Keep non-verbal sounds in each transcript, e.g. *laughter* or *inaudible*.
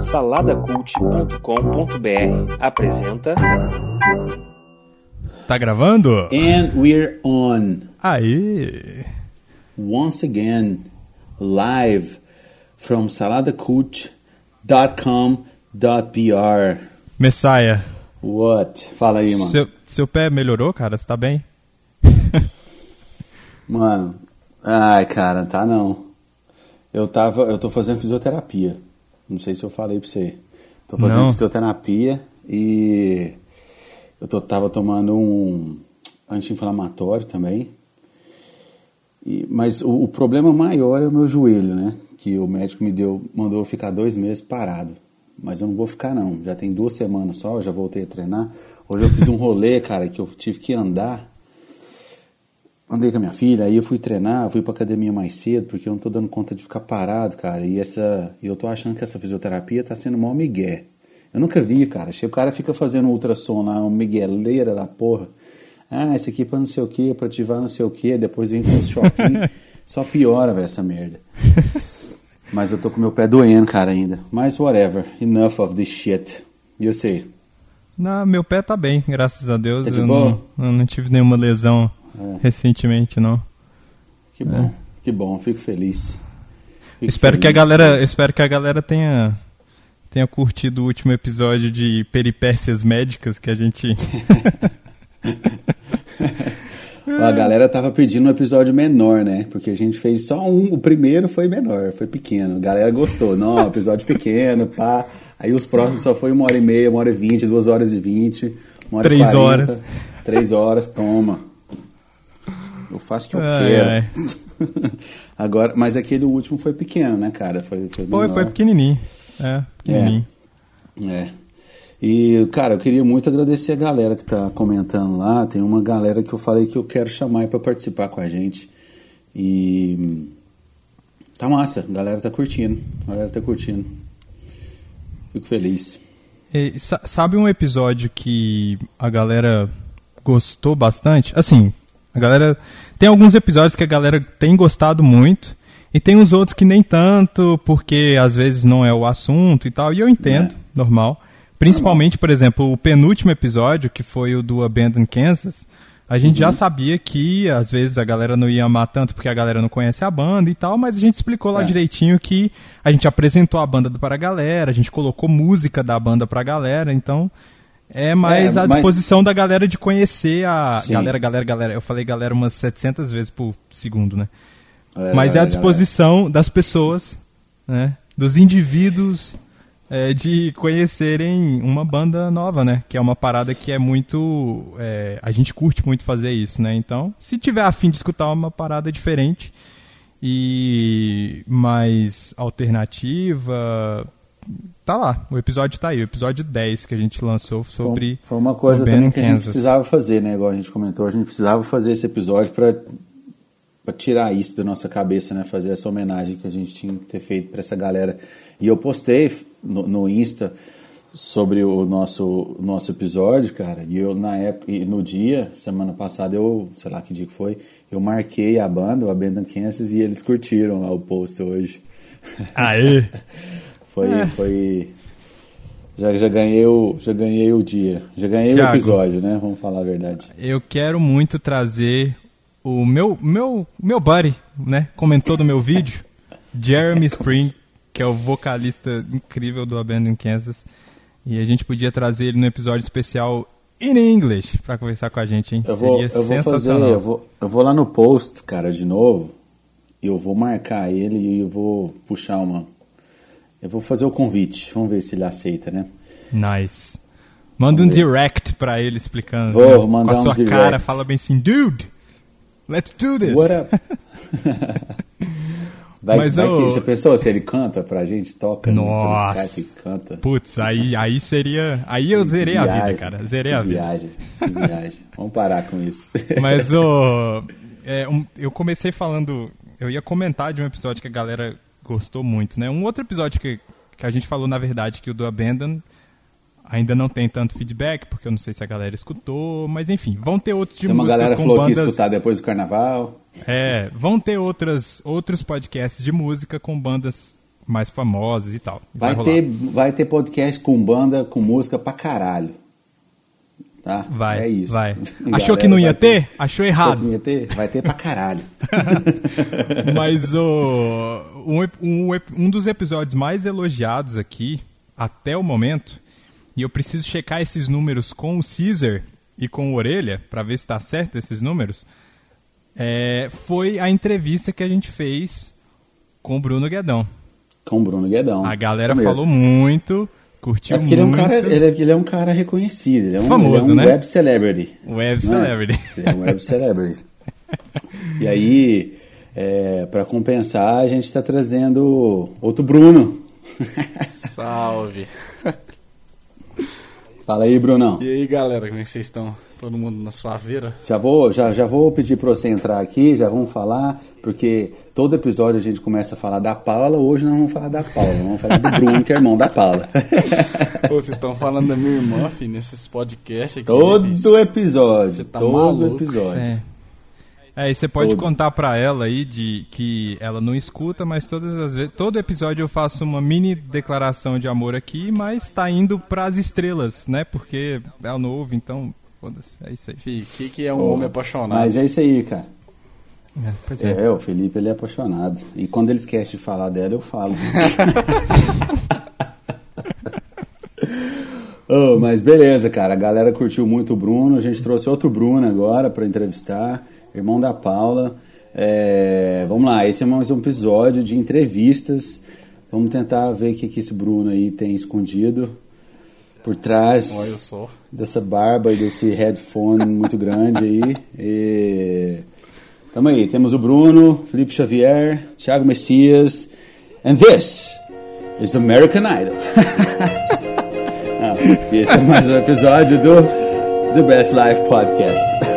Saladacult.com.br apresenta. Tá gravando? And we're on Aí. once again live from saladacult.com.br. Messiah, What? Fala aí, mano. seu, seu pé melhorou, cara? Você tá bem? *laughs* Mano, ai, cara, tá não. Eu tava, eu tô fazendo fisioterapia. Não sei se eu falei pra você. Tô fazendo Não. fisioterapia e eu tô, tava tomando um anti-inflamatório também. E- mas o, o problema maior é o meu joelho, né? Que o médico me deu, mandou eu ficar dois meses parado. Mas eu não vou ficar não. Já tem duas semanas só, eu já voltei a treinar. Hoje eu fiz um rolê, cara, que eu tive que andar. Andei com a minha filha, aí eu fui treinar, fui pra academia mais cedo, porque eu não tô dando conta de ficar parado, cara. E essa. E eu tô achando que essa fisioterapia tá sendo mó migué. Eu nunca vi, cara. Chega- O cara fica fazendo ultrassom lá, uma migueleira da porra. Ah, esse aqui é pra não sei o que, pra ativar não sei o que, depois vem com os choquinhos. *laughs* Só piora, velho, essa merda. Mas eu tô com meu pé doendo, cara, ainda. Mas whatever, enough of this shit. E eu sei. Não, meu pé tá bem, graças a Deus. Tá de eu, boa? não, eu não tive nenhuma lesão É. recentemente, não. Que bom, que bom, fico feliz. Fico espero que a feliz, galera, espero que a galera tenha tenha curtido o último episódio de peripécias médicas que a gente *laughs* A galera tava pedindo um episódio menor, né? Porque a gente fez só um. O primeiro foi menor, foi pequeno. A galera gostou. Não, *laughs* episódio pequeno, pá. Aí os próximos só foi uma hora e meia, uma hora e vinte, duas horas e vinte, uma hora Três e quarenta, horas. Três horas, toma. Eu faço o que eu quero. *laughs* Agora, mas aquele último foi pequeno, né, cara? Foi, foi, foi, foi pequenininho. É, pequenininho. É. E, cara, eu queria muito agradecer a galera que tá comentando lá. Tem uma galera que eu falei que eu quero chamar pra participar com a gente. E. Tá massa, a galera tá curtindo. A galera tá curtindo. Fico feliz. E sa- sabe um episódio que a galera gostou bastante? Assim, a galera. Tem alguns episódios que a galera tem gostado muito. E tem os outros que nem tanto, porque às vezes não é o assunto e tal. E eu entendo, É. normal. Principalmente, por exemplo, o penúltimo episódio, que foi o do Abandon Kansas. A gente Uhum. já sabia que às vezes a galera não ia amar tanto porque a galera não conhece a banda e tal, mas a gente explicou lá É. direitinho que a gente apresentou a banda para a galera, a gente colocou música da banda pra galera, então é mais É, a mas- disposição da galera de conhecer a Sim. galera, galera, galera. Eu falei galera umas 700 vezes por segundo, né? Galera, mas é a galera, disposição das pessoas, né? Dos indivíduos é, de conhecerem uma banda nova, né? Que é uma parada que é muito. é, a gente curte muito fazer isso, né? Então, se tiver afim de escutar uma parada diferente e mais alternativa, tá lá. O episódio tá aí, o episódio 10 que a gente lançou sobre. foi uma coisa também que a gente Kansas. precisava fazer, né? Igual a gente comentou, a gente precisava fazer esse episódio pra pra tirar isso da nossa cabeça, né? Fazer essa homenagem que a gente tinha que ter feito pra essa galera. E eu postei no, no Insta sobre o nosso nosso episódio, cara. E eu na época, e no dia, semana passada, eu, sei lá que dia que foi, eu marquei a banda, o Abandon Kansas, e eles curtiram lá o post hoje. Aê! *laughs* Foi, É. foi. Já, já, ganhei o, já ganhei o dia. Já ganhei Thiago. o episódio, né? Vamos falar a verdade. Eu quero muito trazer o meu meu meu buddy, né? Comentou no meu vídeo, *laughs* Jeremy Spring, que é o vocalista incrível do Abandon Kansas. E a gente podia trazer ele no episódio especial in English pra conversar com a gente, hein? Eu vou, Seria eu vou fazer. sensacional. Eu vou, eu vou lá no post, cara, de novo. Eu vou marcar ele e eu vou puxar uma. Eu vou fazer o convite. Vamos ver se ele aceita, né? Nice. Manda um ver. direct pra ele explicando. Vou né? mandar Com a um sua direct. cara, fala bem assim, dude, let's do this. What up? *laughs* Vai, Mas vai eu- que, já pensou se ele canta pra gente? Toca no- Nossa. pelo Skype e canta. Putz, aí, aí seria. Aí eu zerei a vida, Viagem, cara. Zerei a vida. Viagem, viagem. *laughs* Vamos parar com isso. Mas o. *laughs* é, um- eu comecei falando. Eu ia comentar de um episódio que a galera gostou muito, né? Um outro episódio que, que a gente falou, na verdade, que o do Abandon ainda não tem tanto feedback, porque eu não sei se a galera escutou, mas enfim, vão ter outros de Tem uma galera com falou que ia bandas. escutar depois do carnaval. É, vão ter outras, outros podcasts de música com bandas mais famosas e tal. Vai, rolar. ter, vai ter podcast com banda, com música pra caralho. Tá? Vai, é isso. vai. A *laughs* Achou que galera não ia vai ter? Achou Achou que errado. não ia ter? Vai ter pra caralho. *laughs* Mas o, um, um, um dos episódios mais elogiados aqui, até o momento, e eu preciso checar esses números com o Caesar e com o Orelha, pra ver se tá certo esses números, é, foi a entrevista que a gente fez com o Bruno Guedão. Com o Bruno Guedão. A galera falou muito, curtiu É porque ele é, um muito. cara, ele, é, ele é um cara reconhecido. Ele é um, Famoso, ele é um né? web celebrity. Web é? Celebrity. Ele é um web celebrity. e aí, é, para compensar, a gente está trazendo outro Bruno. Salve. Fala aí, Brunão. E aí, galera, como é que vocês estão? Todo mundo na sua veira? Já vou, já, já vou pedir para você entrar aqui, já vamos falar, porque todo episódio a gente começa a falar da Paula, hoje nós vamos falar da Paula, vamos falar do Bruno, que é irmão da Paula. *laughs* Ô, vocês estão falando da minha irmã, filho, nesses podcasts aqui. todo filho. episódio, Você tá todo maluco? episódio. É. É, e você pode Todo. contar pra ela aí de que ela não escuta, mas todas as vezes, todo episódio eu faço uma mini declaração de amor aqui, mas tá indo pras estrelas, né? Porque é o novo, então, foda-se, é isso aí. Filho, o que, que é um homem apaixonado? Mas é isso aí, cara. É, pois é. É, o Felipe ele é apaixonado. E quando ele esquece de falar dela, eu falo. *laughs* Oh, mas beleza, cara. A galera curtiu muito o Bruno. A gente trouxe outro Bruno agora para entrevistar, irmão da Paula. É, vamos lá, esse é mais um episódio de entrevistas. Vamos tentar ver o que, que esse Bruno aí tem escondido por trás dessa barba e desse headphone *laughs* muito grande aí. E... Tamo aí, temos o Bruno, Felipe Xavier, Thiago Messias. And this is American Idol. *laughs* Ah, e esse é mais um episódio do The Best Life Podcast.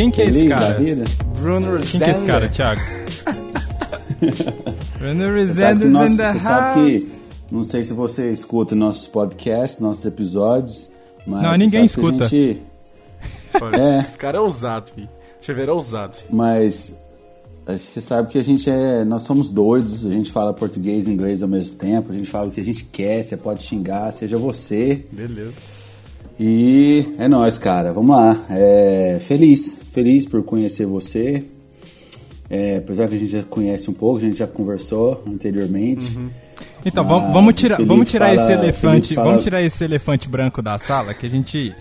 Quem, quem que é Feliz esse cara? Bruno Quem que é esse cara. Thiago? *laughs* Bruno nós- in the você sabe house. que não sei se você escuta nossos podcasts, nossos episódios, mas Não, ninguém escuta. gente- Olha, É. Esse cara é ousado, filho. Xavier é ousado. filho. mas você sabe que a gente é, nós somos doidos, a gente fala português e inglês ao mesmo tempo, a gente fala o que a gente quer, você pode xingar, seja você. Beleza. E é nóis, cara. Vamos lá. É, feliz, feliz por conhecer você. É, apesar que a gente já conhece um pouco, a gente já conversou anteriormente. Então, Mas vamos, vamos tirar, Felipe vamos tirar fala- esse elefante, fala- vamos tirar esse elefante branco da sala que a gente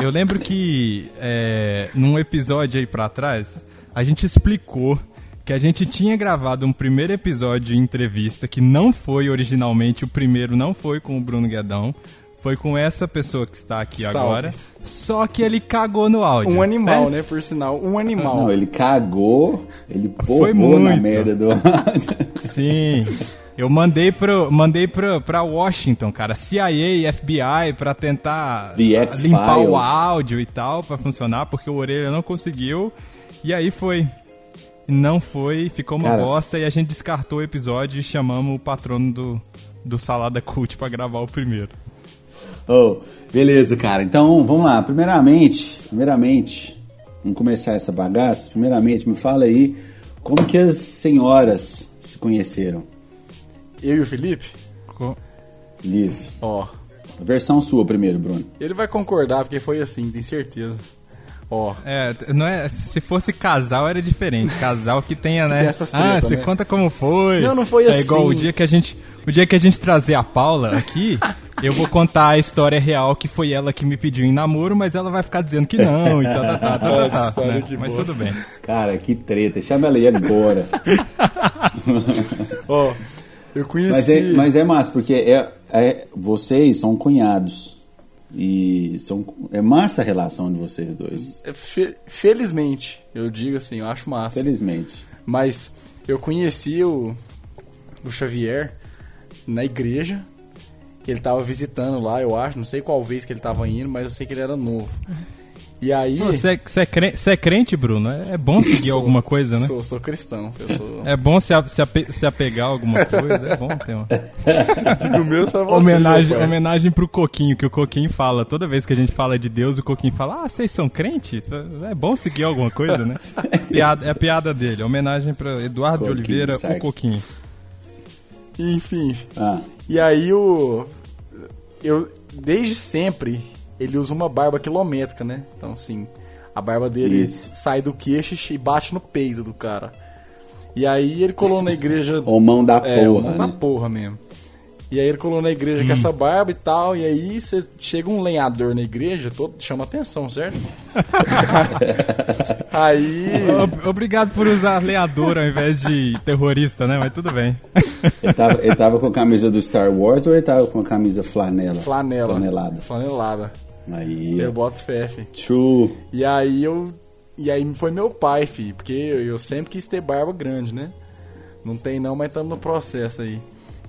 eu lembro que é, num episódio aí pra trás, a gente explicou que a gente tinha gravado um primeiro episódio de entrevista que não foi originalmente o primeiro, não foi com o Bruno Guedão, foi com essa pessoa que está aqui Salve. agora. Só que ele cagou no áudio. Um animal, certo? né? Por sinal, um animal. Não, ele cagou, ele Foi porrou na muito. merda do Sim. Eu mandei pro, mandei pro, pra Washington, cara, CIA, FBI, pra tentar limpar o áudio e tal, pra funcionar, porque o Orelha não conseguiu. E aí foi. Não foi, ficou uma Cara, bosta e a gente descartou o episódio e chamamos o patrono do, do Salada Cult pra gravar o primeiro. Oh, beleza, cara. Então, vamos lá. Primeiramente, primeiramente, vamos começar essa bagaça. Primeiramente, me fala aí como que as senhoras se conheceram. Eu e o Felipe? Co- Isso. Ó, A versão sua primeiro, Bruno. ele vai concordar, porque foi assim, tem certeza. Ó, É, não é, se fosse casal era diferente. Casal que tenha, né? tem essas ah, você né? conta como foi. Não, não foi É igual o assim. dia que a gente, o dia que a gente trazer a Paula aqui, *laughs* eu vou contar a história real que foi ela que me pediu em namoro, mas ela vai ficar dizendo que não e tal, tal, tal, tal, tal, Nossa, né? olha que Mas tudo bem. Cara, que treta. Chama ela aí agora. ó, eu conheci... mas, é, mas é massa, porque é, é- vocês são cunhados. E são, é massa a relação de vocês dois. É, fe- Felizmente, eu digo assim, eu acho massa. Felizmente. Mas Eu conheci o, o Xavier na igreja. Ele tava visitando lá, eu acho. Não sei qual vez que ele tava indo, mas eu sei que ele era novo. E aí. Você é, você é crente, é crente, Bruno? É é bom seguir Sou- alguma coisa, né? Sou, sou cristão. Eu sou. É bom se, a- se, ape- se apegar a alguma coisa, é bom ter uma *laughs* Digo meu pra você, homenagem, meu homenagem pro Coquinho, que o Coquinho fala, toda vez que a gente fala de Deus, o Coquinho fala, ah, vocês são crentes? É bom seguir alguma coisa, né? *laughs* Piada, é a piada dele, homenagem pra Eduardo de Coquinho, Oliveira, certo. o Coquinho. Enfim. Ah, E aí o. Eu. Desde sempre ele usa uma barba quilométrica, né? Então assim. A barba dele Isso. sai do queixo e bate no peito do cara. E aí ele colou na igreja. *laughs* ou mão da É, porra. uma né? porra mesmo. E aí ele colou na igreja Hum. com essa barba e tal, e aí você chega um lenhador na igreja, todo chama atenção, certo? *laughs* aí. Ob- Obrigado por usar leador ao invés de terrorista, né? Mas tudo bem. Ele tava, ele tava com a camisa do Star Wars ou ele tava com a camisa flanela? Flanela. Flanelada. Flanelada. Aí, Eu boto fé, fi. True. E aí eu. E aí foi meu pai, fi, porque eu, eu sempre quis ter barba grande, né? Não tem não, mas estamos no processo aí.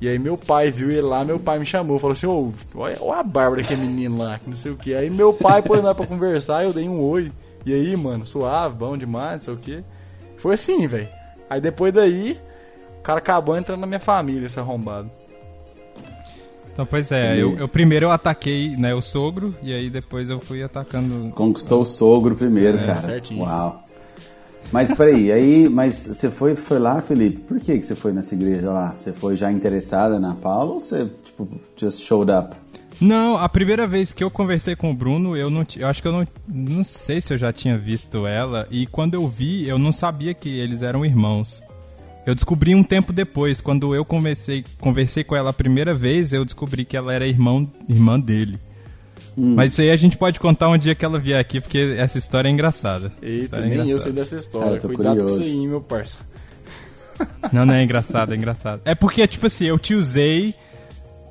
E aí meu pai viu ele lá, meu pai me chamou, falou assim, ô, olha, olha a barba daquele menino lá, que não sei o que. Aí meu pai pôs nós pra conversar, eu dei um oi. E aí, mano, suave, bom demais, não sei o que. Foi assim, velho. Aí depois daí, o cara acabou entrando na minha família, esse arrombado. Então, pois é, eu, eu primeiro eu ataquei né, o sogro, e aí depois eu fui atacando. Conquistou o sogro primeiro, É, cara. certinho. Uau. Mas peraí, aí, mas você foi, foi lá, Felipe? Por que, que você foi nessa igreja lá? Você foi já interessada na Paula ou você, tipo, just showed up? Não, a primeira vez que eu conversei com o Bruno, eu não, eu acho que eu não, não sei se eu já tinha visto ela e quando eu vi, eu não sabia que eles eram irmãos. Eu descobri um tempo depois, quando eu conversei, conversei com ela a primeira vez, eu descobri que ela era irmão, irmã dele. Hum. Mas isso aí a gente pode contar um dia que ela vier aqui, porque essa história é engraçada. Eita, História é nem eu engraçada. sei dessa história. Cara, eu Cuidado curioso. com isso aí, meu parça. *laughs* Não, não é engraçado, é engraçado. É porque, tipo assim, eu te usei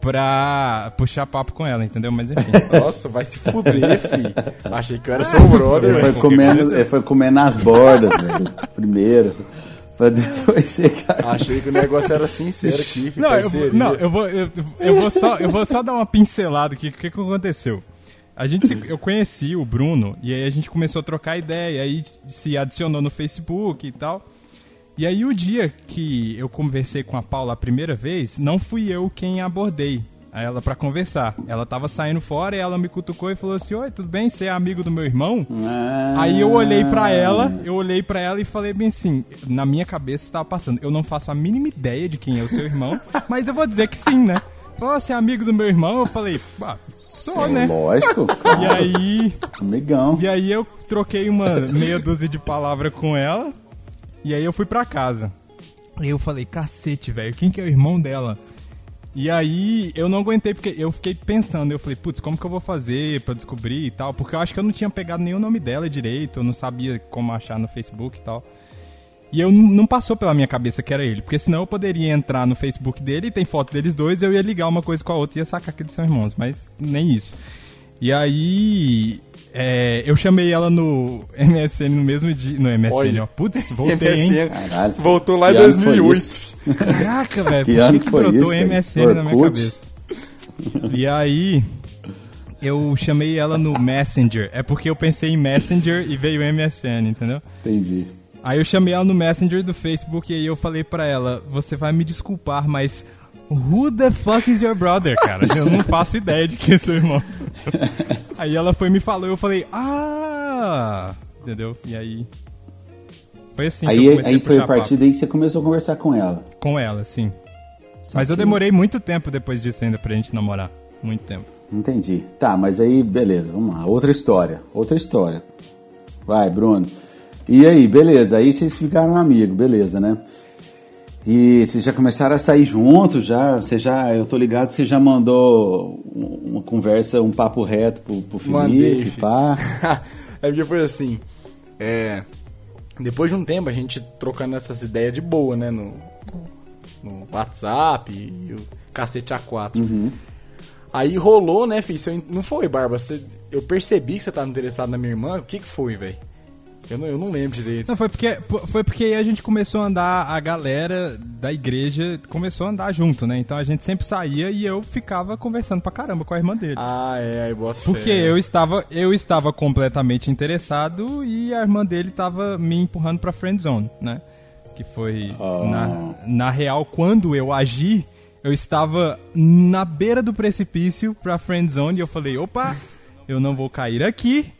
pra puxar papo com ela, entendeu? Mas enfim. *laughs* Nossa, vai se fuder, fi. Achei que eu era seu brother, Ele velho. foi, comendo, ele foi comendo as bordas, velho, primeiro. Pra depois chegar. Achei que o negócio era sincero aqui, fi, Não, eu, não eu, vou, eu, eu vou só, eu vou só dar uma pincelada aqui. O que, que aconteceu? A gente se- eu conheci o Bruno e aí a gente começou a trocar ideia, aí se adicionou no Facebook e tal. E aí o dia que eu conversei com a Paula a primeira vez, não fui eu quem abordei ela pra conversar. Ela tava saindo fora e ela me cutucou e falou assim: "Oi, tudo bem? Você é amigo do meu irmão?" Ah. Aí eu olhei pra ela, eu olhei pra ela e falei bem assim, na minha cabeça estava passando, eu não faço a mínima ideia de quem é o seu irmão, *laughs* mas eu vou dizer que sim, né? Falou, você é amigo do meu irmão? Eu falei, ah, sou, né? Lógico, E claro, aí, amigão. e aí eu troquei uma meia dúzia de palavras com ela, e aí eu fui pra casa. E eu falei, cacete, velho, quem que é o irmão dela? E aí eu não aguentei, porque eu fiquei pensando, eu falei, putz, como que eu vou fazer pra descobrir e tal? Porque eu acho que eu não tinha pegado nenhum nome dela direito, eu não sabia como achar no Facebook e tal. E eu não passou pela minha cabeça que era ele, porque senão eu poderia entrar no Facebook dele, tem foto deles dois, eu ia ligar uma coisa com a outra e ia sacar que eles são irmãos, mas nem isso. E aí é, eu chamei ela no MSN no mesmo dia, no MSN, Olha. ó, putz, voltei, hein? MSN. Caralho. Voltou lá em Que ano foi 2008. isso? Caraca, velho, Que por ano que, que foi brotou isso? MSN na minha cabeça? E aí, eu chamei ela no Messenger. É porque eu pensei em Messenger e veio MSN, entendeu? Entendi. Aí eu chamei ela no Messenger do Facebook e aí eu falei pra ela, você vai me desculpar, mas who the fuck is your brother, cara? Eu não faço ideia de quem é seu irmão. *laughs* aí ela foi e me falou e eu falei, ah, entendeu? E aí foi assim que eu Aí, comecei aí a foi puxar a partir daí que você começou a conversar com ela. com ela, sim. Mas eu Saquei. demorei muito tempo depois disso ainda pra gente namorar, muito tempo. Entendi. Tá, mas aí, beleza, vamos lá. Outra história. Outra história. Vai, Bruno. E aí, beleza. Aí vocês ficaram amigos, beleza, né? E vocês já começaram a sair juntos, já, você já, eu tô ligado você já mandou um- uma conversa, um papo reto pro, pro Mandei, Felipe, filho. pá. *laughs* é porque foi assim. É, depois de um tempo, a gente trocando essas ideias de boa, né? No, no WhatsApp e o cacete A4. Uhum. Aí rolou, né, filho? Não foi, Barba? Você- eu percebi que você tava interessado na minha irmã. O que que foi, velho? Eu não, eu não lembro direito. Não, foi porque, foi porque aí a gente começou a andar, a galera da igreja começou a andar junto, né? Então a gente sempre saía e eu ficava conversando pra caramba com a irmã dele. Ah, é, aí bota Porque eu estava, eu estava completamente interessado e a irmã dele estava me empurrando pra friend zone, né? Que foi Oh. na, na real quando eu agi, eu estava na beira do precipício pra friend zone e eu falei, opa, eu não vou cair aqui.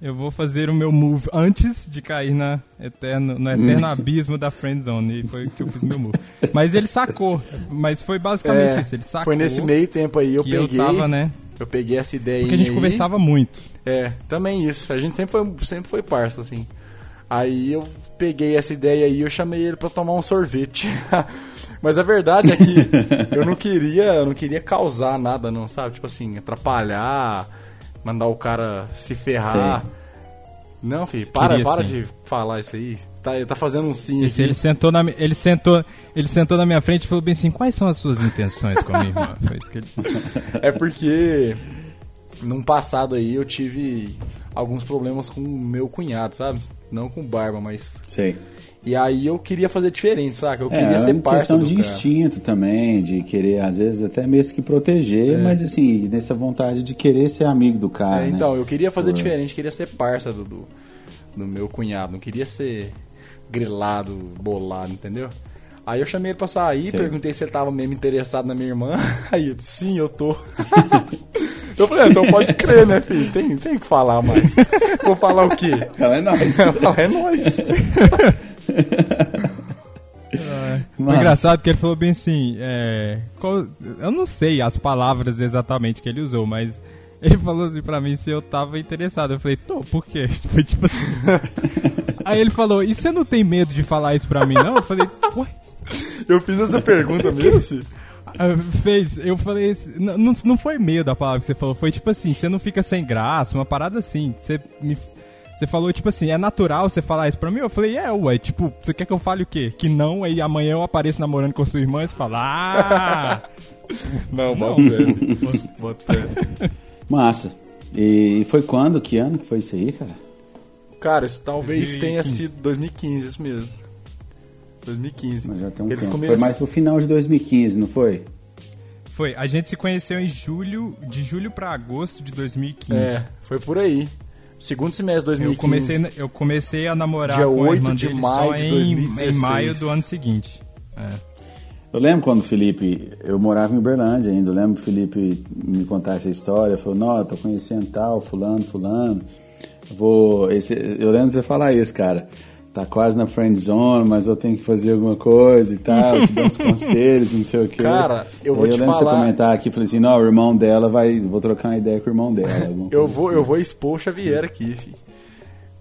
Eu vou fazer o meu move antes de cair na eterno, no eterno *laughs* abismo da friend zone. E foi que eu fiz meu move. Mas ele sacou. Mas foi basicamente É, isso. Ele sacou. foi nesse meio tempo aí, eu que peguei. eu tava, né? Eu peguei essa ideia Porque a gente aí. conversava muito. É, também isso. A gente sempre foi, sempre foi parça, assim. Aí eu peguei essa ideia aí e eu chamei ele pra tomar um sorvete. *laughs* Mas a verdade é que *laughs* eu não queria, eu não queria causar nada não, sabe? Tipo assim, atrapalhar, mandar o cara se ferrar. Não, filho, para, Queria para sim. de falar isso aí. Tá, tá fazendo um sim Esse, ele sentou na ele sentou ele sentou na minha frente e falou bem assim quais são as suas intenções com a minha irmã ele É porque num passado aí eu tive alguns problemas com o meu cunhado, sabe? Não com barba, mas Sei. E aí eu queria fazer diferente, saca? Eu É, queria é ser uma parça questão de cara. instinto também, de querer, às vezes, até mesmo que proteger, mas assim, nessa vontade de querer ser amigo do cara. É, né? então, eu queria fazer Pô. diferente, queria ser parça do, do, do meu cunhado, não queria ser grilado, bolado, entendeu? Aí eu chamei ele pra sair, Sei. perguntei se ele tava mesmo interessado na minha irmã. *laughs* Aí ele disse, sim, eu tô. *laughs* eu falei, ah, então pode crer, né, filho? Tem, tem que falar mais. *laughs* Vou falar o quê? Ela é nóis. Eu falei, é. *laughs* Foi engraçado que ele falou bem assim, é, qual- eu não sei as palavras exatamente que ele usou, mas ele falou assim pra mim se eu tava interessado. Eu falei, tô, por quê? *laughs* Foi tipo assim. *laughs* Aí ele falou, e você não tem medo de falar isso pra mim, não? Eu falei, ué. Eu fiz essa pergunta mesmo, filho. Ah, Fez, eu falei, não, não- não foi medo a palavra que você falou, foi tipo assim, você não fica sem graça, uma parada assim. Você me. Você falou, tipo assim, é natural você falar isso pra mim? Eu falei, é, ué, tipo, você quer que eu fale o quê? Que não, aí amanhã eu apareço namorando com sua irmã e você fala, ah! *laughs* Não, Não. bota fé. *laughs* Bota fé. Massa. E foi quando? Que ano que foi isso aí, cara? Cara, isso talvez 2015. tenha sido 2015, isso mesmo. 2015. Mas já tem um Eles tempo. come- Foi mais pro final de 2015, não foi? Foi, a gente se conheceu em julho, de julho pra agosto de 2015. É, foi por aí. Segundo semestre de Eu 2015. comecei, eu comecei a namorar Dia com a 8 irmã de dele maio só de em, 2016. em maio do ano seguinte. É. Eu lembro quando o Felipe, eu morava em Uberlândia ainda, eu lembro que o Felipe me contar essa história, falou, não, tô conhecendo tal, fulano, fulano, vou, esse, eu lembro de você falar isso, cara, tá quase na friend zone, mas eu tenho que fazer alguma coisa e tal, te dar uns *laughs* conselhos, não sei o que. Cara, eu vou te lembro de falar- você comentar aqui, falei assim, não, o irmão dela vai, vou trocar uma ideia com o irmão dela. Eu vou, assim. eu vou expor o Xavier aqui, filho.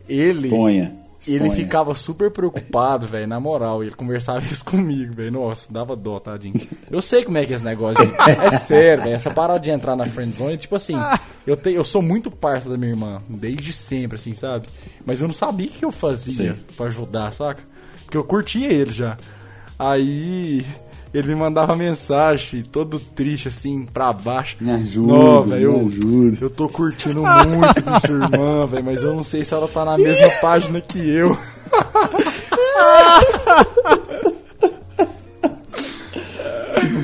Ele. Exponha, Ele exponha. ficava super preocupado, velho, na moral. Ele conversava *laughs* isso comigo, velho. Nossa, dava dó, tadinho. Eu sei como é que é esse negócio. É sério, velho. Essa parada de entrar na friendzone, tipo assim, eu, te, eu sou muito parça da minha irmã, desde sempre, assim, sabe? Mas eu não sabia o que eu fazia pra ajudar, saca? Porque eu curtia ele já. Aí ele me mandava mensagem, todo triste, assim, pra baixo. Me ajuda, me eu- ajuda. eu tô curtindo muito com sua irmã, *laughs* velho, mas eu não sei se ela tá na mesma página que eu. *laughs*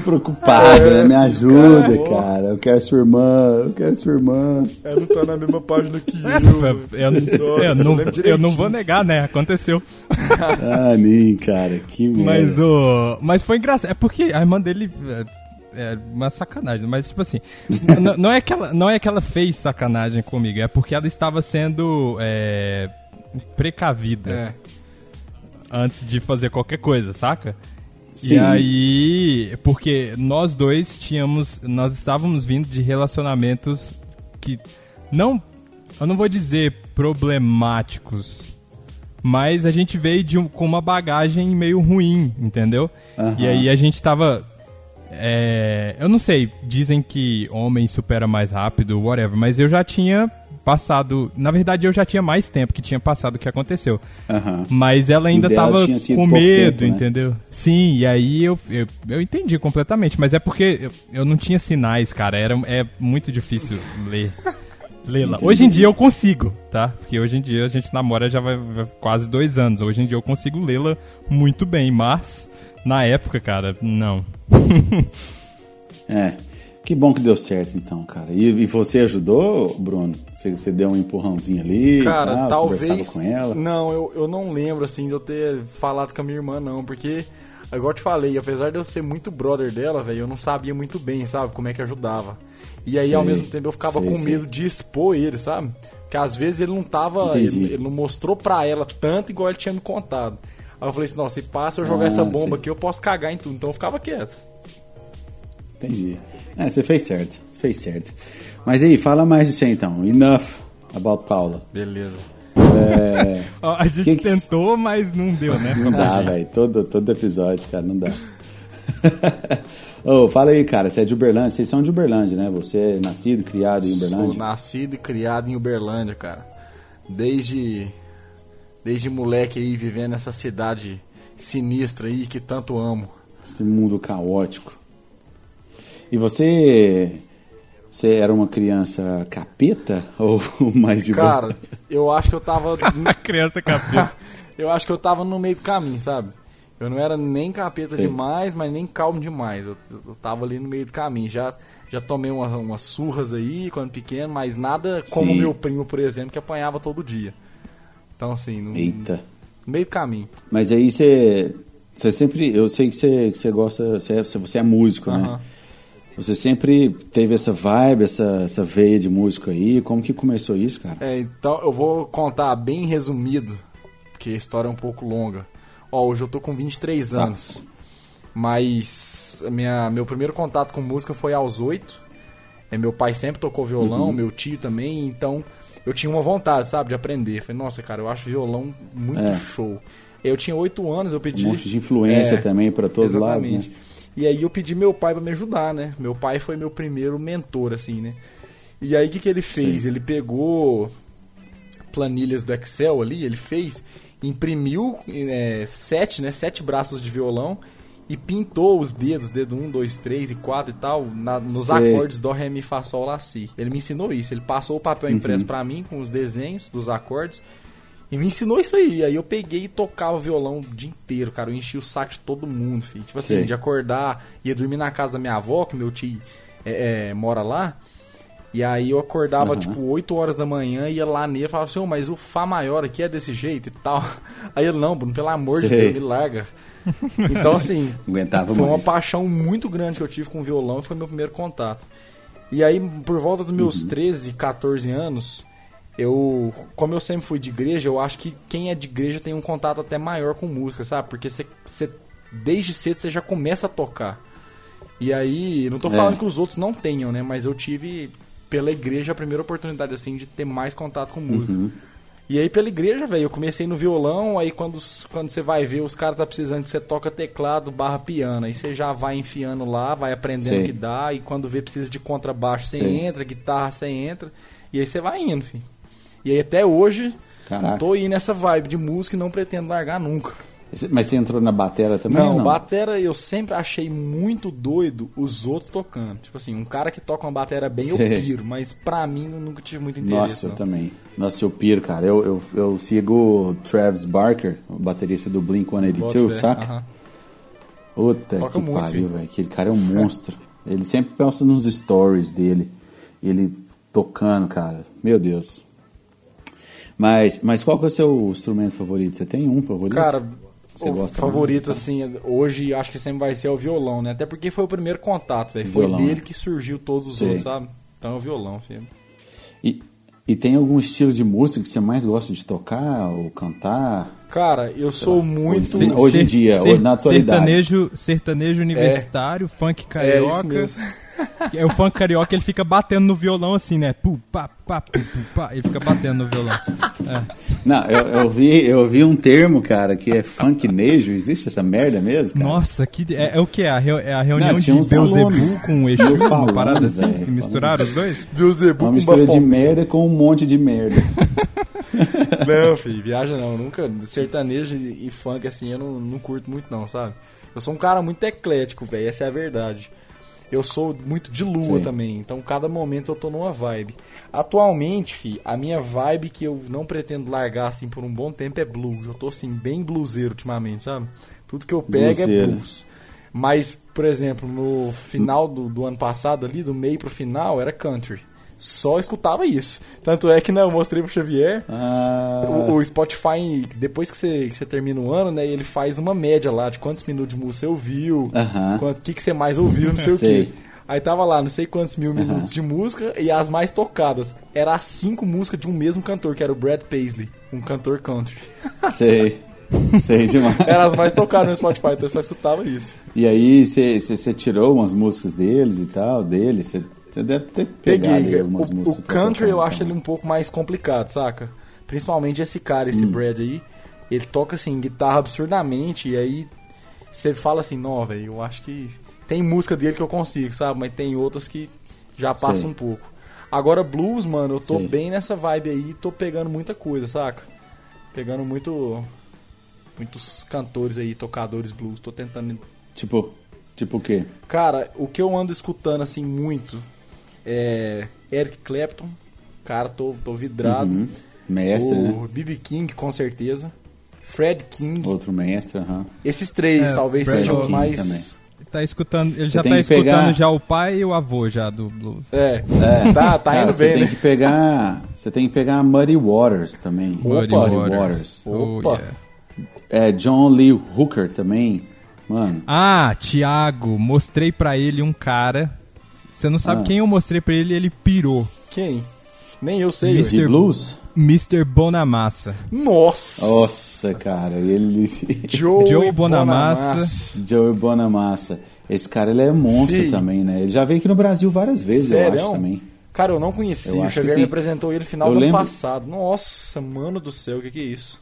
Fico preocupado, né? me ajuda, cara. cara, eu quero sua irmã, eu quero sua irmã. Ela não tá na mesma página que eu. *laughs* É, eu, Nossa, eu não, eu não vou negar, né? Aconteceu. Ah, nem, cara, que merda. Mas o. Mas foi engraçado. É porque a irmã dele. É, é uma sacanagem, mas tipo assim. não, é que ela, não é que ela fez sacanagem comigo, é porque ela estava sendo é, precavida É. antes de fazer qualquer coisa, saca? Sim. E aí, porque nós dois tínhamos, nós estávamos vindo de relacionamentos que não, eu não vou dizer problemáticos, mas a gente veio de um- com uma bagagem meio ruim, entendeu? Aham. E aí a gente tava, é, eu não sei, dizem que homem supera mais rápido, whatever, mas eu já tinha passado, na verdade eu já tinha mais tempo que tinha passado o que aconteceu. Aham. Mas ela ainda O dela tava tinha sido com medo, tempo, né? entendeu? Sim, e aí eu, eu, eu entendi completamente, mas é porque eu, eu não tinha sinais, cara, era, é muito difícil ler. Lê-la. Entendi. Hoje em dia eu consigo, tá? Porque hoje em dia a gente namora já vai, vai quase dois anos. Hoje em dia eu consigo lê-la muito bem, mas na época, cara, não. *laughs* É. Que bom que deu certo, então, cara. E, e você ajudou, Bruno? Você, você deu um empurrãozinho ali? Cara, tal, talvez. Com ela? Não, eu, eu não lembro assim de eu ter falado com a minha irmã, não, porque, igual eu te falei, apesar de eu ser muito brother dela, velho, eu não sabia muito bem, sabe, como é que ajudava. E aí, ao Sei, mesmo tempo, eu ficava sei, com sei. medo de expor ele, sabe? Porque às vezes ele não tava. Ele, ele não mostrou pra ela tanto igual ele tinha me contado. Aí eu falei assim, nossa, se passa eu jogar Ah, essa bomba sei. aqui, eu posso cagar em tudo. Então eu ficava quieto. Entendi. É, você fez certo. Fez certo. Mas aí, fala mais disso aí, então. Enough about Paula. Beleza. É, *laughs* A gente Que que- tentou, mas não deu, né? não dá, velho. Todo, todo episódio, cara, não dá. *laughs* Ô, fala aí, cara. Você é de Uberlândia. Vocês são de Uberlândia, né? Você é nascido, criado em Sou Uberlândia. nascido e criado em Uberlândia, cara. Desde desde moleque aí vivendo nessa cidade sinistra aí que tanto amo. Esse mundo caótico. E você. Você era uma criança capeta *laughs* ou mais de boa? Cara, eu acho que eu tava *laughs* criança capeta. *laughs* eu acho que eu tava no meio do caminho, sabe? Eu não era nem capeta Sei. demais, mas nem calmo demais. Eu, eu tava ali no meio do caminho. Já, já tomei umas, umas surras aí quando pequeno, mas nada como Sim. meu primo, por exemplo, que apanhava todo dia. Então, assim, no, Eita. no meio do caminho. Mas aí você. Você sempre. Eu sei que você, que você gosta. Você é, você é músico, né? Você sempre teve essa vibe, essa, essa veia de músico aí. Como que começou isso, cara? É, então eu vou contar bem resumido, porque a história é um pouco longa. Ó, hoje eu tô com 23 Tá. anos, mas minha, meu primeiro contato com música foi aos 8. É, meu pai sempre tocou violão, Uhum. meu tio também, então eu tinha uma vontade, sabe, de aprender. Falei, nossa, cara, eu acho violão muito É. show. Eu tinha 8 anos, eu pedi. Um monte de influência É, também pra todos lados, Exatamente. né? E aí eu pedi meu pai pra me ajudar, né? Meu pai foi meu primeiro mentor, assim, né? E aí o que, que ele fez? Sim. Ele pegou planilhas do Excel ali, ele fez, imprimiu é, sete, né? Sete braços de violão e pintou os dedos, dedo 1, 2, 3 e 4 e tal, na- nos Sei. acordes Dó, Ré, Mi, Fá, Sol, Lá, Si. Ele me ensinou isso. Ele passou o papel Uhum. impresso pra mim com os desenhos dos acordes e me ensinou isso aí. Aí eu peguei e tocava violão o dia inteiro, cara. Eu enchi o saco de todo mundo, filho. Tipo assim, Sei. de acordar, ia dormir na casa da minha avó, que meu tio é, é, mora lá. E aí eu acordava, Aham. tipo, 8 horas da manhã, ia lá nele e falava assim, "Ô, mas o Fá maior aqui é desse jeito e tal. *laughs* Aí ele, não, Bruno, pelo amor de. Deus, me larga. Então, assim, *laughs* Aguentava foi uma paixão muito grande que eu tive com o violão e foi meu primeiro contato. E aí, por volta dos Uhum. meus 13, 14 anos, eu, como eu sempre fui de igreja, eu acho que quem é de igreja tem um contato até maior com música, sabe? Porque você, você desde cedo você já começa a tocar. E aí, não tô É. falando que os outros não tenham, né? Mas eu tive pela igreja a primeira oportunidade assim de ter mais contato com música. Uhum. E aí pela igreja, velho, eu comecei no violão, aí quando, quando você vai ver, os caras tá precisando que você toca teclado barra piano. Aí você já vai enfiando lá, vai aprendendo Sei. o que dá, e quando vê precisa de contrabaixo, você Sei. entra, guitarra, você entra. E aí você vai indo, filho. E aí até hoje, Caraca. tô aí nessa vibe de música e não pretendo largar nunca. Mas você entrou na batera também? Não, não? batera eu sempre achei muito doido os outros tocando. Tipo assim, um cara que toca uma batera bem, eu Sei. piro, mas pra mim eu nunca tive muito interesse. Nossa, eu não. também. Nossa, eu piro, cara. Eu, eu, eu sigo o Travis Barker, o baterista do Boto Blink-182, fé, saca? aham. Puta Toca que muito, pariu, velho. Aquele cara é um monstro. ele sempre pensa nos stories dele. Ele tocando, cara. Meu Deus. Mas, mas qual que é o seu instrumento favorito? Você tem um favorito? Cara, Você o gosta favorito, muito, assim, hoje acho que sempre vai ser o violão, né? Até porque foi o primeiro contato, velho. Foi dele né? que surgiu todos os Sei. outros, sabe? Então é o violão, filho. E, e tem algum estilo de música que você mais gosta de tocar ou cantar? Cara, eu sou muito. Hoje- hoje em dia, hoje na atualidade. Sertanejo, sertanejo universitário, funk É isso carioca. mesmo. *laughs* É, o funk carioca ele fica batendo no violão assim, né? Pu, pá, pá, pu, pu, pá. Ele fica batendo no violão. É. Não, eu, eu, vi, eu vi um termo, cara, que é funknejo. Existe essa merda mesmo, cara? Nossa, que é, é o que? É a, reu- é a reunião Não, de Beuzebu com o Exu, uma parada assim? velho, que misturaram os dois? Beuzebu Uma com mistura de bafão. merda com um monte de merda. *laughs* Não, filho, viaja não. Nunca. Sertanejo e e funk, assim, eu não, não curto muito, não, sabe? Eu sou um cara muito eclético, velho. Essa é a verdade. Eu sou muito de lua Sim. também, então cada momento eu tô numa vibe. Atualmente, fi, a minha vibe que eu não pretendo largar assim por um bom tempo é blues. Eu tô assim bem bluseiro ultimamente, sabe? Tudo que eu pego é Bluseiro. blues. Mas, por exemplo, no final do, do ano passado ali, do meio pro final, era country. Só escutava isso. Tanto é que né, eu mostrei pro Xavier, Ah, o, o Spotify, depois que você, que você termina o ano, né, ele faz uma média lá de quantos minutos de música você ouviu, o que, que você mais ouviu, não sei o Sei. quê. Aí tava lá, não sei quantos mil minutos de música e as mais tocadas. Era as cinco músicas de um mesmo cantor, que era o Brad Paisley, um cantor country. *laughs* sei. Sei demais. Era as mais tocadas no Spotify, então eu só escutava isso. E aí, você tirou umas músicas deles e tal, dele? Você deve ter pegado Peguei. algumas O, músicas. o country eu acho ele um pouco mais complicado, saca? Principalmente esse cara, esse Hum. Brad aí. Ele toca assim, guitarra absurdamente, e aí você fala assim, não, velho, eu acho que. Tem música dele que eu consigo, sabe? Mas tem outras que já passam Sei. um pouco. Agora, blues, mano, eu tô Sei. bem nessa vibe aí, tô pegando muita coisa, saca? Pegando muito. Muitos cantores aí, tocadores blues, tô tentando Tipo, tipo o quê? Cara, o que eu ando escutando assim muito é Eric Clapton. Cara, tô, tô vidrado. Uhum. Mestre, né? o B.B. King, com certeza. Fred King. Outro mestre, aham. Esses três É, talvez Fred sejam os mais. também. Ele tá escutando, ele Você já tá escutando pegar- já o pai e o avô já do blues. É, É. tá, tá Cara, indo você bem, tem né? que pegar. Você tem que pegar Muddy Waters também. Muddy Waters. Oh, Opa. yeah. É, John Lee Hooker também. Mano, Ah, Thiago, mostrei pra ele um cara. Você não sabe Ah. quem eu mostrei pra ele, ele pirou. Quem? Nem eu sei. Mr. blues? Mr. Bonamassa. Nossa! Nossa, cara, ele. Joey, Joey Bonamassa. Bonamassa. Joey Bonamassa. Esse cara, ele é monstro Fih. também, né? Ele já veio aqui no Brasil várias vezes, eu Sério? acho também. Cara, eu não conhecia. Eu O Xavier me apresentou ele no final Eu do ano lembro- passado. Nossa, mano do céu, o que, que é isso?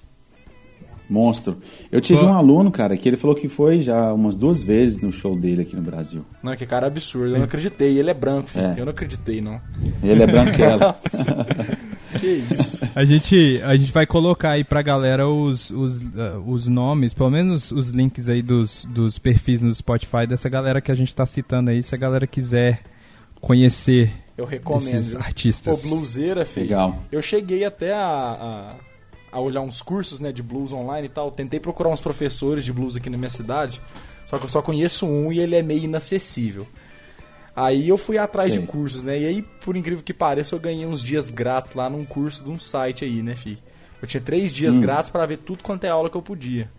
Monstro. Eu tive Pô. um aluno, cara, que ele falou que foi já umas duas vezes no show dele aqui no Brasil. Não, que cara absurdo. Eu não acreditei. Ele é branco, filho. É. Eu não acreditei, não. Ele é branquela. *laughs* Que isso? A gente, a gente vai colocar aí pra galera os, os, ah, os nomes, pelo menos os links aí dos, dos perfis no Spotify dessa galera que a gente tá citando aí, se a galera quiser conhecer Eu recomendo. esses artistas. Pô, bluseira, filho. Legal. Eu cheguei até a, a, a olhar uns cursos né, de blues online e tal. Tentei procurar uns professores de blues aqui na minha cidade. Só que eu só conheço um e ele é meio inacessível. Aí eu fui atrás Sei. de cursos, né? E aí, por incrível que pareça, eu ganhei uns dias grátis lá num curso de um site aí, né, fi? Eu tinha três dias Hum. grátis pra ver tudo quanto é aula que eu podia.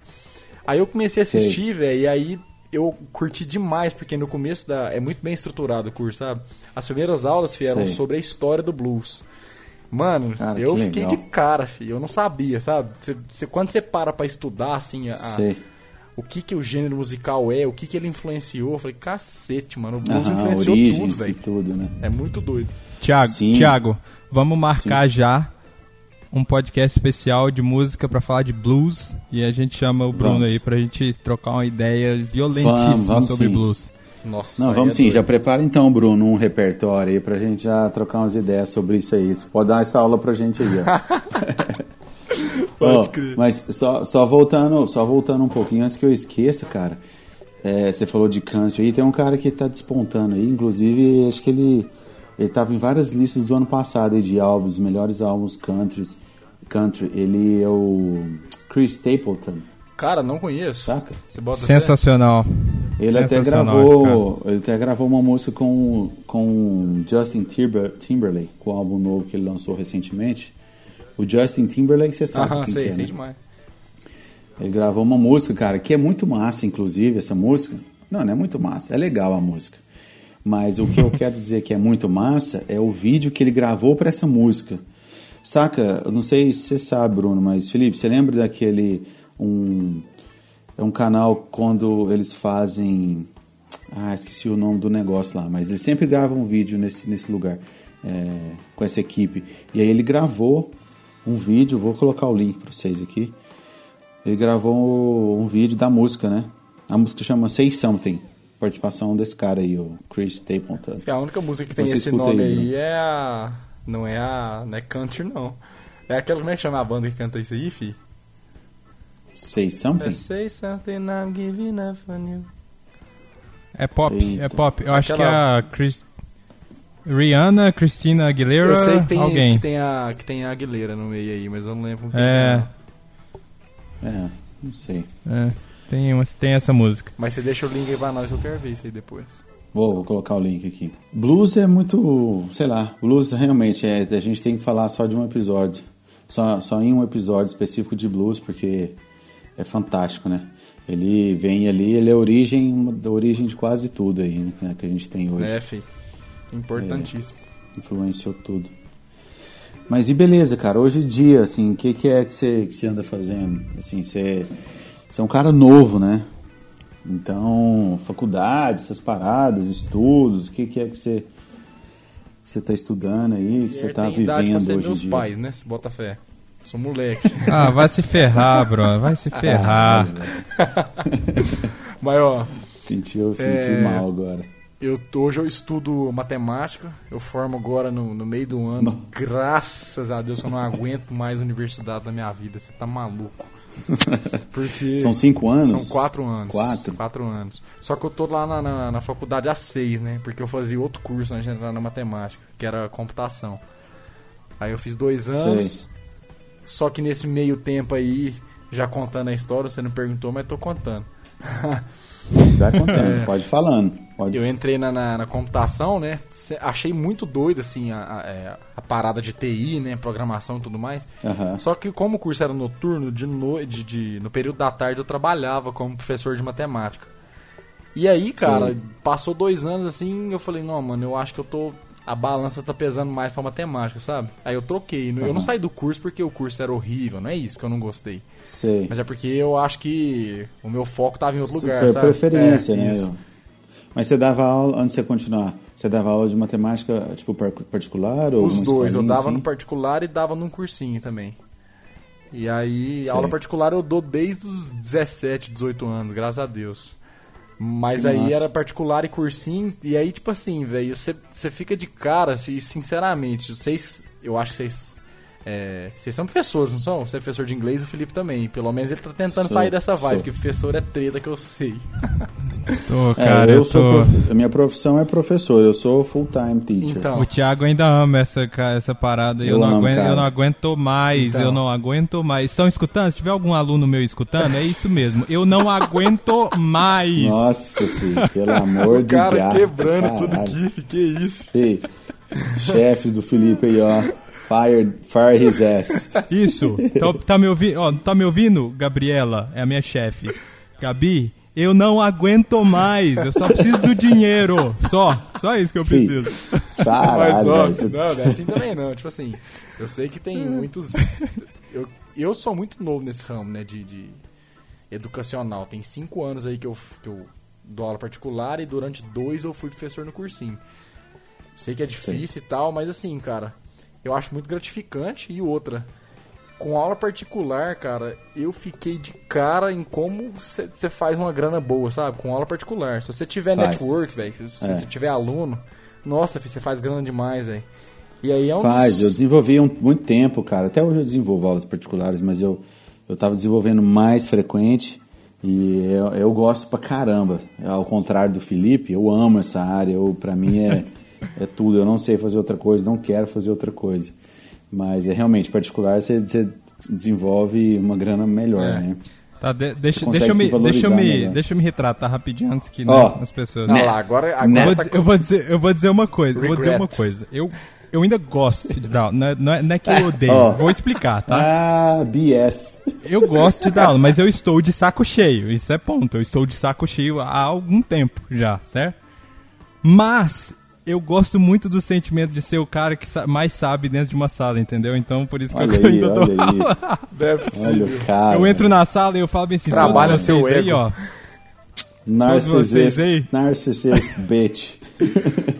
Aí eu comecei a assistir, velho, e aí eu curti demais, porque no começo da. É muito bem estruturado o curso, sabe? As primeiras aulas fi, eram Sei. sobre a história do blues. Mano, Cara, eu que fiquei legal. de cara, filho. Eu não sabia, sabe? Você, você- quando você para pra estudar, assim, a- a- o que que o gênero musical é, o que que ele influenciou, eu falei, cacete, mano, o blues Aham, influenciou tudo, origens velho. tudo, né? É muito doido. Tiago, Sim. Tiago, vamos marcar já um podcast especial de música pra falar de blues e a gente chama o Bruno Vamos. aí pra gente trocar uma ideia violentíssima Vamos, vamos sobre sim. blues. Nossa, Não, vamos é sim, doido. já prepara então, Bruno, um repertório aí pra gente já trocar umas ideias sobre isso aí. Você pode dar essa aula pra gente aí, ó. *laughs* Pode Ó, crer. Mas só, só voltando, só voltando um pouquinho antes que eu esqueça, cara. é, você falou de country aí, tem um cara que tá despontando aí, inclusive acho que ele ele tava em várias listas do ano passado aí de álbuns, melhores álbuns countries, country. Ele é o Chris Stapleton, Cara, não conheço. saca? Você bota Sensacional. Ele até Sensacional gravou, ele até gravou uma música com com Justin Timber, Timberlake, com o álbum novo que ele lançou recentemente. O Justin Timberlake, você sabe Aham, quem sei, que é, sei né? demais. Ele gravou uma música, cara, que é muito massa, inclusive, essa música. Não, não é muito massa, é legal a música. Mas o que eu *laughs* quero dizer que é muito massa é o vídeo que ele gravou para essa música. Saca? Eu não sei se você sabe, Bruno, mas Felipe, você lembra daquele um é um canal quando eles fazem ah, esqueci o nome do negócio lá, mas eles sempre gravam um vídeo nesse, nesse lugar é, com essa equipe. E aí ele gravou um vídeo, vou colocar o link para vocês aqui. Ele gravou um vídeo da música, né? A música chama Say Something. Participação desse cara aí, o Chris Stapleton. A única música que tem Você esse nome aí, Bruno. é a. Não é a. Não é country, não. É aquela. Como é que chama a banda que canta isso aí, fi? Say É Something? Say something I'm giving up on you. É pop, Eita. é pop. Eu acho que é Aquela- a Chris... Rihanna, Christina Aguilera, Eu sei que tem, alguém. que tem a que tem a Aguilera no meio aí, mas eu não lembro quem É, que É, não sei. é, tem, uma, tem essa música. Mas você deixa o link aí pra nós, eu quero ver isso aí depois. Vou, vou colocar o link aqui. Blues é muito, sei lá, blues realmente é, a gente tem que falar só de um episódio. Só, só em um episódio específico de blues, porque é fantástico, né? Ele vem ali, ele é a origem, da origem de quase tudo aí, né, que a gente tem hoje. É, fi. Importantíssimo. Influenciou tudo. Mas e beleza, cara, hoje em dia, assim, o que, que é que você, que você anda fazendo? Assim, você, você é um cara novo, né? Então, faculdade, essas paradas, estudos, o que, que é que você você está estudando aí, que você está vivendo hoje em meus dia? pais, né? Bota fé. Sou moleque. *laughs* Ah, vai se ferrar, bro. Vai se ferrar. *laughs* Mas ó, Sentiu, senti É. mal agora. eu, hoje eu estudo matemática. Eu formo agora no, no meio do ano. Bom. Graças a Deus eu não aguento mais universidade na minha vida. Você tá maluco. *laughs* Porque. São cinco anos? São quatro anos. Quatro? Quatro anos. Só que eu tô lá na, na, na faculdade há seis, né? Porque eu fazia outro curso antes de entrar na matemática, que era computação. Aí eu fiz dois anos. Só que nesse meio tempo aí, já contando a história, você não perguntou, mas tô contando. *laughs* Vai contando, pode ir falando. Pode... É. Eu entrei na, na, na computação, né? Achei muito doido, assim, a, a, é, a parada de TI, né? Programação e tudo mais. Aham. Só que como o curso era noturno, de no, de, de- no período da tarde eu trabalhava como professor de matemática. E aí, cara, Sim. passou dois anos assim, eu falei, não, mano, eu acho que eu tô. A balança tá pesando mais pra matemática, sabe? Aí eu troquei. Eu não saí do curso porque o curso era horrível, não é isso, porque eu não gostei. Sei. Mas é porque eu acho que o meu foco tava em outro Isso lugar, foi sabe? preferência, É, né? isso. Mas você dava aula, antes de você continuar, você dava aula de matemática, tipo, par- particular ou Os dois, eu dava assim? no particular e dava num cursinho também. E aí, Sei. aula particular eu dou desde os 17, 18 anos, graças a Deus. Mas Que aí massa. era particular e cursinho, e aí, tipo assim, velho, você você fica de cara, assim, sinceramente, vocês, eu acho que vocês. É, vocês são professores, não são? Você é professor de inglês, o Felipe também. Pelo menos ele tá tentando Sou, sair dessa vibe, sou. porque professor é treta que eu sei. Tô, É, cara, eu, eu, sou tô... prof- a minha profissão é professor, eu sou full-time teacher. Então, O Thiago ainda ama essa, essa parada. Eu, Eu não amo, aguento, cara. eu não aguento mais. Então. Eu não aguento mais. Estão escutando? Se tiver algum aluno meu escutando, é isso mesmo. Eu não aguento mais. Nossa, filho, pelo amor o de cara Deus. quebrando tudo caralho. aqui, que isso. Ei, chefe do Felipe aí, ó. Fire, fire his ass. *laughs* Isso. Tá, tá me ouvindo? Ó, tá me ouvindo, Gabriela? É a minha chefe. Gabi, eu não aguento mais. Eu só preciso do dinheiro. Só. Só isso que eu Fih, preciso. Mas Caralho, ó, velho, você- não, não é assim também não. Tipo assim, eu sei que tem muitos. Eu, eu sou muito novo nesse ramo, né? De, de educacional. Tem cinco anos aí que eu, que eu dou aula particular e durante dois eu fui professor no cursinho. Sei que é difícil e tal, mas assim, cara, eu acho muito gratificante. E outra, com aula particular, cara, eu fiquei de cara em como você faz uma grana boa, sabe? Com aula particular. Se você tiver Faz. network, velho, se É. você tiver aluno, nossa, você faz grana demais, velho. E aí é um Faz, dos- eu desenvolvi um, muito tempo, cara. Até hoje eu desenvolvo aulas particulares, mas eu, eu tava desenvolvendo mais frequente e eu, eu gosto pra caramba. Ao contrário do Felipe, eu amo essa área. Eu, pra mim é, *laughs* é tudo. Eu não sei fazer outra coisa, não quero fazer outra coisa. Mas é realmente particular, você, você desenvolve uma grana melhor, É. né? Tá, de- deixa, deixa, eu me, deixa, eu me, melhor. deixa eu me retratar rapidinho antes que né, Ó, as pessoas. Não, lá, agora, agora Eu vou, tá dizer, eu, vou dizer, eu vou dizer uma coisa. eu Vou dizer Regret. uma coisa. Eu, eu ainda gosto de dar aula. Não é, não é- não é que eu odeio. Ó. Vou explicar, tá? Ah, BS. Eu gosto de dar aula, mas eu estou de saco cheio. Isso é ponto. Eu estou de saco cheio há algum tempo já, certo? Mas eu gosto muito do sentimento de ser o cara que mais sabe dentro de uma sala, entendeu? Então por isso que Olha eu aí, ainda dou aula. aí. *laughs* deve ser. Olha o cara. Eu entro na sala e eu falo bem assim, Trabalha seu vocês aí, ego. ó. Aí? narcissist *laughs* bitch. *laughs*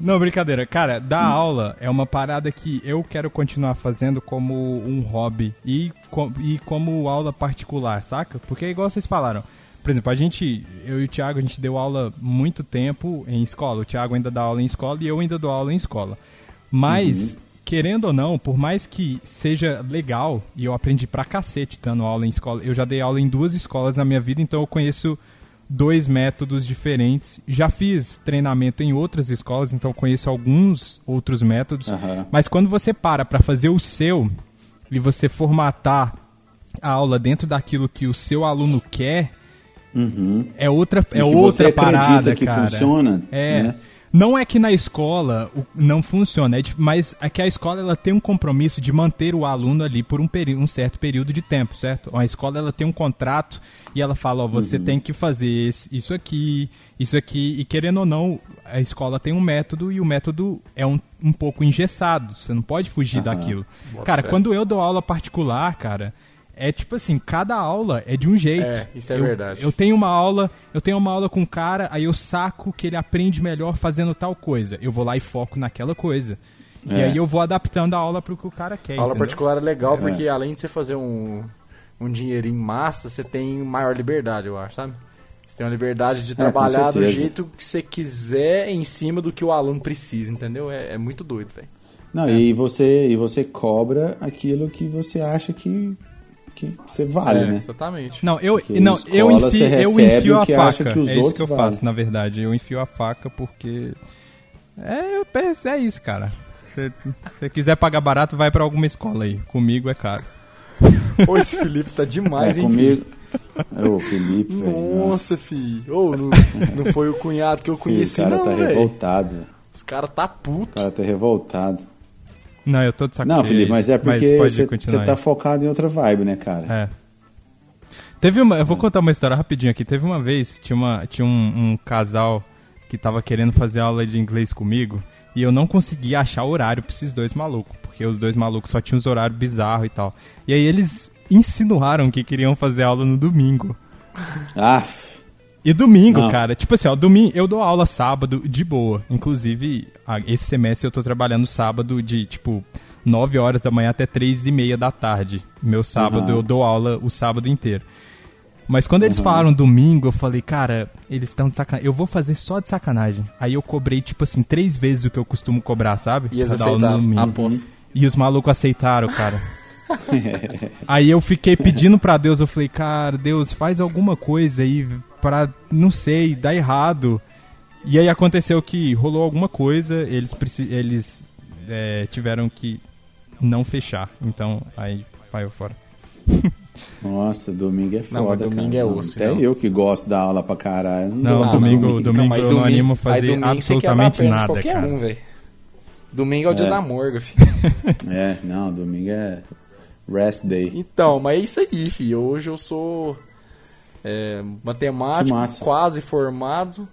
Não, brincadeira. Cara, dar aula é uma parada que eu quero continuar fazendo como um hobby e, co- e como aula particular, saca? Porque igual vocês falaram. Por exemplo, a gente, eu e o Thiago, a gente deu aula muito tempo em escola. O Thiago ainda dá aula em escola e eu ainda dou aula em escola. Mas, querendo ou não, por mais que seja legal, e eu aprendi pra cacete dando aula em escola, eu já dei aula em duas escolas na minha vida, então eu conheço dois métodos diferentes. Já fiz treinamento em outras escolas, então conheço alguns outros métodos. Aham. Mas quando você para para fazer o seu e você formatar a aula dentro daquilo que o seu aluno quer, Uhum. é outra, é outra parada, que cara. funciona, É. né? Não é que na escola não funciona, é de- mas é que a escola ela tem um compromisso de manter o aluno ali por um, peri- um certo período de tempo, certo? A escola ela tem um contrato e ela fala, ó, você Uhum. tem que fazer esse- isso aqui, isso aqui, e querendo ou não, a escola tem um método e o método é um, um pouco engessado, você não pode fugir Aham. daquilo. Bota Cara, fé. quando eu dou aula particular, cara, é tipo assim, cada aula é de um jeito. É, isso é Eu- verdade. Eu tenho uma aula, eu tenho uma aula com um cara, aí eu saco que ele aprende melhor fazendo tal coisa. Eu vou lá e foco naquela coisa. E É. aí eu vou adaptando a aula pro que o cara quer. A aula entendeu? particular é legal porque além de você fazer um, um dinheirinho massa, você tem maior liberdade, eu acho, sabe? Você tem uma liberdade de É, trabalhar do jeito que você quiser em cima do que o aluno precisa, entendeu? É, é muito doido, velho. Não, e você e você cobra aquilo que você acha que que você vale, É, né? Exatamente. Não, eu, Porque não, eu, enfio, eu enfio o a faca. que os é isso que eu valem. faço, na verdade. Eu enfio a faca porque. É, eu penso- é isso, cara. Se você quiser pagar barato, vai pra alguma escola aí. Comigo é caro. Ô, esse Felipe tá demais, é, hein, comigo. É o Felipe, filho? velho. Nossa, fi. Ô, não, não foi o cunhado que eu o conheci, cara não, tá velho. revoltado. Os caras tá O puto. cara tá revoltado. Não, eu tô de saco Não, Felipe, mas é porque você tá focado em outra vibe, né, cara? É. Teve uma, eu vou contar uma história rapidinho aqui. Teve uma vez, tinha, uma, tinha um, um casal que tava querendo fazer aula de inglês comigo e eu não conseguia achar horário pra esses dois malucos, porque os dois malucos só tinham os horários bizarros e tal. E aí eles insinuaram que queriam fazer aula no domingo. *laughs* Ah, E domingo, cara, tipo assim, ó, domingo eu dou aula sábado de boa. Inclusive, esse semestre eu tô trabalhando sábado de, tipo, 9 horas da manhã até 3 e meia da tarde. Meu sábado Uhum. eu dou aula o sábado inteiro. Mas quando eles Uhum. falaram domingo, eu falei, cara, eles estão de sacanagem. Eu vou fazer só de sacanagem. Aí eu cobrei, tipo assim, três vezes o que eu costumo cobrar, sabe? E eles aceitaram. Aposto. E os malucos aceitaram, cara. *laughs* aí eu fiquei pedindo pra Deus, eu falei, cara, Deus, faz alguma coisa aí pra, não sei, dar errado. E aí aconteceu que rolou alguma coisa, eles, eles é, tiveram que não fechar. Então, aí vai fora. *laughs* nossa, domingo é foda, Não, mas domingo cara. é Não, osso, Até não. eu que gosto da aula pra caralho. Não, gosto, domingo- domingo eu não animo a fazer domingo absolutamente nada, qualquer cara. um. Domingo é o dia É. da morga, filho. *laughs* É, não, domingo é rest day. Então, mas é isso aí, filho. Hoje eu sou é, matemático, quase formado.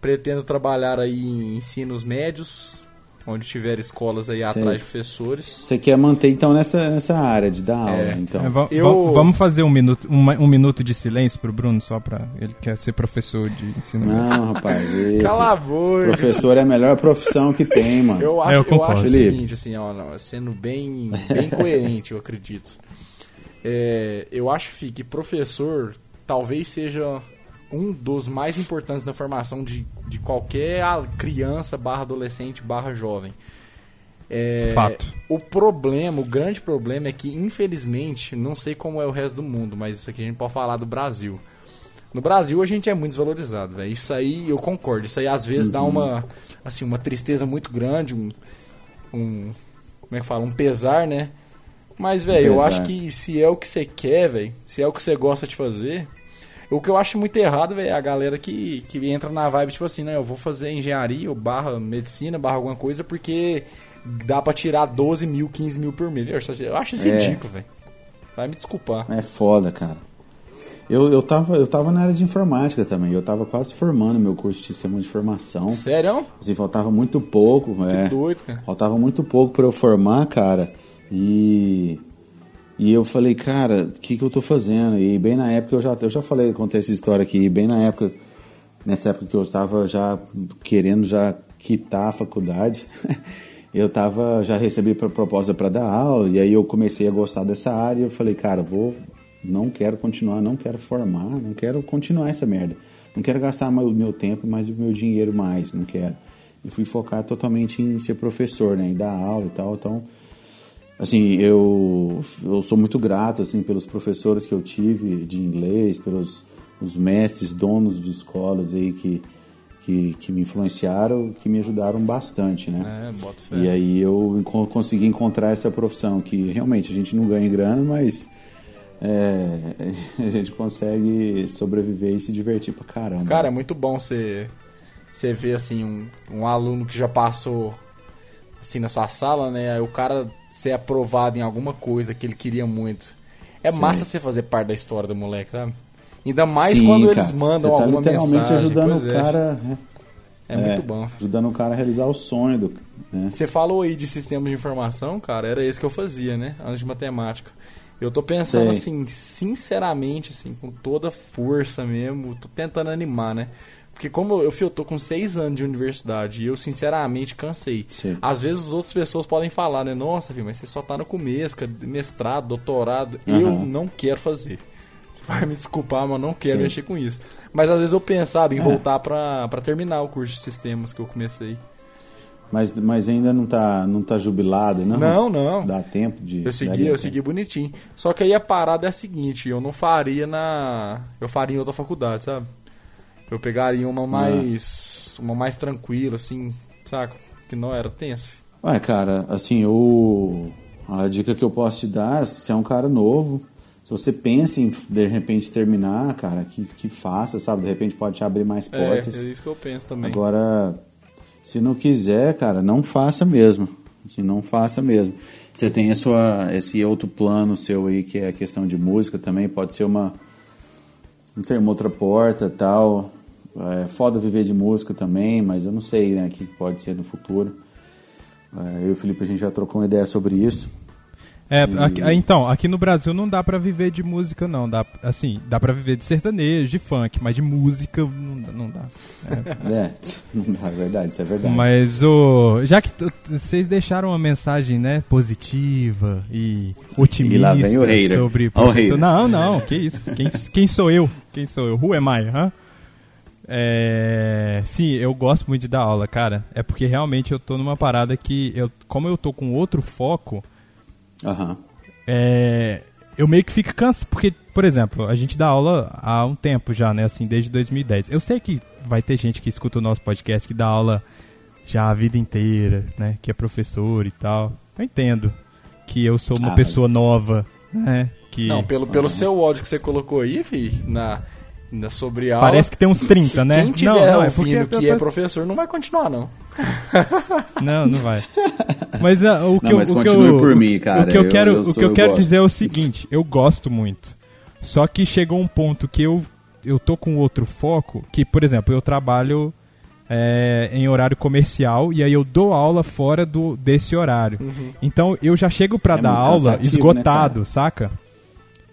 Pretendo trabalhar aí em ensinos médios, onde tiver escolas aí Sei. atrás de professores. Você quer manter então nessa, nessa área de dar aula, então. É, Eu- va- Vamos fazer um minuto, uma- um minuto de silêncio pro Bruno, só pra. Ele quer ser professor de ensino. Não, rapaz. *laughs* Cala a boca. Professor é a melhor profissão que tem, *laughs* mano. Eu acho, É, eu eu acho o seguinte, assim, ó, não, sendo bem, bem coerente, eu acredito. É, eu acho, Fih, que professor talvez seja um dos mais importantes na formação de, de qualquer criança, barra adolescente, barra jovem. É, Fato. O problema, o grande problema é que, infelizmente, não sei como é o resto do mundo, mas isso aqui a gente pode falar do Brasil. No Brasil a gente é muito desvalorizado, velho. Isso aí eu concordo. Isso aí às vezes dá uma assim, uma tristeza muito grande, um, um como é que fala, um pesar, né? Mas velho, eu pesar. acho que se é o que você quer, velho, se é o que você gosta de fazer, o que eu acho muito errado, velho, é a galera que, que entra na vibe tipo assim, né, eu vou fazer engenharia ou barra medicina, barra alguma coisa porque dá pra tirar 12 mil, 15 mil por mês. Eu acho isso É. ridículo, velho. Vai me desculpar. É foda, cara. Eu, eu, tava, eu tava na área de informática também. Eu tava quase formando meu curso de sistema de informação. Sério? Assim, faltava muito pouco. é. doido, cara. Faltava muito pouco pra eu formar, cara. E. E eu falei, cara, o que, que eu tô fazendo? E bem na época eu já, eu já falei, contei essa história aqui, bem na época, nessa época que eu estava já querendo já quitar a faculdade, *laughs* eu tava, já recebi pro- proposta para dar aula, e aí eu comecei a gostar dessa área, e eu falei, cara, vou, não quero continuar, não quero formar, não quero continuar essa merda. Não quero gastar o meu tempo, mas o meu dinheiro mais, não quero. E fui focar totalmente em ser professor, né, dar aula e tal, então assim, eu, eu sou muito grato assim pelos professores que eu tive de inglês, pelos os mestres, donos de escolas aí que, que, que me influenciaram, que me ajudaram bastante, né? É, bota fé. E aí eu consegui encontrar essa profissão que realmente a gente não ganha grana, mas é, *laughs* a gente consegue sobreviver e se divertir pra caramba. Cara, é muito bom você você ver assim um, um aluno que já passou assim na sua sala, né? Aí o cara ser aprovado em alguma coisa que ele queria muito. É Sim. massa você fazer parte da história do moleque, sabe? Ainda mais Sim, quando cara. eles mandam Você tá alguma mensagem. ajudando pois o é. cara. né? É, muito bom. Ajudando o cara a realizar o sonho do. Né? Você falou aí de sistema de informação, cara, era esse que eu fazia, né? Antes de matemática. Eu tô pensando Sei. assim, sinceramente, assim, com toda força mesmo, tô tentando animar, né? Porque como eu, eu tô com seis anos de universidade e eu sinceramente cansei. Sim. Às vezes as outras pessoas podem falar, né? Nossa, filho, mas você só tá no começo, mestrado, doutorado. Eu Aham. não quero fazer. Vai me desculpar, mas não quero Sim. mexer com isso. Mas às vezes eu pensava em É. voltar pra terminar o curso de sistemas que eu comecei. Mas, mas ainda não tá, não tá jubilado, não? Não, não. Dá tempo de. Eu segui, eu segui bonitinho. Só que aí a parada é a seguinte, eu não faria na. Eu faria em outra faculdade, sabe? Eu pegaria uma mais. uma mais tranquila, assim, saca? Que não era tenso. Ué, cara, assim, o... a dica que eu posso te dar, se você é um cara novo, se você pensa em de repente terminar, cara, que, que faça, sabe? De repente pode te abrir mais portas. É, é isso que eu penso também. Agora, se não quiser, cara, não faça mesmo. Assim, não faça mesmo. Você tem a sua, esse outro plano seu aí, que é a questão de música também, pode ser uma, não sei, uma outra porta tal. É foda viver de música também, mas eu não sei, né, o que pode ser no futuro. É, eu e o Felipe, a gente já trocou uma ideia sobre isso. É, aqui- então, aqui no Brasil não dá pra viver de música, não. Dá, assim, dá pra viver de sertanejo, de funk, mas de música não dá. Não dá. É, *laughs* não dá, é verdade, isso é verdade. Mas o. Já que vocês deixaram uma mensagem, né, positiva e otimista E lá vem o hater. sobre hater. Não, não, que isso. Quem, quem sou eu? Quem sou eu? Who am I? hã? É, sim, eu gosto muito de dar aula, cara. É porque realmente eu tô numa parada que eu, como eu tô com outro foco, Aham. é, eu meio que fico cansado, porque, por exemplo, a gente dá aula há um tempo já, né, assim, desde 2010. Eu sei que vai ter gente que escuta o nosso podcast que dá aula já a vida inteira, né, que é professor e tal. Eu entendo que eu sou uma Ah, pessoa nova, né, que Não, pelo, pelo seu ódio que você colocou aí, fi, na, na sobre aula. parece que tem uns 30, né? Quem tiver não, não, é porque ouvindo que eu é professor não vai continuar, não. *laughs* Não, não vai. Mas o que Não, eu, o que eu, por mim, cara. O que eu Eu- quero, eu o sou- que eu eu quero gosto. dizer é o seguinte, eu gosto muito. Só que chegou um ponto que eu eu tô com outro foco, que por exemplo, eu trabalho é, em horário comercial e aí eu dou aula fora do desse horário. Então eu já chego pra É dar aula cansativo, esgotado, né, saca?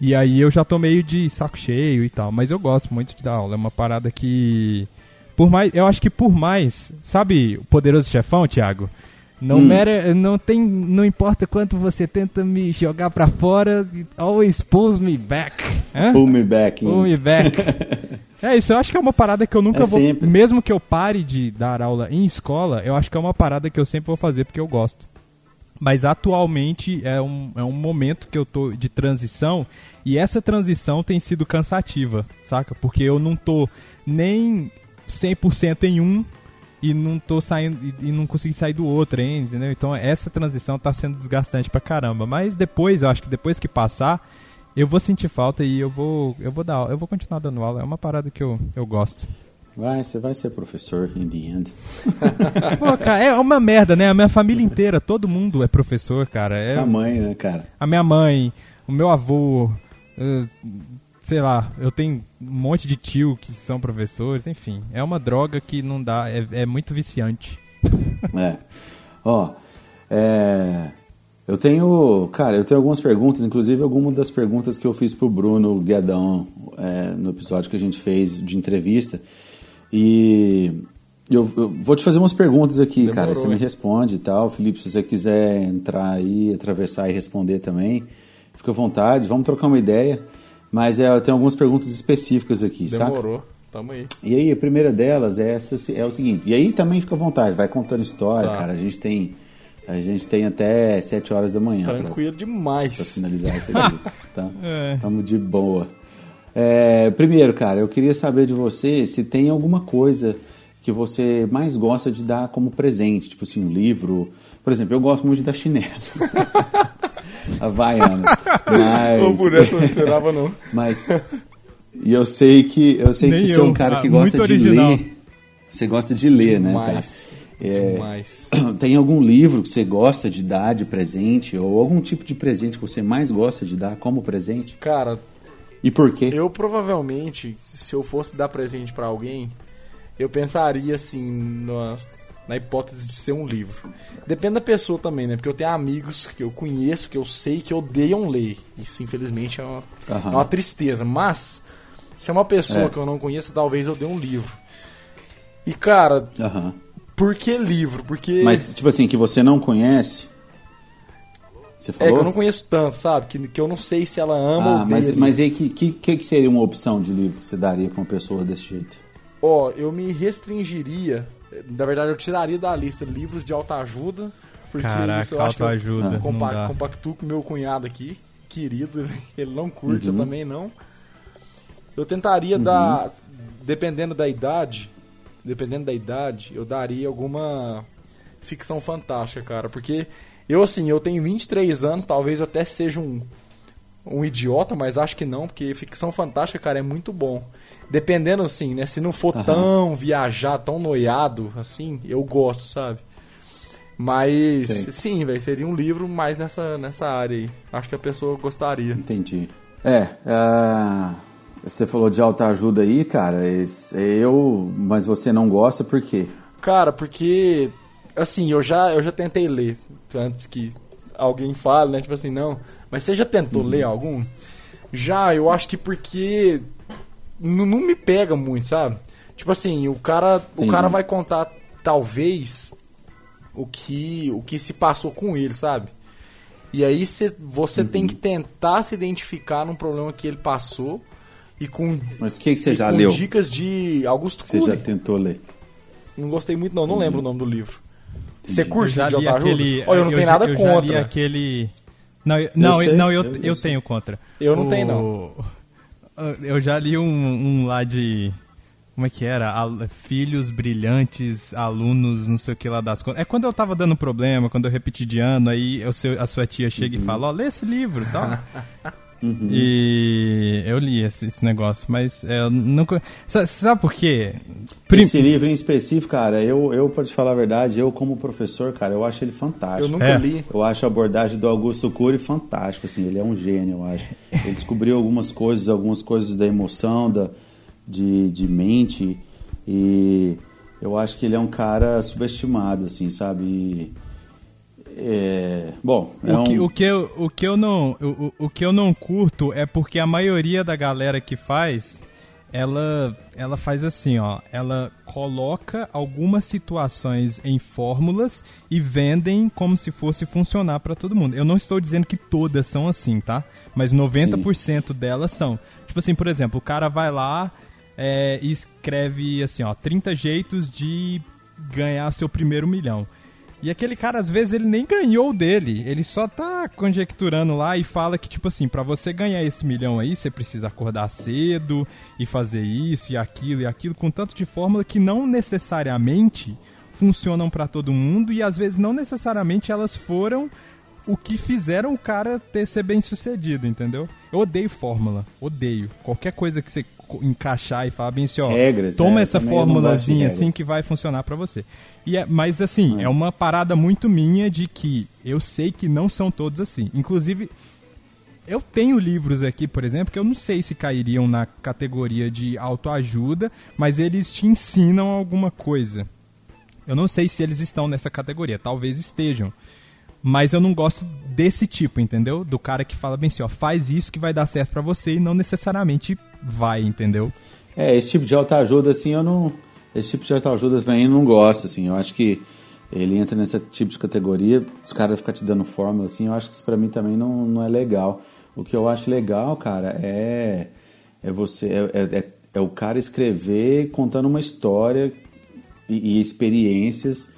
E aí eu já tô meio de saco cheio e tal, mas eu gosto muito de dar aula, é uma parada que por mais, eu acho que por mais, sabe, o poderoso chefão, Thiago? Não Hum. matter, não tem, não importa quanto você tenta me jogar pra fora, always pulls me back. Hã? Pull me back. Pull me back. *laughs* é isso, eu acho que é uma parada que eu nunca É vou, sempre. mesmo que eu pare de dar aula em escola, eu acho que é uma parada que eu sempre vou fazer porque eu gosto. Mas atualmente é um, é um momento que eu tô de transição e essa transição tem sido cansativa, saca? Porque eu não tô nem 100% em um e não tô saindo e, e não consegui sair do outro ainda, entendeu? Então essa transição tá sendo desgastante pra caramba, mas depois, eu acho que depois que passar, eu vou sentir falta e eu vou eu vou dar, eu vou continuar dando aula, é uma parada que eu, eu gosto. Vai, você vai ser professor in the end. *laughs* Pô, cara, é uma merda, né? A minha família inteira, todo mundo é professor, cara. É, Sua mãe, né, cara? a minha mãe, o meu avô, eh, sei lá, eu tenho um monte de tio que são professores, enfim. É uma droga que não dá, é, é muito viciante. *laughs* É. Ó, é, eu tenho, cara, eu tenho algumas perguntas, inclusive algumas das perguntas que eu fiz pro Bruno Guedão é, no episódio que a gente fez de entrevista. E eu, eu vou te fazer umas perguntas aqui, Demorou, cara. Você me responde e tal. Felipe, se você quiser entrar aí, atravessar e responder também, fica à vontade. Vamos trocar uma ideia. Mas é, eu tenho algumas perguntas específicas aqui, saca? Demorou. Tamo aí. E aí, a primeira delas é, essa, é o seguinte. E aí também fica à vontade, vai contando história, Tá. cara. A gente tem. A gente tem até 7 horas da manhã pra- Tranquilo pra, demais. finalizar isso aqui. *laughs* tá? É. Tamo de boa. É, primeiro, cara, eu queria saber de você se tem alguma coisa que você mais gosta de dar como presente, tipo assim, um livro. Por exemplo, eu gosto muito de dar chinelo. *laughs* Havaiana. Mas... Ou por essa eu não esperava, *laughs* não. Mas. E eu sei que eu sei Nem que você é um cara que Ah, gosta de original. ler. Você gosta de ler, né, cara? Demais. É, Demais. *clears throat* Tem algum livro que você gosta de dar de presente? Ou algum tipo de presente que você mais gosta de dar como presente? Cara, E por quê? eu provavelmente, se eu fosse dar presente pra alguém, eu pensaria assim, na, na hipótese de ser um livro. Depende da pessoa também, né? Porque eu tenho amigos que eu conheço, que eu sei que odeiam ler. Isso, infelizmente, é uma, Aham. é uma tristeza. Mas, se é uma pessoa É. que eu não conheço, talvez eu dê um livro. E, cara, Aham. por que livro? Porque. Mas, tipo assim, que você não conhece. Você É falou? que eu não conheço tanto, sabe? Que, que eu não sei se ela ama ou Ah, odeia. mas, mas aí que, que, que seria uma opção de livro que você daria pra uma pessoa desse jeito? Ó, eu me restringiria. Na verdade, eu tiraria da lista livros de autoajuda. Porque Caraca, isso eu acho que eu autoajuda, não compa compactuo com meu cunhado aqui, querido. *laughs* Ele não curte, eu também não. Eu tentaria dar, dependendo da idade, dependendo da idade, eu daria alguma ficção fantástica, cara. Porque eu, assim, eu tenho 23 anos, talvez eu até seja um, um idiota, mas acho que não, porque ficção fantástica, cara, é muito bom. Dependendo, assim, né? Se não for Aham. tão viajar, tão noiado, assim, eu gosto, sabe? Mas, Sei. sim, velho, seria um livro mais nessa, nessa área aí. Acho que a pessoa gostaria. Entendi. É, ah, você falou de autoajuda aí, cara. Eu, mas você não gosta por quê? Cara, porque assim, eu já eu já tentei ler antes que alguém fale, né? Tipo assim, não. Mas você já tentou ler algum? Já, eu acho que porque n- não me pega muito, sabe? Tipo assim, o cara o Entendi. cara vai contar talvez o que o que se passou com ele, sabe? E aí cê, você tem que tentar se identificar num problema que ele passou e com Mas o que, que você já com leu? dicas de Augusto Você Cury. já tentou ler? Não gostei muito, não. Não lembro o nome do livro. Você Eu curte já livro de aquele. Olha, eu não tenho já- nada eu Já li contra. aquele. Não, eu- não, sei, eu, não, eu, eu- eu, eu tenho contra. Eu não O- tenho, não. *laughs* Eu já li um, um lá de. Como é que era? Al- Filhos brilhantes, alunos, não sei o que lá das contas. É quando eu tava dando problema, quando eu repeti de ano, aí o seu- a sua tia chega Uhum. e fala: Ó, lê esse livro e *laughs* tal. E eu li esse, esse negócio, mas é, eu não. co- Sa- Sabe por quê? Prim- Esse livro em específico, cara, eu, eu para te falar a verdade, eu como professor, cara, eu acho ele fantástico. Eu nunca É. li. Eu acho a abordagem do Augusto Cury fantástico, assim, ele é um gênio, eu acho. Ele descobriu algumas coisas, algumas coisas da emoção, da, de, de mente, e eu acho que ele é um cara subestimado, assim, sabe? E, é, bom, é O que, um- o, que eu, o, que eu não, o, o- que eu não curto é porque a maioria da galera que faz, ela, ela faz assim, ó. Ela coloca algumas situações em fórmulas e vendem como se fosse funcionar pra todo mundo. Eu não estou dizendo que todas são assim, tá? Mas 90% delas são. Tipo assim, por exemplo, o cara vai lá é, e escreve assim, ó, 30 jeitos de ganhar seu primeiro milhão. E aquele cara, às vezes, ele nem ganhou dele. Ele só tá conjecturando lá e fala que, tipo assim, pra você ganhar esse milhão aí, você precisa acordar cedo e fazer isso e aquilo e aquilo, com tanto de fórmula que não necessariamente funcionam pra todo mundo e às vezes não necessariamente elas foram o que fizeram o cara ter ser bem sucedido, entendeu? Eu odeio fórmula, odeio. Qualquer coisa que você encaixar e falar bem assim, ó, Regras, toma é, essa formulazinha assim regras. que vai funcionar pra você. E é, mas assim, Hum. é uma parada muito minha de que eu sei que não são todos assim. Inclusive, eu tenho livros aqui, por exemplo, que eu não sei se cairiam na categoria de autoajuda, mas eles te ensinam alguma coisa. Eu não sei se eles estão nessa categoria, talvez estejam. Mas eu não gosto desse tipo, entendeu? Do cara que fala bem assim, ó, faz isso que vai dar certo pra você e não necessariamente vai, entendeu? É, esse tipo de autoajuda, assim, eu não. Esse tipo de autoajuda também eu não gosto, assim. Eu acho que ele entra nesse tipo de categoria, os caras ficam te dando fórmula, assim, eu acho que isso pra mim também não, não é legal. O que eu acho legal, cara, é. É você. É, é- é- é o cara escrever contando uma história e, e experiências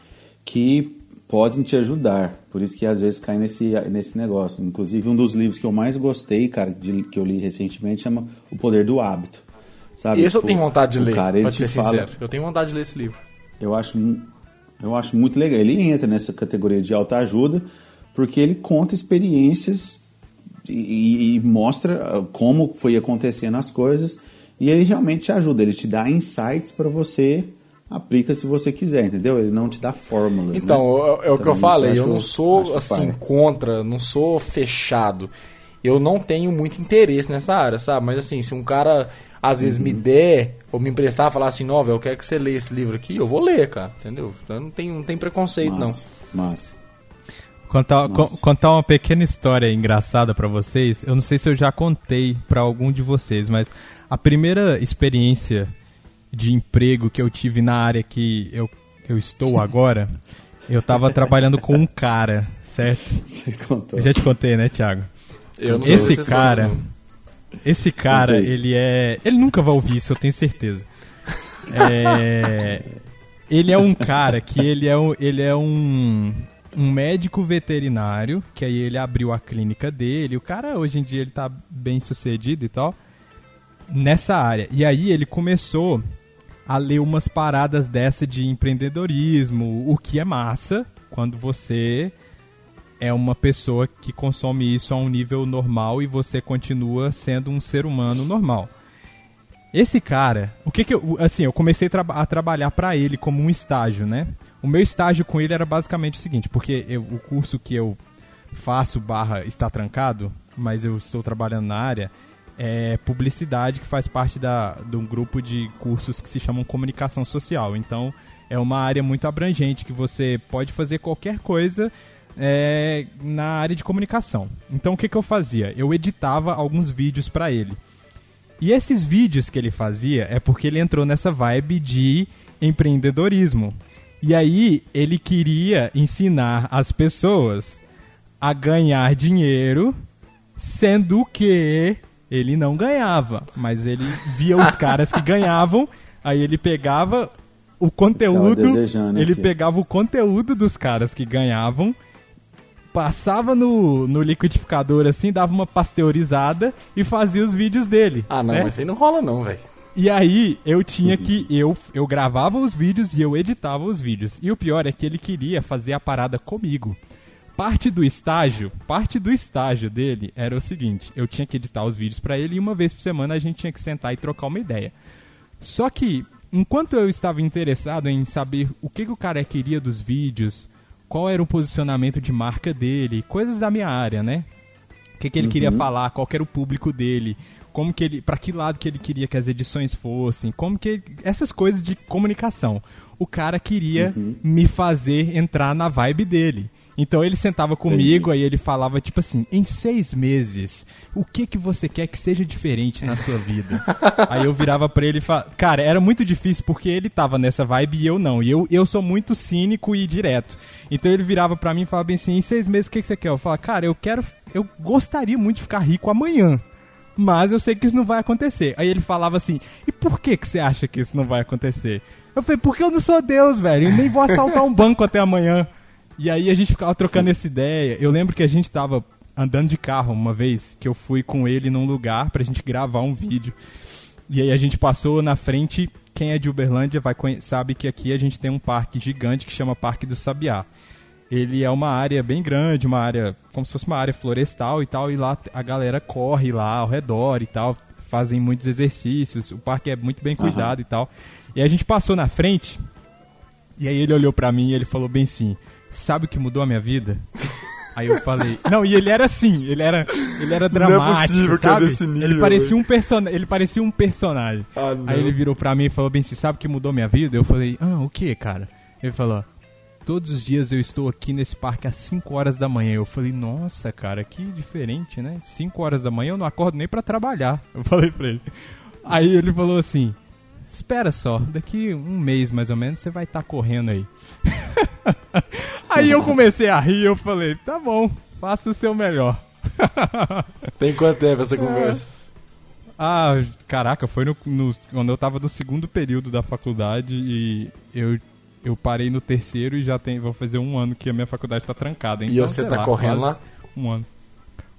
que podem te ajudar. Por isso que às vezes cai nesse, nesse negócio. Inclusive, um dos livros que eu mais gostei, cara, de, que eu li recentemente, chama O Poder do Hábito. Sabe? Esse eu Tipo, tenho vontade de ler, cara, pra ser fala- sincero. Eu tenho vontade de ler esse livro. eu acho, eu acho muito legal. Ele entra nessa categoria de autoajuda porque ele conta experiências e, e mostra ah, como foi acontecendo as coisas e ele realmente te ajuda. Ele te dá insights para você aplica se você quiser, entendeu? Ele não te dá fórmulas. Então, né? é, é o que eu falei, eu não sou assim contra, não sou fechado. Eu não tenho muito interesse nessa área, sabe? Mas assim, se um cara às vezes Uhum. me der ou me emprestar, falar assim, não, velho, eu quero que você leia esse livro aqui, eu vou ler, cara, entendeu? Então não tem, não tem preconceito, Massa, massa. Contar, co- contar uma pequena história engraçada pra vocês. Eu não sei se eu já contei pra algum de vocês, mas a primeira experiência de emprego que eu tive na área que eu, eu estou agora, eu tava trabalhando com um cara, certo? Você contou. Eu já te contei, né, Thiago? Eu não sei Esse se vocês cara, esse cara, ele é. Ele nunca vai ouvir isso, eu tenho certeza. É, ele é um cara que ele é um, ele é um, um médico veterinário, que aí ele abriu a clínica dele. O cara hoje em dia ele tá bem sucedido e tal. Nessa área. E aí ele começou a ler umas paradas dessa de empreendedorismo, o que é massa quando você é uma pessoa que consome isso a um nível normal e você continua sendo um ser humano normal. Esse cara, o que que eu, assim, eu comecei a, traba- a trabalhar pra ele como um estágio, né? O meu estágio com ele era basicamente o seguinte, porque eu- o curso que eu faço barra está trancado, mas eu estou trabalhando na área, é publicidade que faz parte da, de um grupo de cursos que se chamam comunicação social. Então, é uma área muito abrangente que você pode fazer qualquer coisa é, na área de comunicação. Então, o que, que eu fazia? Eu editava alguns vídeos para ele. E esses vídeos que ele fazia é porque ele entrou nessa vibe de empreendedorismo. E aí ele queria ensinar as pessoas a ganhar dinheiro, sendo que ele não ganhava, mas ele via os *laughs* caras que ganhavam, aí ele pegava o conteúdo, ele aqui. pegava o conteúdo dos caras que ganhavam passava no, no liquidificador assim, dava uma pasteurizada e fazia os vídeos dele. Ah, não, certo? mas isso aí não rola não, velho. E aí eu tinha que. Eu, eu gravava os vídeos e eu editava os vídeos. E o pior é que ele queria fazer a parada comigo. Parte do estágio, parte do estágio dele era o seguinte: eu tinha que editar os vídeos pra ele e uma vez por semana a gente tinha que sentar e trocar uma ideia. Só que, enquanto eu estava interessado em saber o que, que o cara queria dos vídeos, qual era o posicionamento de marca dele, coisas da minha área, né? O que, que ele queria falar, qual que era o público dele, como que ele, para que lado que ele queria que as edições fossem, como que ele- essas coisas de comunicação. O cara queria me fazer entrar na vibe dele. Então ele sentava comigo, aí ele falava tipo assim: em seis meses, o que que você quer que seja diferente na sua vida? *laughs* aí eu virava pra ele e falava, cara, era muito difícil porque ele tava nessa vibe e eu não. E eu, eu sou muito cínico e direto. Então ele virava pra mim e falava bem assim: em seis meses, o que que você quer? Eu falava, cara, eu quero, eu gostaria muito de ficar rico amanhã. Mas eu sei que isso não vai acontecer. Aí ele falava assim: E por que, que você acha que isso não vai acontecer? Eu falei: Porque eu não sou Deus, velho. Eu nem vou assaltar um *laughs* banco até amanhã. E aí a gente ficava trocando essa ideia. Eu lembro que a gente tava andando de carro uma vez, que eu fui com ele num lugar pra gente gravar um vídeo. E aí a gente passou na frente. Quem é de Uberlândia vai sabe que aqui a gente tem um parque gigante que chama Parque do Sabiá. Ele é uma área bem grande, uma área como se fosse uma área florestal e tal, e lá a galera corre lá ao redor e tal, fazem muitos exercícios, o parque é muito bem cuidado e tal. E a gente passou na frente, e aí ele olhou pra mim e ele falou bem assim: "Sabe o que mudou a minha vida?" Aí eu falei, não, e ele era assim, ele era, ele era é dramático, possível que é sabe? desse nível, ele parecia um person... ele parecia um personagem. Ah, não. Aí ele virou pra mim e falou bem assim, sabe o que mudou minha vida? Eu falei, ah, o que, cara? Ele falou, todos os dias eu estou aqui nesse parque às 5 horas da manhã. Eu falei, nossa, cara, que diferente, né? 5 horas da manhã eu não acordo nem pra trabalhar. *laughs* Eu falei pra ele. Aí ele falou assim, espera só, daqui um mês mais ou menos você vai estar correndo aí. *laughs* aí eu comecei a rir, eu falei, tá bom, faça o seu melhor. *laughs* Tem quanto tempo essa conversa? Ah, caraca, foi no, no- quando eu tava no segundo período da faculdade e eu eu parei no terceiro e já tem, vou fazer um ano que a minha faculdade tá trancada. Então, E você tá lá, correndo lá? Um ano.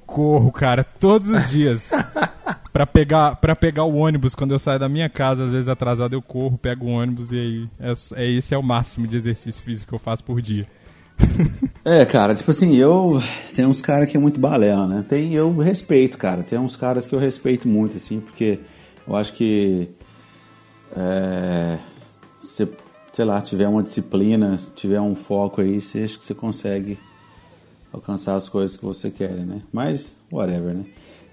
Corro, cara, todos os dias. *laughs* pra, pegar, pra pegar o ônibus, quando eu saio da minha casa, às vezes atrasado, eu corro, pego o ônibus e aí. É, é, esse é o máximo de exercício físico que eu faço por dia. *laughs* É, cara, tipo assim, eu. Tem uns caras que é muito balela, né? Tem, eu respeito, cara. Tem uns caras que eu respeito muito, assim, porque eu acho que. É, se, sei lá, tiver uma disciplina, tiver um foco aí, você acha que você consegue alcançar as coisas que você quer, né? Mas, whatever, né?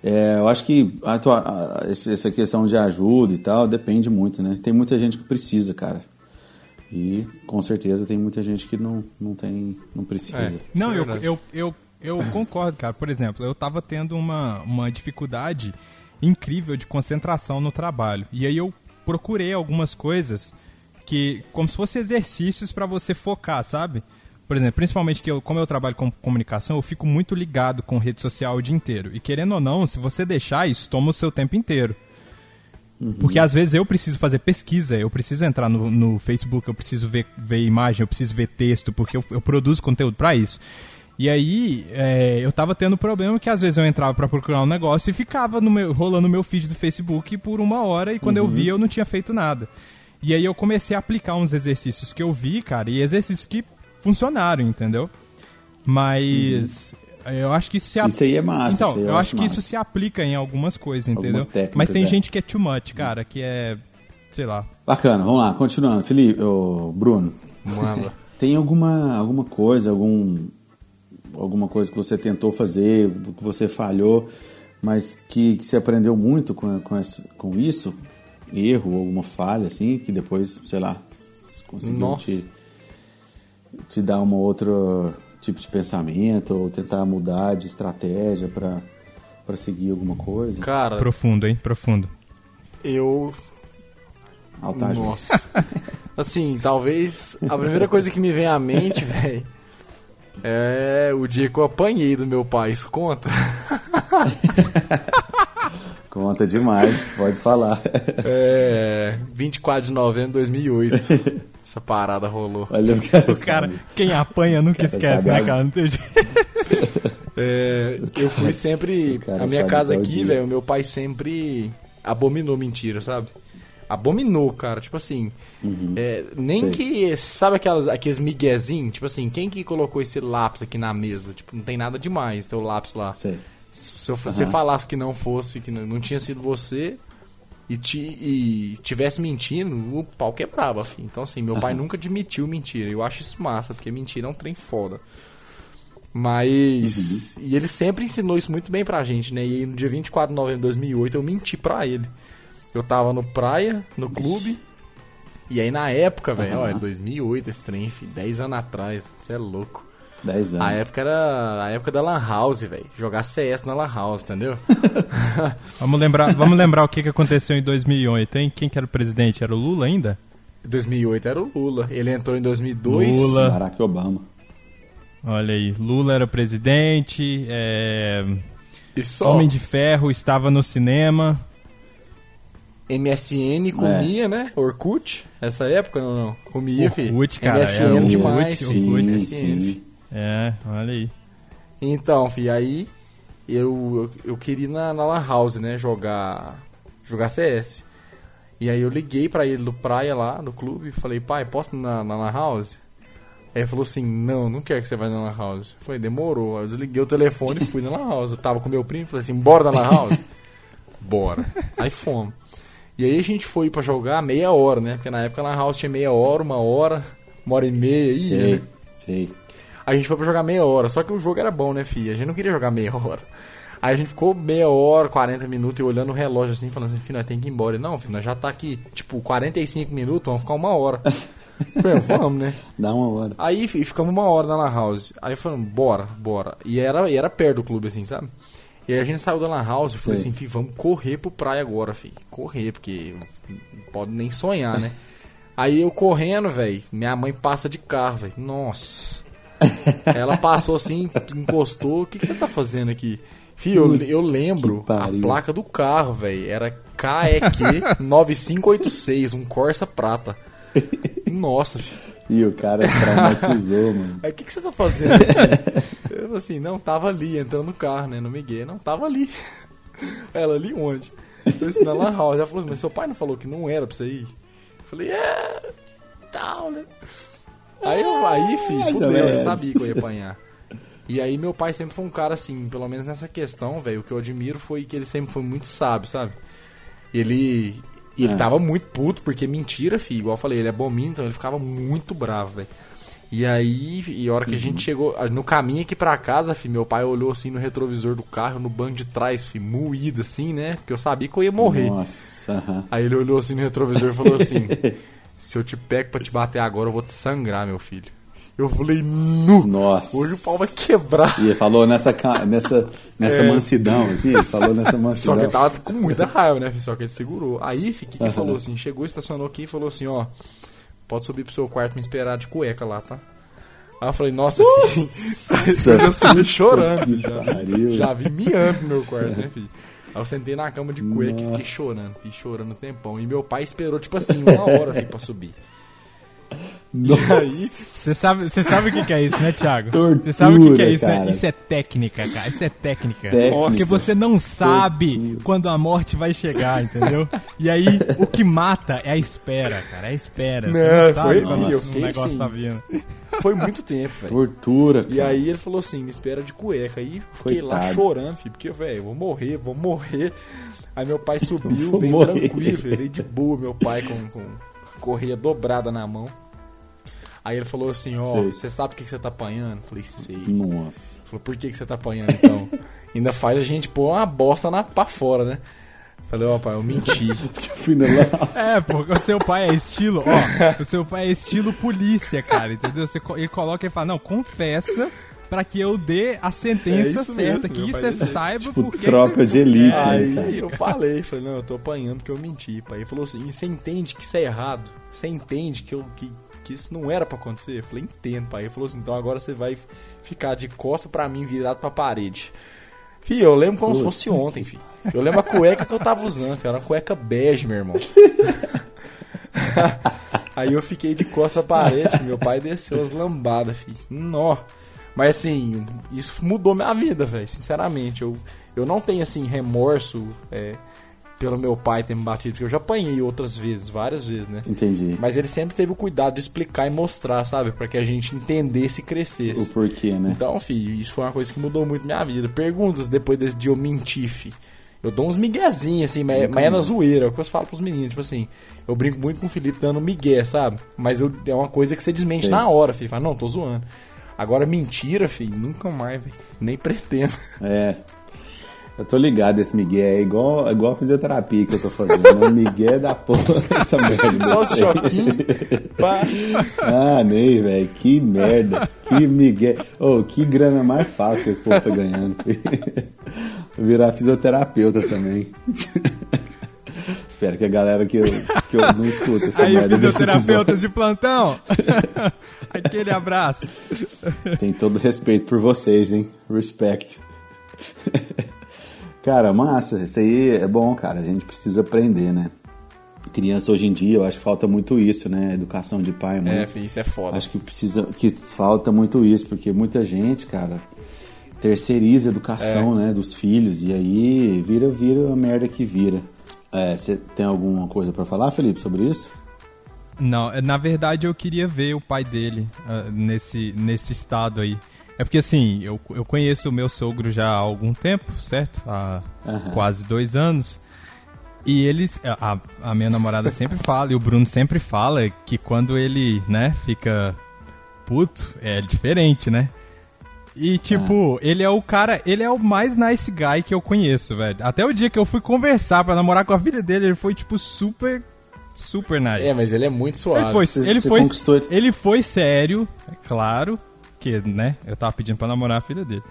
É, eu acho que a tua, a- essa questão de ajuda e tal depende muito, né? Tem muita gente que precisa, cara. E com certeza tem muita gente que não, não tem, não precisa. É. Não, é eu, eu, eu, eu concordo, cara. Por exemplo, eu tava tendo uma, uma dificuldade incrível de concentração no trabalho. E aí eu procurei algumas coisas que, como se fossem exercícios pra você focar, sabe? Por exemplo, principalmente que eu, como eu trabalho com comunicação, eu fico muito ligado com rede social o dia inteiro. E querendo ou não, se você deixar isso, toma o seu tempo inteiro. Porque às vezes eu preciso fazer pesquisa, eu preciso entrar no, no Facebook, eu preciso ver, ver imagem, eu preciso ver texto, porque eu, eu produzo conteúdo pra isso. E aí, é, eu tava tendo problema que às vezes eu entrava pra procurar um negócio e ficava no meu, rolando o meu feed do Facebook por uma hora e quando eu via eu não tinha feito nada. E aí eu comecei a aplicar uns exercícios que eu vi, cara, e exercícios que funcionaram, entendeu? Mas eu acho que isso se Isso aí é massa, Então, isso aí eu eu, acho que isso massa. se aplica em algumas coisas, entendeu? Algumas técnicas, Mas tem é. gente que é too much, cara, que é, sei lá. Bacana, vamos lá, continuando. Felipe, ô, Bruno, Manda. *laughs* tem alguma, alguma coisa, algum, alguma coisa que você tentou fazer, que você falhou, mas que, que você aprendeu muito com, com, esse- com isso? Erro, alguma falha, assim, que depois, sei lá, conseguiu Nossa. te, te dar uma outra tipo de pensamento, ou tentar mudar de estratégia para para seguir alguma coisa? Cara, Profundo, hein? Profundo. eu. Alta ajuda. Nossa. *laughs* Assim, talvez a primeira coisa que me vem à mente, *laughs* velho, é o dia que eu apanhei do meu pai. Isso conta? *laughs* Conta demais, pode falar. É. 24 de novembro de 2008. Essa parada rolou. Olha o cara, O cara, quem apanha nunca Cara, esquece, sabe né, cara? Não tem jeito. *laughs* É, eu fui sempre. A minha casa aqui, velho, o meu pai sempre abominou mentira, sabe? Abominou, cara. Tipo assim. é, nem Sei. que. Sabe aquelas, aqueles miguezinhos? Tipo assim, quem que colocou esse lápis aqui na mesa? Tipo, não tem nada demais, teu lápis lá. Sei. Se eu- você Aham. falasse que não fosse, que não, não tinha sido você e, ti, e tivesse mentindo, o pau quebrava, filho. Então, assim, meu pai *laughs* nunca admitiu mentira. Eu acho isso massa, porque mentira é um trem foda. Mas. E ele sempre ensinou isso muito bem pra gente, né? E no dia 24 de novembro de 2008 eu menti pra ele. Eu tava no praia, no clube. E aí na época, velho, Aham. olha, 2008 esse trem, filho, 10 anos atrás, você é louco. 10 anos. A época era a época da Lan House, velho. Jogar CS na Lan House, entendeu? *laughs* Vamos lembrar, vamos lembrar o que, que aconteceu em 2008, hein? Quem que era o presidente? Era o Lula ainda? 2008 era o Lula. Ele entrou em 2002. Lula. Barack Obama. Olha aí, Lula era presidente, é... E só Homem de Ferro estava no cinema. MSN comia, né? Orkut. Essa época não, não. Comia, filho. Orkut, cara, MSN é, Orkut, demais. Orkut. Sim, MSN, sim. É, olha aí. Então, filho, aí eu, eu, eu queria ir na, na Lan House, né? Jogar, jogar CS. E aí eu liguei pra ele do praia lá, no clube, e falei, pai, posso ir na, na Lan House? Aí ele falou assim, não, não quero que você vá na Lan House. Eu falei, demorou. Aí eu desliguei o telefone e fui na Lan House. Eu tava com meu primo, falei assim, bora na Lan House? *laughs* bora. Aí fomos. E aí a gente foi pra jogar meia hora, né? Porque na época a Lan House tinha meia hora, uma hora, uma hora e meia. Ia, Sei, né? sei. A gente foi pra jogar meia hora, só que o jogo era bom, né, filha? A gente não queria jogar meia hora. Aí a gente ficou meia hora, 40 minutos, e olhando o relógio assim, falando assim, filho, nós tem que ir embora. Ele, não, filho, nós já tá aqui, tipo, 45 minutos, vamos ficar uma hora. *laughs* Falei, vamos, né? Dá uma hora. Aí fi- ficamos uma hora na Lan House. Aí falamos, bora, bora. E era, e era perto do clube, assim, sabe? E aí a gente saiu da Lan House e Sei. assim, filho, vamos correr pro praia agora, filho. Correr, porque não pode nem sonhar, né? *laughs* Aí eu correndo, velho, minha mãe passa de carro, velho. Nossa. Ela passou assim, encostou. O que, que você tá fazendo aqui? Fio, eu, eu lembro a placa do carro, velho. Era KEQ 9586, um Corsa prata. Nossa, filho. E o cara traumatizou, mano. Aí o que, que você tá fazendo aqui? Eu assim, não, tava ali, entrando no carro, né? No Miguel. Não, tava ali. Ela, ali onde? Eu disse, na Lan House. Ela falou assim, mas seu pai não falou que não era pra você ir? Eu falei, é. Tal, né? Aí, eu, aí filho, fudeu, eu sabia que eu ia apanhar. E aí meu pai sempre foi um cara assim, pelo menos nessa questão, velho, o que eu admiro foi que ele sempre foi muito sábio, sabe? Ele. Ele É. tava muito puto, porque mentira, filho. Igual eu falei, ele é bominho, então ele ficava muito bravo, velho. E aí, e a hora que a gente chegou, no caminho aqui pra casa, filho, meu pai olhou assim no retrovisor do carro, no banco de trás, filho, moído assim, né? Porque eu sabia que eu ia morrer. Nossa. Aí ele olhou assim no retrovisor e falou assim: *laughs* Se eu te pego pra te bater agora, eu vou te sangrar, meu filho. Eu falei, nu! Nossa. Hoje o pau vai quebrar. E ele falou nessa, nessa, nessa É. mansidão, assim, ele falou nessa Só mansidão. que ele tava com muita raiva, né? filho? Só que ele segurou. Aí, o que, ele falou assim? Chegou, estacionou aqui e falou assim: Ó, pode subir pro seu quarto me esperar de cueca lá, tá? Aí eu falei, nossa, filho. *laughs* Aí eu subi chorando. Já, pariu. já vi miando no meu quarto, né, filho? Aí eu sentei na cama de cueca e Nossa. fiquei chorando, filho, chorando um tempão. E meu pai esperou, tipo assim, uma hora, filho, pra subir. E aí, Você sabe, você sabe o que, que é isso, né, Thiago? Tortura, Você sabe o que, que é isso, né? cara. Isso é técnica, cara. Isso é técnica. Técnica. Porque você não sabe Tortura. quando a morte vai chegar, entendeu? E aí, o que mata é a espera, cara. É a espera. Você Não, sabe foi quando ali, eu o fiquei negócio assim. tá vindo. Foi muito tempo, velho. Tortura, E cara. aí ele falou assim, me espera de cueca. Aí fiquei lá chorando, filho, porque, velho, eu vou morrer, vou morrer. Aí meu pai *laughs* subiu, veio morrer. tranquilo, veio de boa, meu pai com, com correia dobrada na mão. Aí ele falou assim, ó, Sei. você sabe o que que você tá apanhando? Eu falei, sei. Nossa. Falou, por que, que você tá apanhando então? *laughs* Ainda faz a gente pôr uma bosta na, pra fora, né? Falei, ó, pai, eu menti. *laughs* Fui na. É, porque o seu pai é estilo, ó, o seu pai é estilo polícia, cara, entendeu? Você, co- ele coloca e fala, não, confessa pra que eu dê a É sentença isso certa, mesmo, que você pai disse. saiba Tipo, por que tropa que de elite, É, né, Aí cara? eu falei, falei, não, eu tô apanhando porque eu menti, pai. Ele falou assim, você entende que isso é errado? Você entende que, eu, que, que isso não era pra acontecer? Eu falei, entendo, pai. Ele falou assim, então agora você vai ficar de costa pra mim, virado pra parede. Fih, eu lembro como se fosse ontem, fi. Eu lembro a cueca que eu tava usando, fi. Era uma cueca bege, meu irmão. *laughs* Aí eu fiquei de costa pra parede, meu pai desceu as lambadas, fi. Nó. Mas assim, isso mudou minha vida, velho. Sinceramente, eu, eu não tenho assim remorso é, pelo meu pai ter me batido, porque eu já apanhei outras vezes, várias vezes, né? Entendi. Mas ele sempre teve o cuidado de explicar e mostrar, sabe? Pra que a gente entendesse e O crescesse. porquê, né? Então, filho, isso foi uma coisa que mudou muito minha vida. Perguntas depois desse dia eu menti, fi. Eu dou uns miguezinhos, assim, mas, mas é na zoeira, é o que eu falo pros meninos, tipo assim, eu brinco muito com o Felipe dando migué, sabe? Mas eu- é uma coisa que você desmente Sei. na hora, filho. Fala, não, tô zoando. Agora, mentira, filho, nunca mais, velho. Nem pretendo. É. Eu tô ligado, esse Miguel é igual, é igual a fisioterapia que eu tô fazendo. O Miguel da porra, *laughs* essa merda. Só os choquinhos. pá. Ah, Ney, velho, que merda. Que Miguel. Ô, que grana mais fácil que esse povo tá ganhando. filho. Virar fisioterapeuta também. *laughs* Espero que a galera que eu, que eu não escuta essa Aí, fisioterapeutas de plantão, *laughs* aquele abraço. Tem todo respeito por vocês, hein? Respect. Cara, massa, isso aí é bom, cara. A gente precisa aprender, né? Criança hoje em dia, eu acho que falta muito isso, né? Educação de pai, mãe. É, filho, isso é foda. Acho que precisa, que falta muito isso, porque muita gente, cara, terceiriza a educação, É. né, dos filhos e aí vira, vira a merda que vira. É, Você tem alguma coisa pra falar, Felipe, sobre isso? Não, é, na verdade eu queria ver o pai dele ah, nesse, nesse estado aí. É porque assim, eu, eu conheço o meu sogro já há algum tempo, certo? Há Aham. quase dois anos. E eles. A, a minha namorada sempre *laughs* fala, e o Bruno sempre fala, que quando ele, né, fica puto, é diferente, né? E tipo, ele é o cara, ele é o mais nice guy que eu conheço, velho. Até o dia que eu fui conversar pra namorar com a filha dele, ele foi tipo super, super nice. É, mas ele é muito suave. Ele foi, Você- ele você foi, conquistou ele. ele foi sério, é claro, que, né, eu tava pedindo pra namorar a filha dele.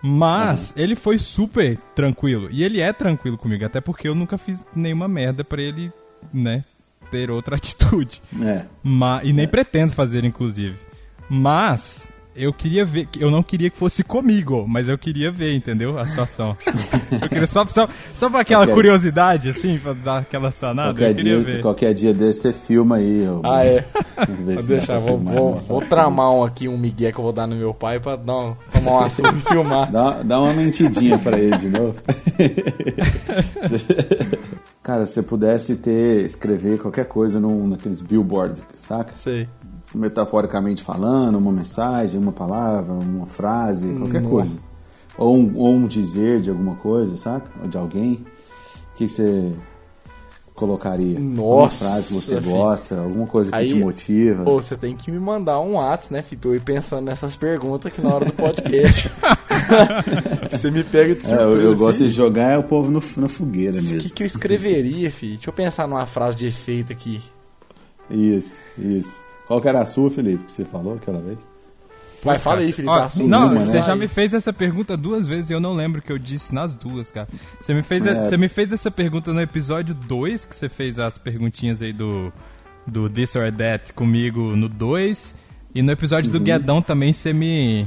Mas ele foi super tranquilo. E ele é tranquilo comigo, até porque eu nunca fiz nenhuma merda pra ele, né, ter outra *laughs* atitude. É. Ma- e nem pretendo fazer, inclusive. Mas eu queria ver, eu não queria que fosse comigo, mas eu queria ver, entendeu? A situação. eu queria só, só, só pra aquela Ok. curiosidade, assim, pra dar aquela sanada, Qualquer eu queria dia, ver. qualquer dia desse você filma aí. ô, Ah, é. *laughs* Vou deixar, vou, filmar vou, vou tramar um aqui, um migué que eu vou dar no meu pai pra dar um, tomar uma surra e filmar. Dá, dá uma mentidinha pra ele de novo. *laughs* Cara, se você pudesse ter, escrever qualquer coisa num, naqueles billboard, saca? Sei. Metaforicamente falando, uma mensagem, uma palavra, uma frase, qualquer Nossa. coisa. Ou um, ou um dizer de alguma coisa, saca? Ou de alguém. O que, que você colocaria? Uma Nossa, frase que você filho. gosta, alguma coisa que Aí, te motiva. Pô, você tem que me mandar um Whats, né, Fih? Pra eu ir pensando nessas perguntas aqui na hora do podcast. *laughs* você me pega de É, surpresa. eu, eu gosto Fih. de jogar o povo no, na fogueira O mesmo. que, que eu escreveria, fi? Deixa eu pensar numa frase de efeito aqui. Isso, isso. Qual que era a sua, Felipe, que você falou aquela vez? Vai, fala aí, Felipe. Ó, sua. não, uma, você né? já me fez essa pergunta duas vezes e eu não lembro o que eu disse nas duas, cara. Você me fez, É. você me fez essa pergunta no episódio 2, que você fez as perguntinhas aí do, do This or That comigo no 2. E no episódio Uhum. do Guedão também você me.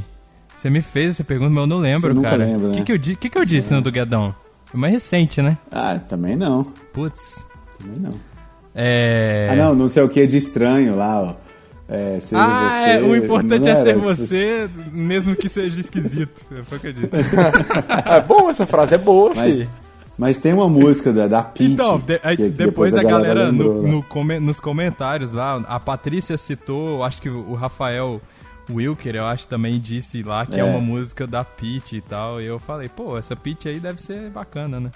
Você me fez essa pergunta, mas eu não lembro, Você nunca cara. lembra, O que, né? que, eu, que, que eu disse no do Guedão? Foi mais recente, né? Ah, também não. Putz. Também não. É. Ah, não, não sei o que de estranho lá, ó. É, seja Ah, você, é, o importante é ser você, mesmo que seja esquisito. Foi o que eu disse. *laughs* É bom, essa frase é boa, Mas, mas tem uma música da, da Pitty. Então, de- aí que- que depois, a galera, lembrou, no- no come- nos comentários lá, a Patrícia citou, acho que o Rafael Wilker, eu acho, também disse lá que é, É. uma música da Pitty e tal. E eu falei, pô, essa Pitty aí deve ser bacana, né?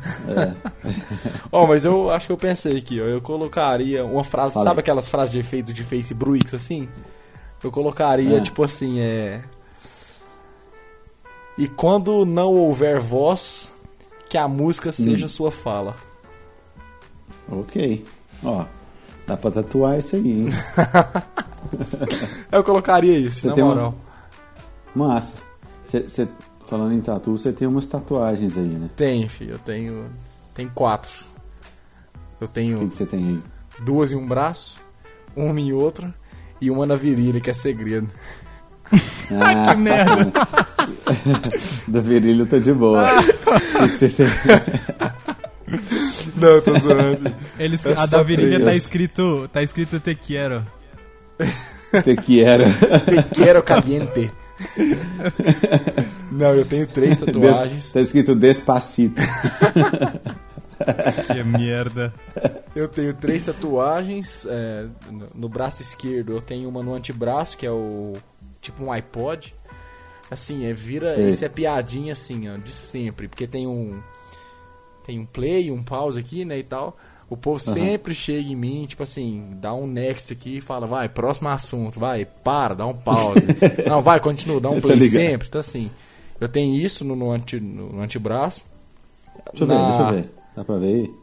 *laughs* Ó, mas eu acho que eu pensei aqui, ó. Eu colocaria uma frase, Fala sabe aquelas frases de efeito de Facebook assim? Eu colocaria, É. tipo assim, é. E quando não houver voz, que a música seja Hum. sua fala. Ok. Ó, dá pra tatuar isso aí, hein? *laughs* Eu colocaria isso, Você na moral. Massa. Cê, cê- falando em tatu, você tem umas tatuagens aí, né? Tenho, filho, eu tenho. Tenho quatro. Eu O que tenho que você tem aí? duas em um braço, uma em outro e uma na virilha, que é segredo. Ah, *laughs* Que merda! *laughs* da virilha eu tô de boa. Ah. O que que você tem? Não, eu tô zoando. Eles, É a da virilha tá escrito, tá escrito te quero. Te quiero. Te quero caliente. *laughs* Não, eu tenho três tatuagens. Des, tá escrito Despacito. Que merda. Eu tenho três tatuagens. é, no, no braço esquerdo eu tenho uma no antebraço, que é o. Tipo um iPod. Assim, é vira. Sei. Esse é piadinha assim, ó, de sempre. Porque tem um. Tem um play, um pause aqui, né? E tal. O povo sempre chega em mim, tipo assim, dá um next aqui e fala, vai, próximo assunto, vai, para, dá um pause. *laughs* Não, vai, continua, dá um play sempre. Então assim, eu tenho isso no, no, anti, no, no antebraço. Deixa eu ver, Na- deixa eu ver. Dá pra ver aí?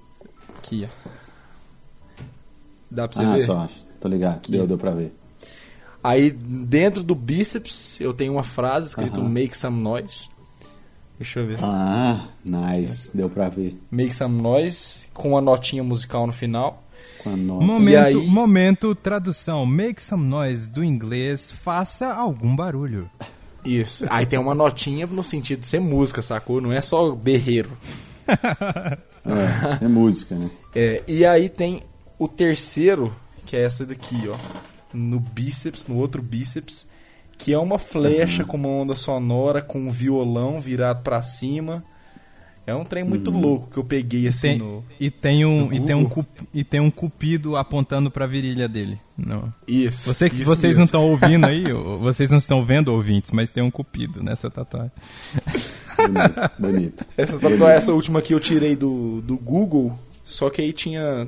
Aqui, ó. Dá pra você ah, ver? só acho. Tô ligado. Deu, deu pra ver. Aí dentro do bíceps eu tenho uma frase escrito Aham. make some noise. Deixa eu ver. Ah, nice. Deu pra ver. Make some noise com uma notinha musical no final. Com a nota. Momento, aí- momento, tradução. Make some noise do inglês, faça algum barulho. Isso. Aí tem uma notinha no sentido de ser música, sacou? Não é só berreiro. *laughs* É, é música, né? É, e aí tem o terceiro, que é essa daqui, ó. No bíceps, no outro bíceps, que é uma flecha com uma onda sonora, com um violão virado pra cima. É um trem muito louco que eu peguei assim Tem- no. e, tem um, e, tem um e tem um cupido apontando pra virilha dele. Não. Isso. Você, isso vocês mesmo. não estão ouvindo aí, *laughs* vocês não estão vendo ouvintes, mas tem um cupido nessa tatuagem. Bonito, bonito. *laughs* Essa tatuagem, essa última que eu tirei do, do Google, só que aí tinha.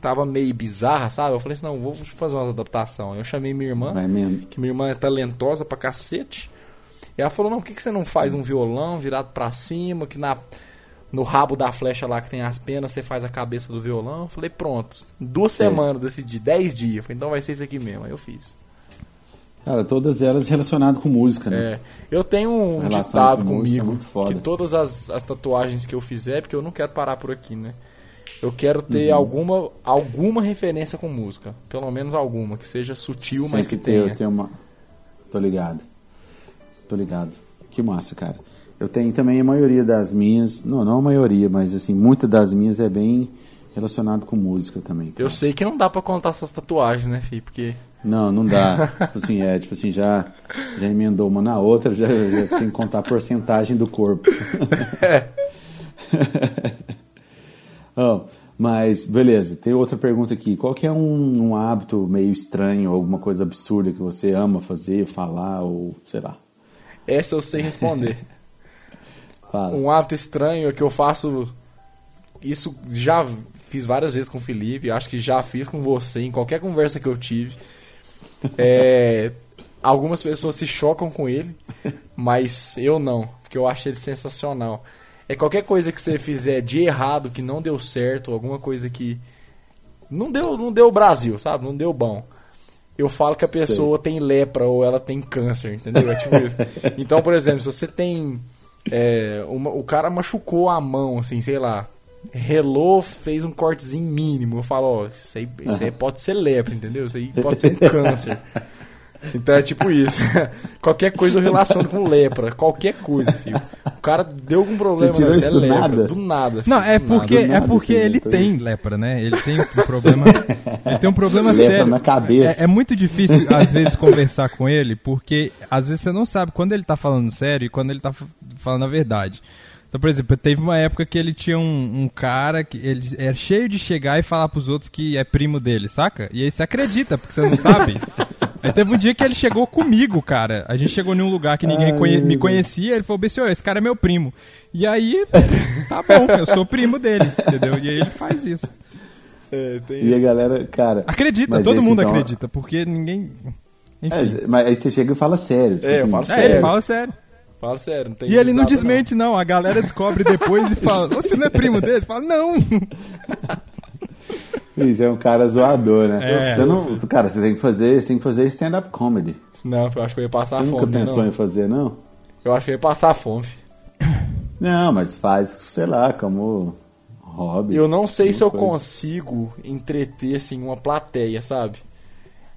Tava meio bizarra, sabe? Eu falei assim, não, vou fazer uma adaptação. Eu chamei minha irmã, que minha irmã é talentosa pra cacete. E ela falou, não, por que, que você não faz um violão virado pra cima, que na, no rabo da flecha lá que tem as penas, você faz a cabeça do violão? Eu falei, pronto. Duas Sei. semanas decidi, dez dias. Eu falei, então vai ser isso aqui mesmo. Aí eu fiz. Cara, todas elas relacionadas com música, né? É, eu tenho um ditado com música é comigo muito foda. que todas as, as tatuagens que eu fizer, porque eu não quero parar por aqui, né? Eu quero Uhum. ter alguma, alguma referência com música. Pelo menos alguma, que seja sutil, mas que Sempre tenha. ter uma, tô ligado. Tô ligado. Que massa, cara. Eu tenho também a maioria das minhas, não, não a maioria, mas assim, muitas das minhas é bem relacionado com música também. cara. Eu sei que não dá pra contar essas tatuagens, né, filho? Porque. Não, não dá. tipo assim, é, tipo assim, já, já emendou uma na outra, já, já tem que contar a porcentagem do corpo. *laughs* *laughs* Oh, mas, beleza, tem outra pergunta aqui. Qual que é um, um hábito meio estranho, alguma coisa absurda que você ama fazer, falar, ou sei lá? Essa eu sei responder. *laughs* Fala. um hábito estranho é que eu faço. Isso já fiz várias vezes com o Felipe, acho que já fiz com você em qualquer conversa que eu tive. É, *laughs* algumas pessoas se chocam com ele, mas eu não, porque eu acho ele sensacional. É qualquer coisa que você fizer de errado, que não deu certo, alguma coisa que não deu, não deu Brasil, sabe? Não deu bom. Eu falo que a pessoa tem lepra ou ela tem câncer, entendeu? É tipo isso. Então, por exemplo, se você tem é, uma- o cara machucou a mão, assim, sei lá, relou, fez um cortezinho mínimo. Eu falo, ó, isso aí, isso aí pode ser lepra, entendeu? Isso aí pode ser um câncer. *laughs* Então é tipo isso. *laughs* qualquer coisa eu relaciono com lepra. Qualquer coisa, filho. O cara deu algum problema, tirou né? isso é do lepra. nada? Do nada. filho, Não, é porque, do é nada, porque assim, ele tô- tem lepra, né? Ele tem um problema. ele tem um problema Lepra sério. na cabeça. É, é muito difícil, às vezes, conversar com ele, porque às vezes você não sabe quando ele tá falando sério e quando ele tá falando a verdade. Então, por exemplo, teve uma época que ele tinha um, um cara que ele é cheio de chegar e falar pros outros que é primo dele, saca? E aí você acredita, porque você não sabe. Aí teve um dia que ele chegou comigo, cara. A gente chegou em um lugar que ninguém Ai, conhe- me conhecia. Ele falou, Bessio, esse cara é meu primo. E aí, tá bom, eu sou primo dele, entendeu? E aí ele faz isso. É, tem E a isso. galera, cara. Acredita, todo esse, mundo então, acredita, porque ninguém. Enfim. É, mas aí você chega e fala sério. tipo É, eu assim, falo É, sério. ele fala sério. Fala sério, não tem E ele não desmente, não. A galera descobre depois e fala: Você não é primo dele? Fala: Não. *laughs* Isso é um cara zoador, né? É. Você não, cara, você tem que fazer, você tem que fazer stand-up comedy. Não, eu acho que eu ia passar Você fome. nunca né, pensou não? em fazer, não? Eu acho que eu ia passar fome. Não, mas faz, sei lá, como hobby. Eu não sei se eu coisa. consigo entreter assim uma plateia, sabe?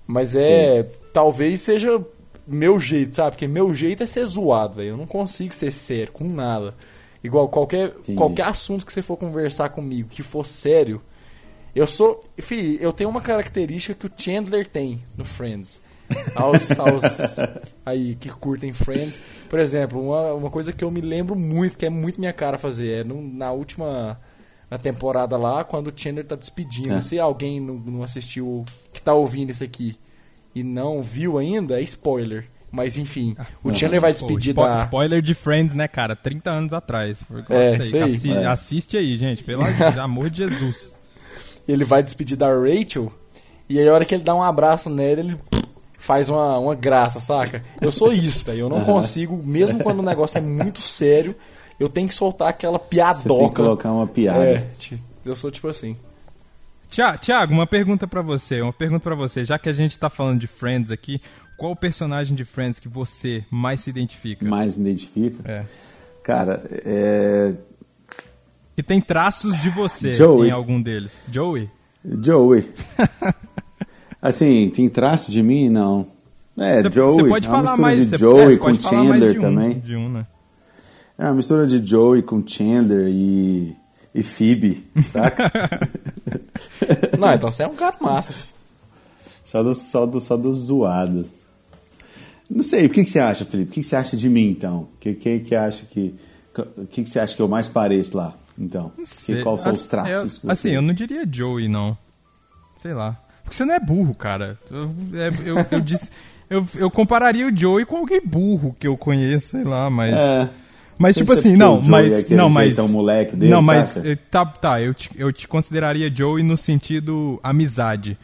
Mas é, talvez seja meu jeito, sabe? Porque meu jeito é ser zoado, velho. Eu não consigo ser sério com nada. Igual qualquer Entendi. qualquer assunto que você for conversar comigo que for sério, eu sou, fi, eu tenho uma característica que o Chandler tem no Friends. Aos, aos *laughs* aí que curtem Friends, por exemplo, uma, uma coisa que eu me lembro muito, que é muito minha cara fazer, é no- na última na temporada lá, quando o Chandler tá despedindo. É. Se alguém não, não assistiu, que tá ouvindo isso aqui e não viu ainda, é spoiler. Mas enfim, o Chandler vai Pô, despedir spo- da. Spoiler de Friends, né, cara? 30 anos atrás. Foi É, aí. Assi- É. Assiste aí, gente. Pelo amor de Jesus. *laughs* Ele vai despedir da Rachel. E aí, a hora que ele dá um abraço nela, ele faz uma, uma graça, saca? Eu sou isso, velho. Eu não consigo, mesmo quando o negócio é muito sério, eu tenho que soltar aquela Você tem que piadoca. colocar uma piada. É, eu sou tipo assim. Tia- Tiago, uma pergunta pra você. Uma pergunta pra você. Já que a gente tá falando de Friends aqui, qual o personagem de Friends que você mais se identifica? Mais identifica. É. Cara, é. Que tem traços de você Joey. em algum deles. Joey? Joey. *laughs* assim, tem traço de mim? Não. É, Você Joey. você pode é uma falar mistura mais. de é, Joey você com Chandler de um, também. De um, né? É uma mistura de Joey com Chandler e, e Phoebe, saca? *laughs* Não, então você é um cara massa. só dos só do, só dos zoados. Não sei, o que, que você acha, Felipe? O que, que você acha de mim, então? O que, que, que acha que. O que, que você acha que eu mais pareço lá, então? Sei. quais são os Assim, traços? eu- assim, eu não diria Joey, não. Sei lá. Porque você não é burro, cara. Eu, é, eu, eu *laughs* disse. Eu, eu compararia o Joey com alguém burro que eu conheço, sei lá, mas. É. Mas tipo assim, não, mas é não, mas jeitão moleque dele, não, mas saca? eh, tá, tá, eu te, eu te consideraria Joey no sentido amizade,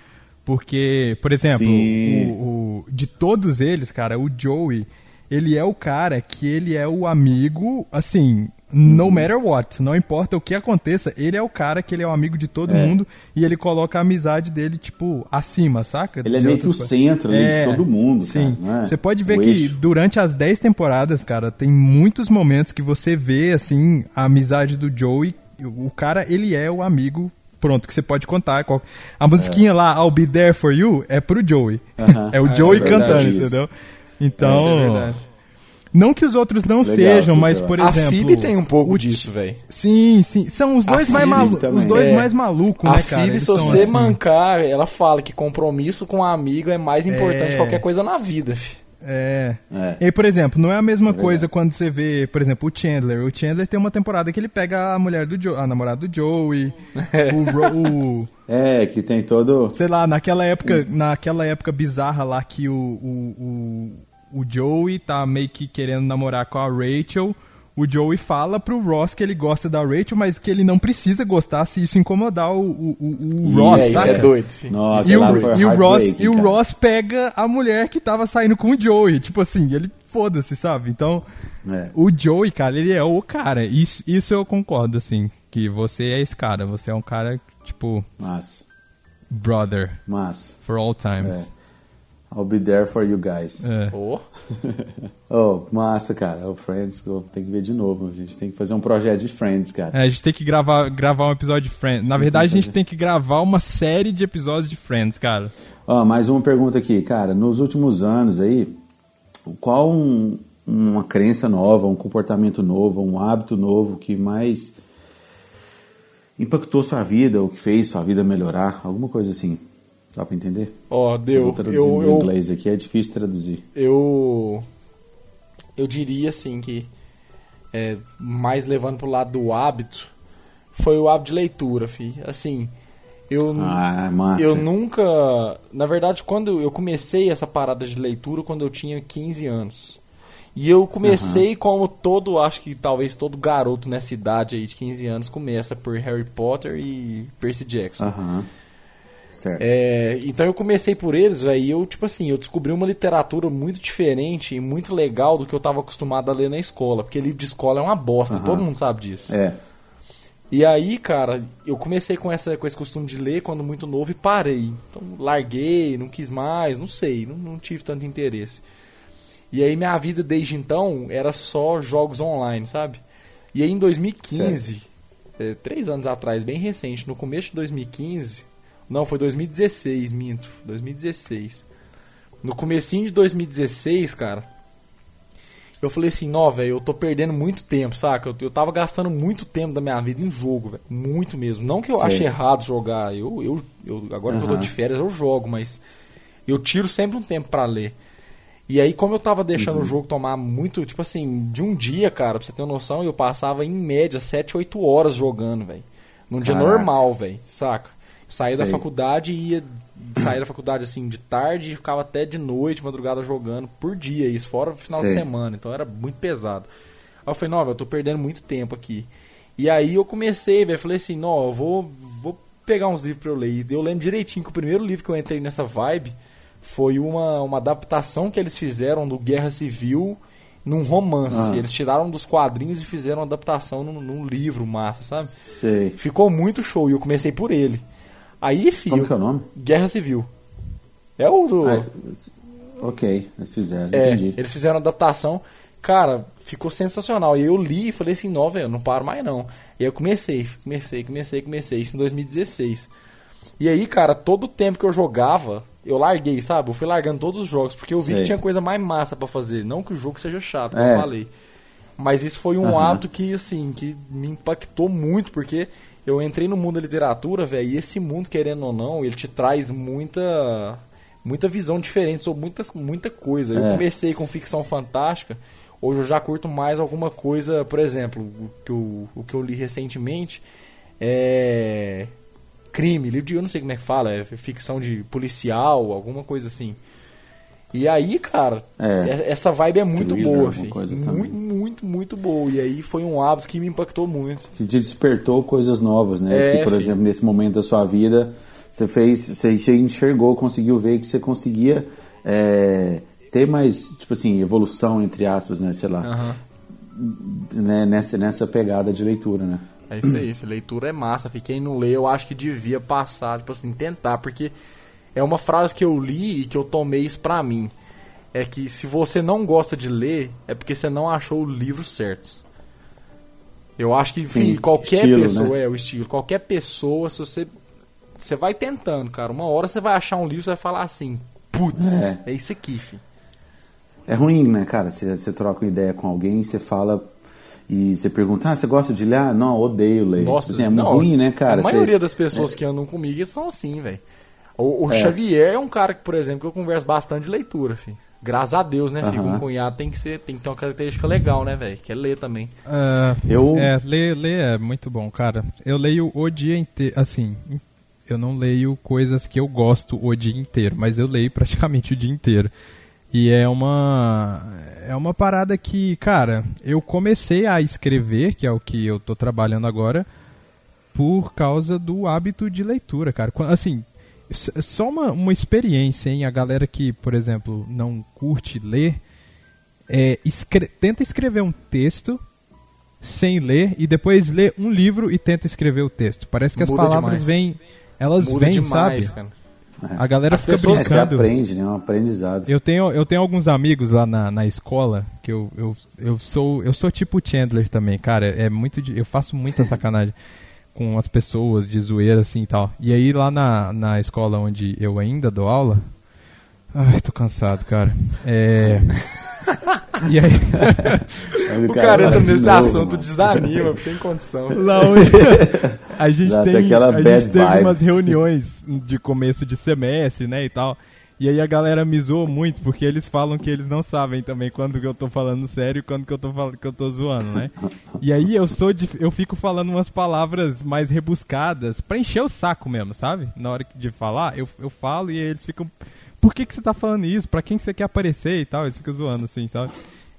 porque, por exemplo, o, o- de todos eles, cara, o Joey, ele é o cara que ele é o amigo, assim, no Uhum. matter what, não importa o que aconteça, ele é o cara que ele é o amigo de todo É. mundo e ele coloca a amizade dele tipo acima, saca? Ele é De meio que o centro ali de todo mundo, cara, Sim. não é? Você pode ver O que eixo. durante as 10 temporadas, cara, tem muitos momentos que você vê, assim, a amizade do Joey. O cara, ele é o amigo, pronto, que você pode contar. Qual- A musiquinha lá, I'll Be There For You, é pro Joey. Aham. *laughs* é o Ah, Joey é verdade, cantando, isso. entendeu? Então, Isso é verdade. Não que os outros não Legal, sejam, sim, mas eu por A exemplo, Phoebe tem um pouco o- disso, velho. Sim, sim, são os A dois mais malu os dois É. mais malucos, A né, cara? Phoebe, Eles se você assim. mancar, ela fala que compromisso com um amigo é mais importante É. que qualquer coisa na vida, fi. É. É. E aí, por exemplo, não é a mesma Isso é coisa quando você vê, por exemplo, o Chandler. O Chandler tem uma temporada que ele pega a mulher do Joe, a namorada do Joey, *laughs* o, Ro- o- É, que tem todo. sei lá, naquela época, naquela época bizarra lá que o, o, o, o Joey tá meio que querendo namorar com a Rachel. O Joey fala pro Ross que ele gosta da Rachel, mas que ele não precisa gostar se isso incomodar o, o, o- o Ross, é, isso é doido. Nossa, E o, e o Ross, heartbreaking, e o. Ross pega a mulher que tava saindo com o Joey. Tipo assim, ele foda-se, sabe? Então, É. o Joey, cara, ele é o cara. Isso, isso eu concordo, assim. Que você é esse cara. Você é um cara, tipo, Massa, brother massa. for all times. É. I'll be there for you guys. É. Ô, *laughs* Oh, massa, cara. O Friends, tenho que ver de novo. A gente tem que fazer um projeto de Friends, cara. É, a gente tem que gravar, gravar um episódio de Friends. Na verdade, a tem que gente fazer. tem que gravar uma série de episódios de Friends, cara. Ó, mais uma pergunta aqui, cara. Nos últimos anos aí, qual um- uma crença nova, um comportamento novo, um hábito novo que mais impactou sua vida, ou que fez sua vida melhorar? Alguma coisa assim. Dá pra entender? Ó, Eu deu. vou traduzindo Eu, em eu, inglês aqui, é difícil traduzir. eu, eu diria assim que é, mais levando pro lado do hábito foi o hábito de leitura, fi. Assim, eu Ah, massa. eu nunca, na verdade, quando eu comecei essa parada de leitura quando eu tinha 15 anos. E eu comecei como todo, acho que talvez todo garoto nessa idade aí de 15 anos começa por Harry Potter e Percy Jackson. Aham. É, então eu comecei por eles, velho, e eu, tipo assim, eu descobri uma literatura muito diferente e muito legal do que eu tava acostumado a ler na escola. Porque livro de escola é uma bosta, Aham. todo mundo sabe disso. É. E aí, cara, eu comecei com, essa, com esse costume de ler quando muito novo e parei. Então larguei, não quis mais, não sei, não, não tive tanto interesse. E aí minha vida desde então era só jogos online, sabe? E aí em 2015, é, três anos atrás, bem recente, no começo de 2015, não, foi 2016, minto, 2016. No comecinho de 2016, cara, eu falei assim, não, velho, eu tô perdendo muito tempo, saca? Eu, eu tava gastando muito tempo da minha vida em jogo, velho. Muito mesmo. Não que eu Sei. ache errado jogar. Eu, eu, eu agora que eu tô de férias, eu jogo, mas eu tiro sempre um tempo pra ler. E aí, como eu tava deixando Uhum. o jogo tomar muito, tipo assim, de um dia, cara, pra você ter uma noção, eu passava em média 7, 8 horas jogando, velho. Num dia Caraca. normal, velho, saca? Saía da faculdade e ia saía da faculdade assim de tarde e ficava até de noite, madrugada jogando por dia, isso fora final de Sei. semana, então era muito pesado. Aí eu falei, não, velho, eu tô perdendo muito tempo aqui. E aí eu comecei, velho, falei assim, não, eu vou, vou pegar uns livros pra eu ler. E eu lembro direitinho que o primeiro livro que eu entrei nessa vibe foi uma, uma adaptação que eles fizeram do Guerra Civil num romance. Ah. Eles tiraram dos quadrinhos e fizeram uma adaptação num, num livro massa, sabe? Sei. Ficou muito show e eu comecei por ele. Aí, filho. Como que é o nome? Guerra Civil. É o do. Ah, ok, eles fizeram, é, entendi. eles fizeram a adaptação. Cara, ficou sensacional. E eu li e falei assim: não, velho, não paro mais não. E aí eu comecei, comecei, comecei, comecei. Isso em 2016. E aí, cara, todo o tempo que eu jogava, eu larguei, sabe? Eu fui largando todos os jogos, porque eu vi Sei. que tinha coisa mais massa pra fazer. Não que o jogo seja chato, como É. eu falei. Mas isso foi um Aham. hábito que, assim, que me impactou muito, porque eu entrei no mundo da literatura, velho, e esse mundo, querendo ou não, ele te traz muita muita visão diferente sobre muitas, muita coisa. Eu É. comecei com ficção fantástica, hoje eu já curto mais alguma coisa, por exemplo, o que eu, o que eu li recentemente é crime, livro de, eu não sei como é que fala, é ficção de policial, alguma coisa assim. E aí, cara, É. essa vibe é muito Thriller, boa, filho. Muito, muito, muito boa. E aí foi um hábito que me impactou muito. que te despertou coisas novas, né? É, que, por filho. exemplo, nesse momento da sua vida, você fez, você enxergou, conseguiu ver que você conseguia é, ter mais, tipo assim, evolução, entre aspas, né? Sei lá, Aham. né? nessa, nessa pegada de leitura, né? É isso aí, filho. leitura é massa. Filho. Quem não lê, eu acho que devia passar, tipo assim, tentar, porque é uma frase que eu li e que eu tomei isso pra mim. É que se você não gosta de ler, é porque você não achou o livro certo. Eu acho que, Sim, filho, qualquer estilo, pessoa, né? é o estilo, qualquer pessoa, se você. Você vai tentando, cara. Uma hora você vai achar um livro e vai falar assim, putz, É. é, isso aqui, filho. é ruim, né, cara? Você, você troca uma ideia com alguém, você fala e você pergunta, ah, você gosta de ler? Ah, não, odeio ler. Nossa, assim, é muito não, ruim, né, cara? A maioria Você- das pessoas que andam comigo são assim, velho. O, o É. Xavier é um cara que, por exemplo, que eu converso bastante de leitura, filho. Graças a Deus, né, filho? Aham. Um cunhado tem que, ser, tem que ter uma característica legal, né, velho? Que é ler também. Ah, Eu- É, ler, ler é muito bom, cara. Eu leio o dia inteiro, assim, eu não leio coisas que eu gosto o dia inteiro, mas eu leio praticamente o dia inteiro. E é uma é uma parada que, cara, eu comecei a escrever, que é o que eu tô trabalhando agora, por causa do hábito de leitura, cara. Assim, s- só uma, uma experiência, hein? A galera que, por exemplo, não curte ler, é, escre- tenta escrever um texto sem ler e depois lê um livro e tenta escrever o texto. Parece que as Muda palavras demais. vêm, elas Muda vêm, demais, sabe? cara. A galera As fica pessoas- É, você brincando. aprende, né? É um aprendizado. Eu tenho, eu tenho alguns amigos lá na, na escola que eu, eu, eu sou eu sou tipo Chandler também, cara. É muito eu faço muita sacanagem *laughs* com as pessoas de zoeira assim e tal. E aí lá na, na escola onde eu ainda dou aula, ai, tô cansado, cara. É *laughs* E aí O cara entra nesse novo, assunto, mano. desanima, tem condição. lá onde *laughs* a gente Já tem, a gente teve vibe. umas reuniões de começo de semestre, né, e tal. E aí a galera me zoa muito, porque eles falam que eles não sabem também quando que eu tô falando sério e quando que eu tô falando que eu tô zoando, né? E aí eu sou de, eu fico falando umas palavras mais rebuscadas pra encher o saco mesmo, sabe? Na hora de falar, eu, eu falo e eles ficam por que, que você tá falando isso? Pra quem que você quer aparecer e tal? Eles ficam zoando assim, sabe?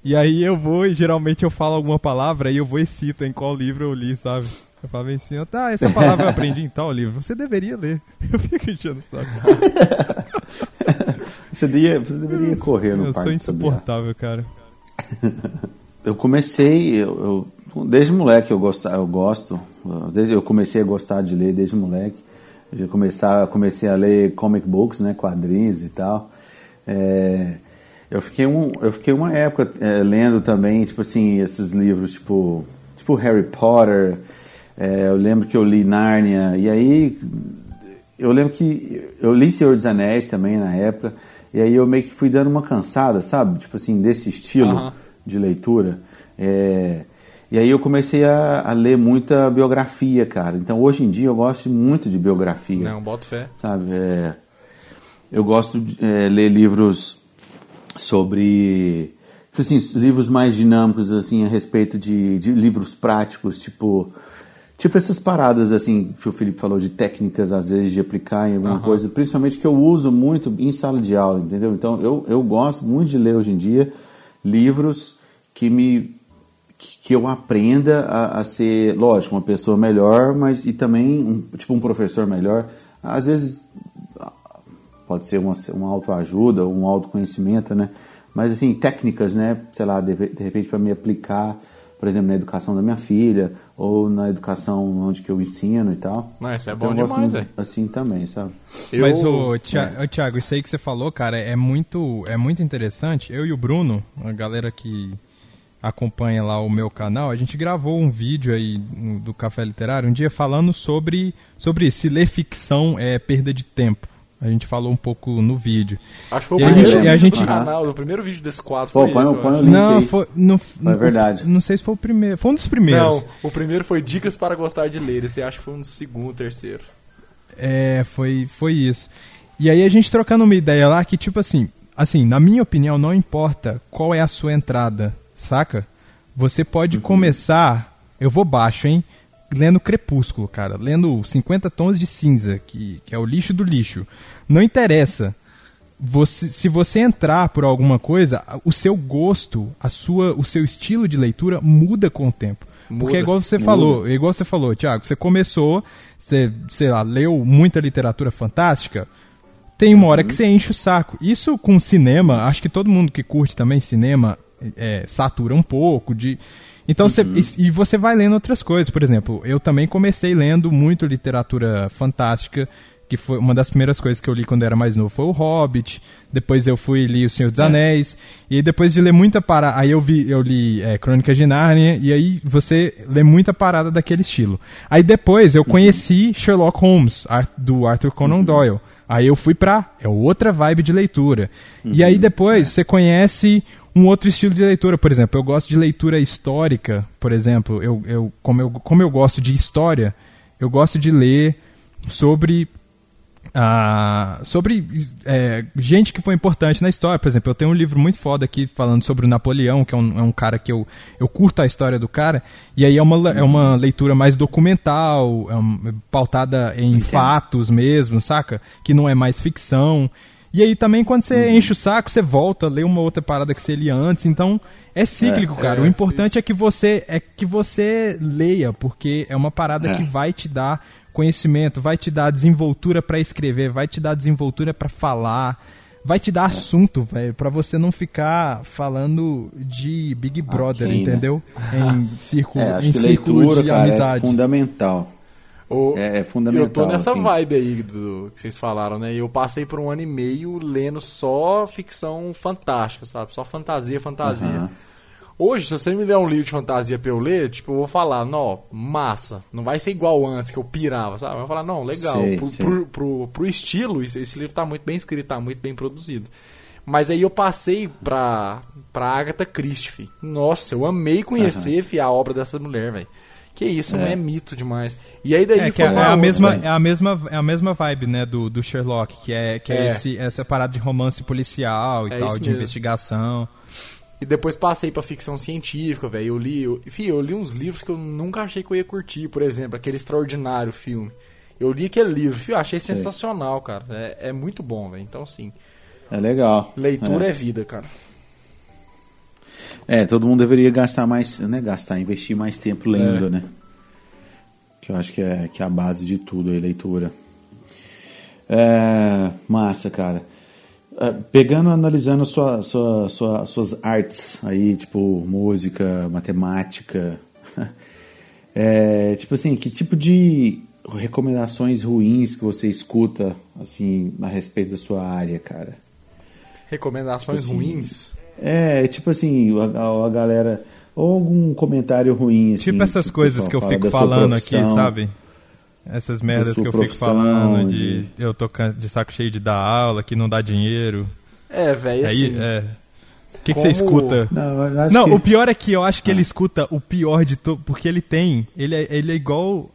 E aí eu vou e geralmente eu falo alguma palavra e eu vou e cito em qual livro eu li, sabe? Eu falo assim, tá, essa palavra eu aprendi em tal livro. Você deveria ler. *laughs* Eu fico enchendo o saco. Você deveria, você deveria correr no Eu sou parque insuportável, cara. *laughs* Eu comecei, eu, eu- desde moleque eu, gosto, eu gosto, desde, eu comecei a gostar de ler desde moleque. Eu começar, comecei a ler comic books, né, quadrinhos e tal. É, eu fiquei um, eu fiquei uma época é, lendo também, tipo assim, esses livros tipo, tipo Harry Potter. É, eu lembro que eu li Nárnia e aí eu lembro que eu li Senhor dos Anéis também na época, e aí eu meio que fui dando uma cansada, sabe? Tipo assim, desse estilo Aham. de leitura. É, e aí eu comecei a, a ler muita biografia, cara. Então hoje em dia eu gosto muito de biografia, Não, boto fé. sabe? É, eu gosto de é, ler livros sobre tipo assim, livros mais dinâmicos assim a respeito de, de livros práticos, tipo tipo essas paradas assim que o Felipe falou de técnicas às vezes de aplicar em alguma coisa, principalmente que eu uso muito em sala de aula, entendeu? Então eu, eu gosto muito de ler hoje em dia livros que me que eu aprenda a, a ser, lógico, uma pessoa melhor, mas e também um, tipo um professor melhor. Às vezes pode ser uma, uma autoajuda, um autoconhecimento, né? Mas assim, técnicas, né? Sei lá, de, de repente para me aplicar, por exemplo, na educação da minha filha ou na educação onde que eu ensino e tal. Não, isso é Então, bom gosto demais, velho. Assim também, sabe? Eu- Mas, ô, Tia- ô, Thiago, isso aí que você falou, cara, é muito, é muito interessante. Eu e o Bruno, a galera que acompanha lá o meu canal, a gente gravou um vídeo aí no- do Café Literário um dia falando sobre, sobre se ler ficção é perda de tempo. A gente falou um pouco no vídeo. Acho que foi o a primeiro gente- vídeo a gente- do canal, o primeiro vídeo desse quadro Pô, foi põe- esse, põe o acho. link Não, aí. foi, É verdade. Não sei se foi o primeiro. Foi um dos primeiros. Não, o primeiro foi Dicas para Gostar de Ler. Esse acho que foi um segundo, terceiro. É, foi, foi isso. E aí a gente trocando uma ideia lá que, tipo assim, assim, na minha opinião, não importa qual é a sua entrada, saca? Você pode começar, eu vou baixo, hein? Lendo Crepúsculo, cara. Lendo 50 Tons de Cinza, que, que é o lixo do lixo. Não interessa. Você, se você entrar por alguma coisa, o seu gosto, a sua, o seu estilo de leitura muda com o tempo. Muda, Porque é igual você muda. falou, é igual você falou, Thiago, você começou, você, sei lá, leu muita literatura fantástica, tem uma hora que você enche o saco. Isso com cinema, acho que todo mundo que curte também cinema é, satura um pouco de. Então você, e, e você vai lendo outras coisas. Por exemplo, eu também comecei lendo muito literatura fantástica, que foi uma das primeiras coisas que eu li quando eu era mais novo foi o Hobbit. Depois eu fui li O Senhor dos Anéis. E aí depois de ler muita parada, aí eu vi, eu li é, Crônicas de Nárnia, e aí você lê muita parada daquele estilo. Aí depois eu conheci Sherlock Holmes, do Arthur Conan Doyle. Aí eu fui pra. É outra vibe de leitura. E aí depois você conhece um outro estilo de leitura. Por exemplo, eu gosto de leitura histórica, por exemplo. Eu, eu, como, eu, como eu gosto de história, eu gosto de ler sobre ah, sobre é, gente que foi importante na história. Por exemplo, eu tenho um livro muito foda aqui falando sobre o Napoleão, que é um, é um cara que eu, eu curto a história do cara, e aí é uma, é uma leitura mais documental, é uma, pautada em Entendo. fatos mesmo, saca? Que não é mais ficção. E aí também quando você uhum. enche o saco, você volta, lê uma outra parada que você lia antes, então é cíclico, é, cara. É, o importante isso. é que você é que você leia, porque é uma parada é. que vai te dar conhecimento, vai te dar desenvoltura para escrever, vai te dar desenvoltura para falar, vai te dar assunto, velho, para você não ficar falando de Big Brother, okay, entendeu? Né? *laughs* Em círculo, é, em círculo leitura, de cara, é amizade. É fundamental. O, é, é, fundamental. Eu tô nessa assim. vibe aí do que vocês falaram, né? Eu passei por um ano e meio lendo só ficção fantástica, sabe? Só fantasia, fantasia. Uhum. Hoje, se você me der um livro de fantasia pra eu ler, tipo, eu vou falar, não, massa. Não vai ser igual antes, que eu pirava, sabe? Eu vou falar, não, legal. Sei, pro, sei. Pro, pro, pro, estilo, esse livro tá muito bem escrito, tá muito bem produzido. Mas aí eu passei pra, pra Agatha Christie. Nossa, eu amei conhecer uhum. a obra dessa mulher, velho. Que isso, é. é mito demais. E aí daí é, foi é, é a mesma é a mesma é a mesma vibe, né, do, do Sherlock, que é que é, é. Esse, essa parada de romance policial e é tal, de mesmo. investigação. E depois passei pra ficção científica, velho. Eu li, eu, enfim, eu li uns livros que eu nunca achei que eu ia curtir, por exemplo, aquele extraordinário filme. Eu li aquele livro, eu achei sensacional, cara. É, é muito bom, velho. Então, sim. É legal. Leitura é. é vida, cara. É, todo mundo deveria gastar mais, né? Gastar, investir mais tempo lendo, é. né? Que eu acho que é, que é a base de tudo, a leitura. É, massa, cara. Ah, pegando, analisando sua, sua, sua, suas artes aí, tipo música, matemática, *laughs* é, tipo assim, que tipo de recomendações ruins que você escuta assim a respeito da sua área, cara? Recomendações tipo assim, ruins? É, tipo assim, a, a, galera ou algum comentário ruim assim, Tipo essas coisas que eu fico falando aqui, sabe? Essas merdas que eu fico falando de, de, eu tô de saco cheio de dar aula, que não dá dinheiro. É, velho, assim... É. O que, Como... que, você escuta? Não, não que... o pior é que eu acho que ah. ele escuta o pior de tudo, porque ele tem, ele é, ele é igual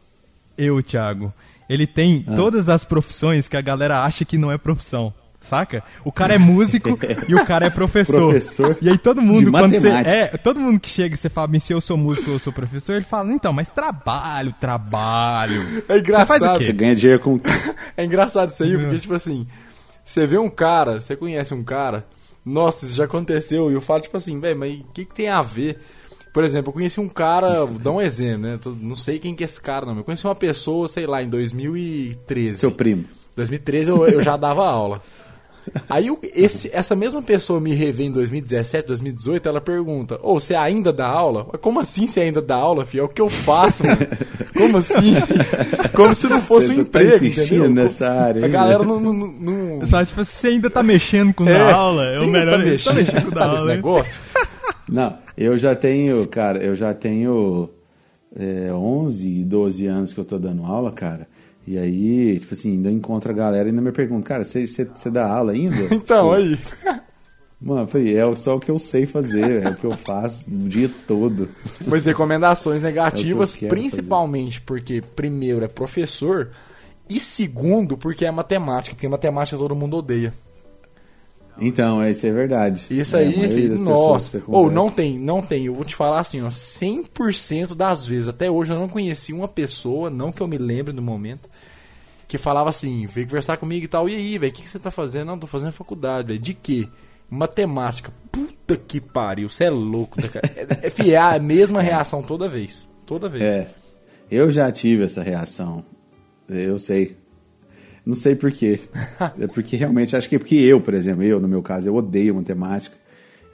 eu, Thiago. Ele tem ah. todas as profissões que a galera acha que não é profissão. Saca? O cara é músico *laughs* e o cara é professor. professor e aí todo mundo, quando você. É, todo mundo que chega e você fala, se eu sou músico ou eu sou professor, ele fala, então, mas trabalho, trabalho. É engraçado. Você, você ganha dinheiro com. *laughs* é engraçado isso aí, porque, tipo assim, você vê um cara, você conhece um cara, nossa, isso já aconteceu, e eu falo, tipo assim, velho, mas o que, que tem a ver? Por exemplo, eu conheci um cara, vou dar um exemplo, né? Não sei quem que é esse cara, não. Eu conheci uma pessoa, sei lá, em 2013. Seu primo. 2013 eu, eu já dava aula. Aí esse, essa mesma pessoa me revê em 2017, 2018, ela pergunta: Ô, oh, você ainda dá aula? Como assim você ainda dá aula, filho? É o que eu faço, mano. *laughs* Como assim? Como se não fosse um tá emprego, entendeu? nessa área. A galera não. não, não... Só, tipo, você ainda tá mexendo com *laughs* é, dar aula. É o melhor. Tá mexendo, tá mexendo com dar aula. negócio? *laughs* Não, eu já tenho, cara, eu já tenho é, 11, 12 anos que eu tô dando aula, cara. E aí, tipo assim, ainda encontra a galera e ainda me pergunta, cara, você, dá aula ainda? *laughs* então, tipo, aí. *laughs* Mano, eu falei, é só o que eu sei fazer, é o que eu faço o dia todo. *laughs* Mas recomendações negativas, é principalmente fazer. porque, primeiro, é professor, e segundo, porque é matemática, porque matemática todo mundo odeia. Então, é, isso é verdade. Isso aí, é, filho, nossa. Ou não tem, não tem. Eu vou te falar assim, ó, 100% das vezes, até hoje eu não conheci uma pessoa, não que eu me lembre no momento, que falava assim, veio conversar comigo e tal, e aí, velho, o que, que você tá fazendo? Não, tô fazendo faculdade, velho. De quê? Matemática. Puta que pariu, você é louco, né, cara? É, é, é a mesma reação toda vez. Toda vez. É. Eu já tive essa reação. Eu sei. Não sei porquê. *laughs* é porque realmente, acho que é porque eu, por exemplo, eu, no meu caso, eu odeio matemática.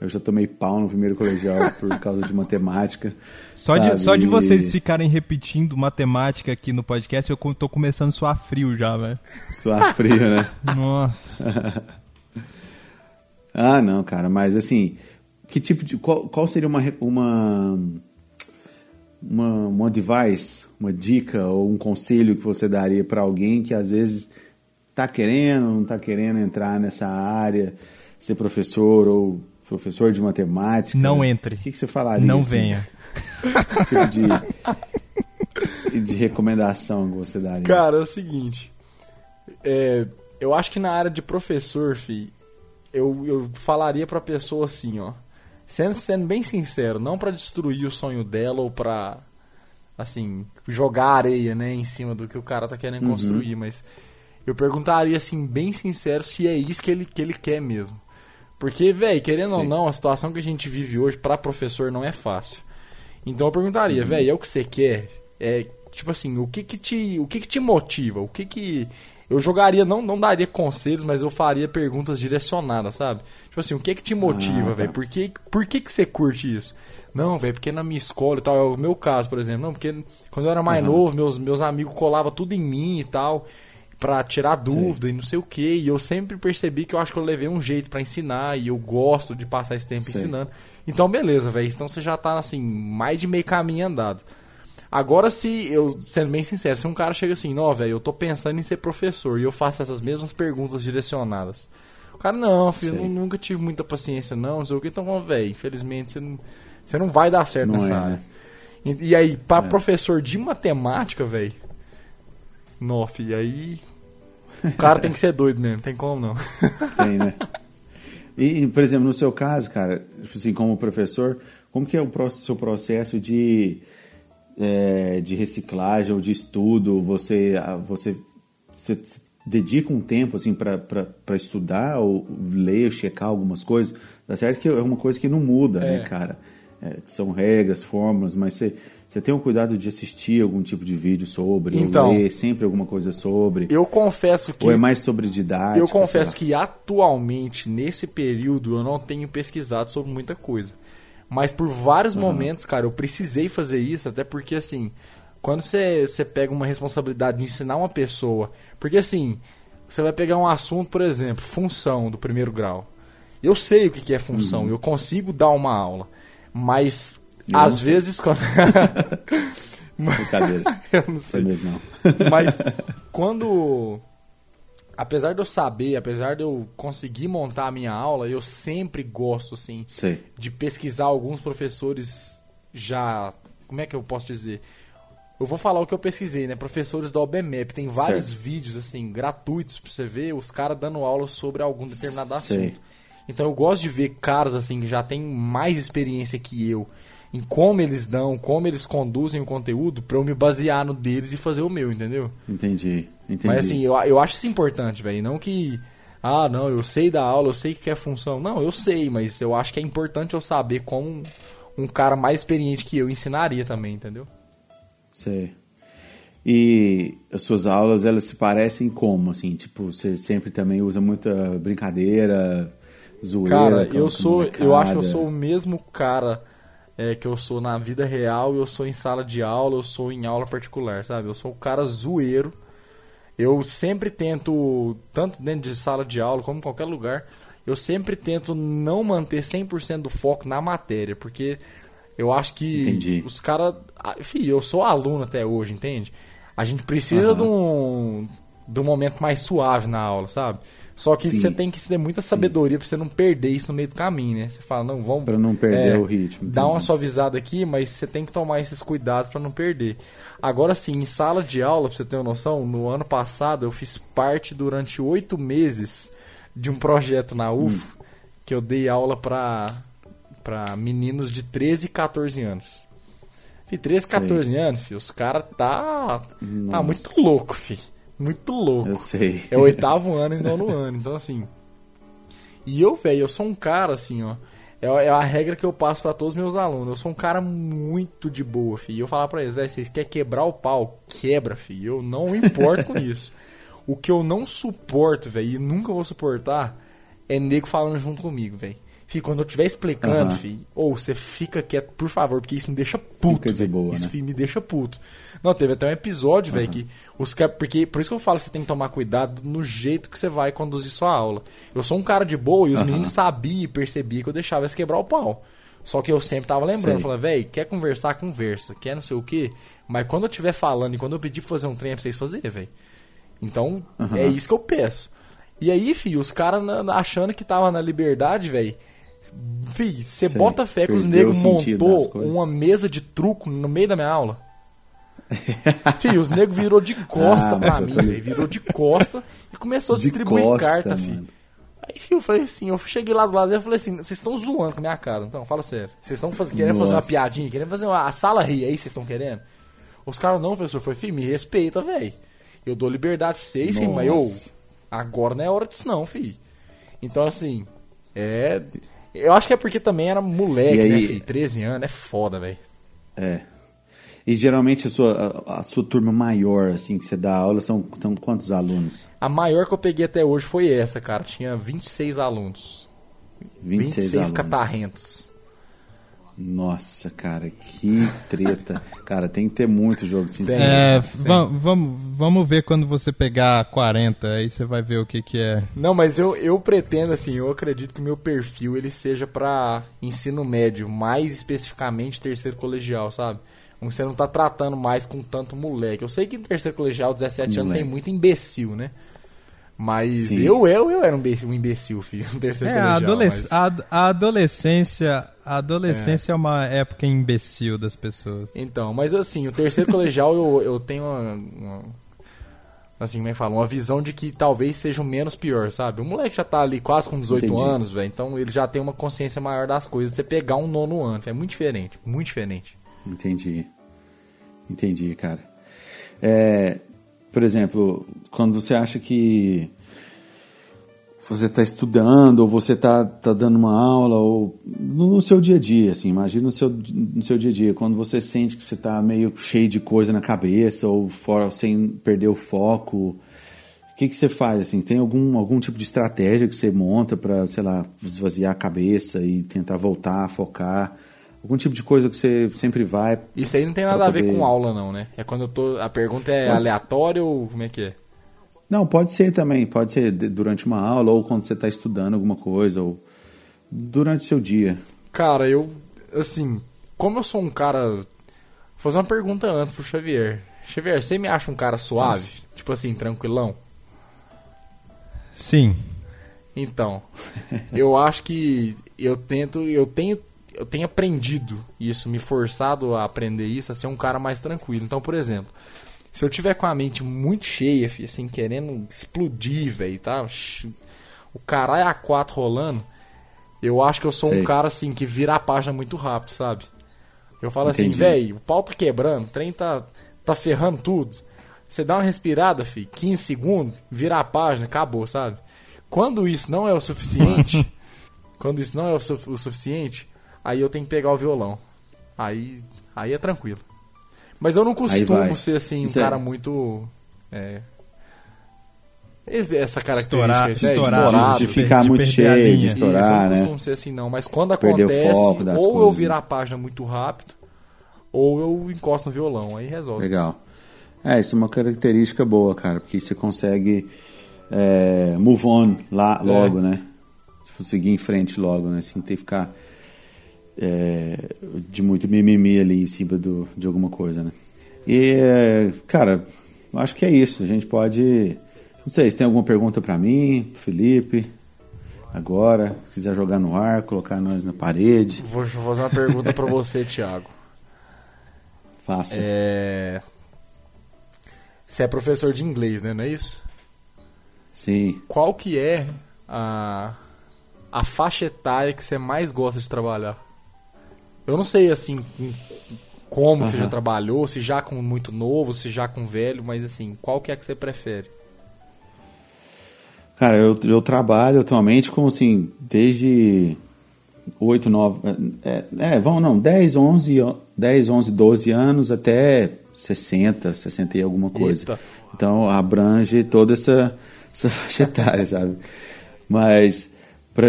Eu já tomei pau no primeiro colegial *laughs* por causa de matemática. Só de, só de vocês ficarem repetindo matemática aqui no podcast, eu tô começando a suar frio já, velho. Suar frio, né? *laughs* Nossa. ah, não, cara, mas assim, que tipo de. Qual, qual seria uma, uma. Uma, uma device, uma dica ou um conselho que você daria para alguém que às vezes tá querendo, não tá querendo entrar nessa área, ser professor ou professor de matemática. Não entre. O que, que você falaria? Não assim? venha. *laughs* tipo de, de recomendação que você daria? Cara, é o seguinte. é, eu acho que na área de professor, fi, eu, eu falaria pra pessoa assim, ó. Sendo, sendo bem sincero, não pra destruir o sonho dela ou pra, assim, jogar areia, né, em cima do que o cara tá querendo construir, mas eu perguntaria, assim, bem sincero, se é isso que ele, que ele quer mesmo. Porque, velho, querendo ou Sim. não, a situação que a gente vive hoje pra professor não é fácil. Então eu perguntaria, velho, é o que você quer? É, tipo assim, o que que te, o que que te motiva? O que que eu jogaria, não, não daria conselhos, mas eu faria perguntas direcionadas, sabe? Tipo assim, o que que te motiva, Ah, tá. velho? Por que, por que que você curte isso? Não, velho, porque na minha escola e tal, é o meu caso, por exemplo. Não, porque quando eu era mais novo, meus, meus amigos colavam tudo em mim e tal, pra tirar dúvida e não sei o que. E eu sempre percebi que eu acho que eu levei um jeito pra ensinar e eu gosto de passar esse tempo Sei. ensinando. Então, beleza, velho. Então você já tá, assim, mais de meio caminho andado. Agora, se eu, sendo bem sincero, se um cara chega assim, não, velho, eu tô pensando em ser professor e eu faço essas mesmas perguntas direcionadas. O cara, não, filho, eu nunca tive muita paciência, não, não sei o que. Então, velho, infelizmente você não, você não vai dar certo Não nessa é, área. né? E, e aí, pra É. professor de matemática, velho, não, filho, aí o cara tem que ser doido mesmo, não tem como não. Tem, né? E, por exemplo, no seu caso, cara, assim, como professor, como que é o seu processo de, é, de reciclagem ou de estudo? Você, você, você dedica um tempo assim para estudar ou ler, checar algumas coisas? Tá certo que é uma coisa que não muda, É. né, cara? É, são regras, fórmulas, mas você, você tem o cuidado de assistir algum tipo de vídeo sobre, Então. ler sempre alguma coisa sobre, Eu confesso que ou é mais sobre didática? Eu confesso que atualmente, nesse período, eu não tenho pesquisado sobre muita coisa. Mas por vários momentos, cara, eu precisei fazer isso, até porque assim, quando você você pega uma responsabilidade de ensinar uma pessoa. Porque assim, você vai pegar um assunto, por exemplo, função do primeiro grau. Eu sei o que que é função, eu consigo dar uma aula. Mas Eu às não sei. vezes quando. *laughs* Brincadeira. *laughs* eu não Sei sei. mesmo não. *laughs* Mas quando. Apesar de eu saber, apesar de eu conseguir montar a minha aula, eu sempre gosto, assim, Sei. de pesquisar alguns professores já. Como é que eu posso dizer? Eu vou falar o que eu pesquisei, né? Professores da OBMEP. Tem vários Certo. vídeos, assim, gratuitos pra você ver, os caras dando aula sobre algum determinado Sei. assunto. Então eu gosto de ver caras, assim, que já têm mais experiência que eu em como eles dão, como eles conduzem o conteúdo, pra eu me basear no deles e fazer o meu, entendeu? Entendi, entendi. Mas assim, eu, eu acho isso importante, velho. Não que. Ah, não, eu sei da aula, eu sei que é função. Não, eu sei, mas eu acho que é importante eu saber como um, cara mais experiente que eu ensinaria também, entendeu? Sei. E as suas aulas, elas se parecem como, assim? Tipo, você sempre também usa muita brincadeira, zoeira Cara, eu sou. Eu acho que eu sou o mesmo cara é, que eu sou na vida real, eu sou em sala de aula, eu sou em aula particular, sabe? Eu sou o cara zoeiro. Eu sempre tento, tanto dentro de sala de aula como em qualquer lugar, eu sempre tento não manter 100% do foco na matéria, porque eu acho que Entendi. os caras. Enfim, eu sou aluno até hoje, entende? A gente precisa de, um, um momento mais suave na aula, sabe? Só que Sim. você tem que ter muita sabedoria pra você não perder isso no meio do caminho, né? Você fala, não, vamos. Pra não perder o ritmo, Dá uma suavizada aqui, mas você tem que tomar esses cuidados pra não perder. Agora sim, em sala de aula, pra você ter uma noção, no ano passado eu fiz parte durante oito meses de um projeto na UFO Hum. que eu dei aula pra, pra meninos de 13 e 14 anos. Fih, 13, Sei. 14 anos, filho, os caras tá, tá muito louco, fi. Muito louco. Eu sei. É o oitavo *laughs* ano e nono ano. Então, assim. E eu, velho, eu sou um cara, assim, ó. É, é a regra que eu passo pra todos os meus alunos. Eu sou um cara muito de boa, fi. E eu falar pra eles, velho, vocês querem quebrar o pau? Quebra, fi. Eu não importo com isso. O que eu não suporto, velho, e nunca vou suportar, é nego falando junto comigo, velho. Quando eu estiver explicando, fi, ou você fica quieto, por favor, porque isso me deixa puto. Fica de boa, isso né? me deixa puto. Não, teve até um episódio, velho, que os caras. Porque, por isso que eu falo que você tem que tomar cuidado no jeito que você vai conduzir sua aula. Eu sou um cara de boa e os Aham. meninos sabiam e percebiam que eu deixava eles quebrar o pau. Só que eu sempre tava lembrando, falando, velho, quer conversar, conversa, quer não sei o quê. Mas quando eu estiver falando e quando eu pedir pra fazer um trem é pra vocês fazerem, velho. Então, é isso que eu peço. E aí, filho, os caras achando que tava na liberdade, velho. Fih, você bota fé que os negros montou uma mesa de truco no meio da minha aula? Fih, os negros virou de *laughs* costa Ah, pra mim, tô. Virou de costa e começou a distribuir costa, carta, mano. filho. Aí, filho, eu falei assim, eu cheguei lá do lado dele e falei assim, vocês estão zoando com a minha cara, então, fala sério. Vocês estão querendo fazer uma Nossa. piadinha, querendo fazer uma a sala rir, aí vocês estão querendo? Os caras não, professor, foi, filho, me respeita, velho. Eu dou liberdade pra vocês, filho, mas eu, Nossa. agora não é hora disso não, filho. Então, assim, é... Eu acho que é porque também era moleque, né, aí- filho? 13 anos, é foda, velho. É. E geralmente a sua, a, a sua turma maior, assim, que você dá aula, são, são quantos alunos? A maior que eu peguei até hoje foi essa, cara. Tinha 26 alunos. 26, 26 alunos. catarrentos. Nossa, cara, que treta. *laughs* cara, tem que ter muito jogo de cintura. É, va- vamos, vamos ver quando você pegar 40, aí você vai ver o que, que é. Não, mas eu, eu pretendo, assim, eu acredito que o meu perfil ele seja pra ensino médio, mais especificamente terceiro colegial, sabe? Onde você não tá tratando mais com tanto moleque. Eu sei que em terceiro colegial, 17 anos, Moleque. tem muito imbecil, né? Mas Sim. eu, eu, eu era um imbe- um imbecil, filho, *laughs* no terceiro É, a, colegial. adolesc- mas- a, a adolescência, a adolescência é. uma época imbecil das pessoas. Então, mas assim, o terceiro colegial eu, eu tenho uma, uma- Assim, como é que fala? Uma visão de que talvez seja o menos pior, sabe? O moleque já tá ali quase com 18 Entendi. anos, velho. Então ele já tem uma consciência maior das coisas. Você pegar um nono ano, é muito diferente. Muito diferente. Entendi. Entendi, cara. É, por exemplo, quando você acha que você está estudando ou você está tá dando uma aula ou no seu dia a dia, assim, imagina no seu, no seu dia a dia, quando você sente que você está meio cheio de coisa na cabeça ou fora sem perder o foco, o que, que você faz, assim? Tem algum, algum tipo de estratégia que você monta para, sei lá, esvaziar a cabeça e tentar voltar a focar? Algum tipo de coisa que você sempre vai Isso aí não tem nada a ver poder- com aula, não, né? É quando eu tô. A pergunta é Pode- aleatória ou como é que é? Não, pode ser também. Pode ser durante uma aula ou quando você está estudando alguma coisa ou durante o seu dia. Cara, eu. Assim, como eu sou um cara. Vou fazer uma pergunta antes pro Xavier. Xavier, você me acha um cara suave? Tipo assim, tranquilão? Sim. Então, eu acho que eu tento, eu tenho, eu tenho aprendido isso, me forçado a aprender isso, a ser um cara mais tranquilo. Então, por exemplo, se eu tiver com a mente muito cheia, assim, querendo explodir, velho, tá? O caralho a quatro rolando, eu acho que eu sou um Sei. cara assim que vira a página muito rápido, sabe? Eu falo assim, Entendi. velho, o pau tá quebrando, o trem tá, tá ferrando tudo. Você dá uma respirada, fi, 15 segundos, vira a página, acabou, sabe? Quando isso não é o suficiente, *laughs* quando isso não é o, su- o suficiente, aí eu tenho que pegar o violão. Aí, aí é tranquilo. Mas eu não costumo ser assim, um Isso é- cara muito. É, essa característica Estourar, é estourar, estourado. de ficar de muito cheio, de linha. Isso, eu estourar, não né? costumo ser assim, não. Mas quando Perder acontece, ou eu coisas, virar né? a página muito rápido, ou eu encosto no violão, aí resolve. Legal. É, isso é uma característica boa, cara, porque você consegue é, move on lá logo, né? Tipo, seguir em frente logo, né? Sem ter que ficar é, de muito mimimi ali em cima do, de alguma coisa, né? E, é, cara, acho que é isso. A gente pode. Não sei, se tem alguma pergunta pra mim, pro Felipe, agora, se quiser jogar no ar, colocar nós na parede, Vou fazer uma pergunta pra você, *laughs* Thiago. faça. É... Você é professor de inglês, né? Não é isso? Sim. Qual que é a, a faixa etária que você mais gosta de trabalhar? Eu não sei, assim, com- como você já trabalhou, se já com muito novo, se já com velho, mas assim, qual que é que você prefere? Cara, eu, eu trabalho atualmente com, assim, desde 8, 9... É, é, vamos não, 10, 11, o- 10, 11, 12 anos até 60, 60 e alguma coisa. Eita. Então, abrange toda essa, essa *laughs* faixa etária, sabe? Mas,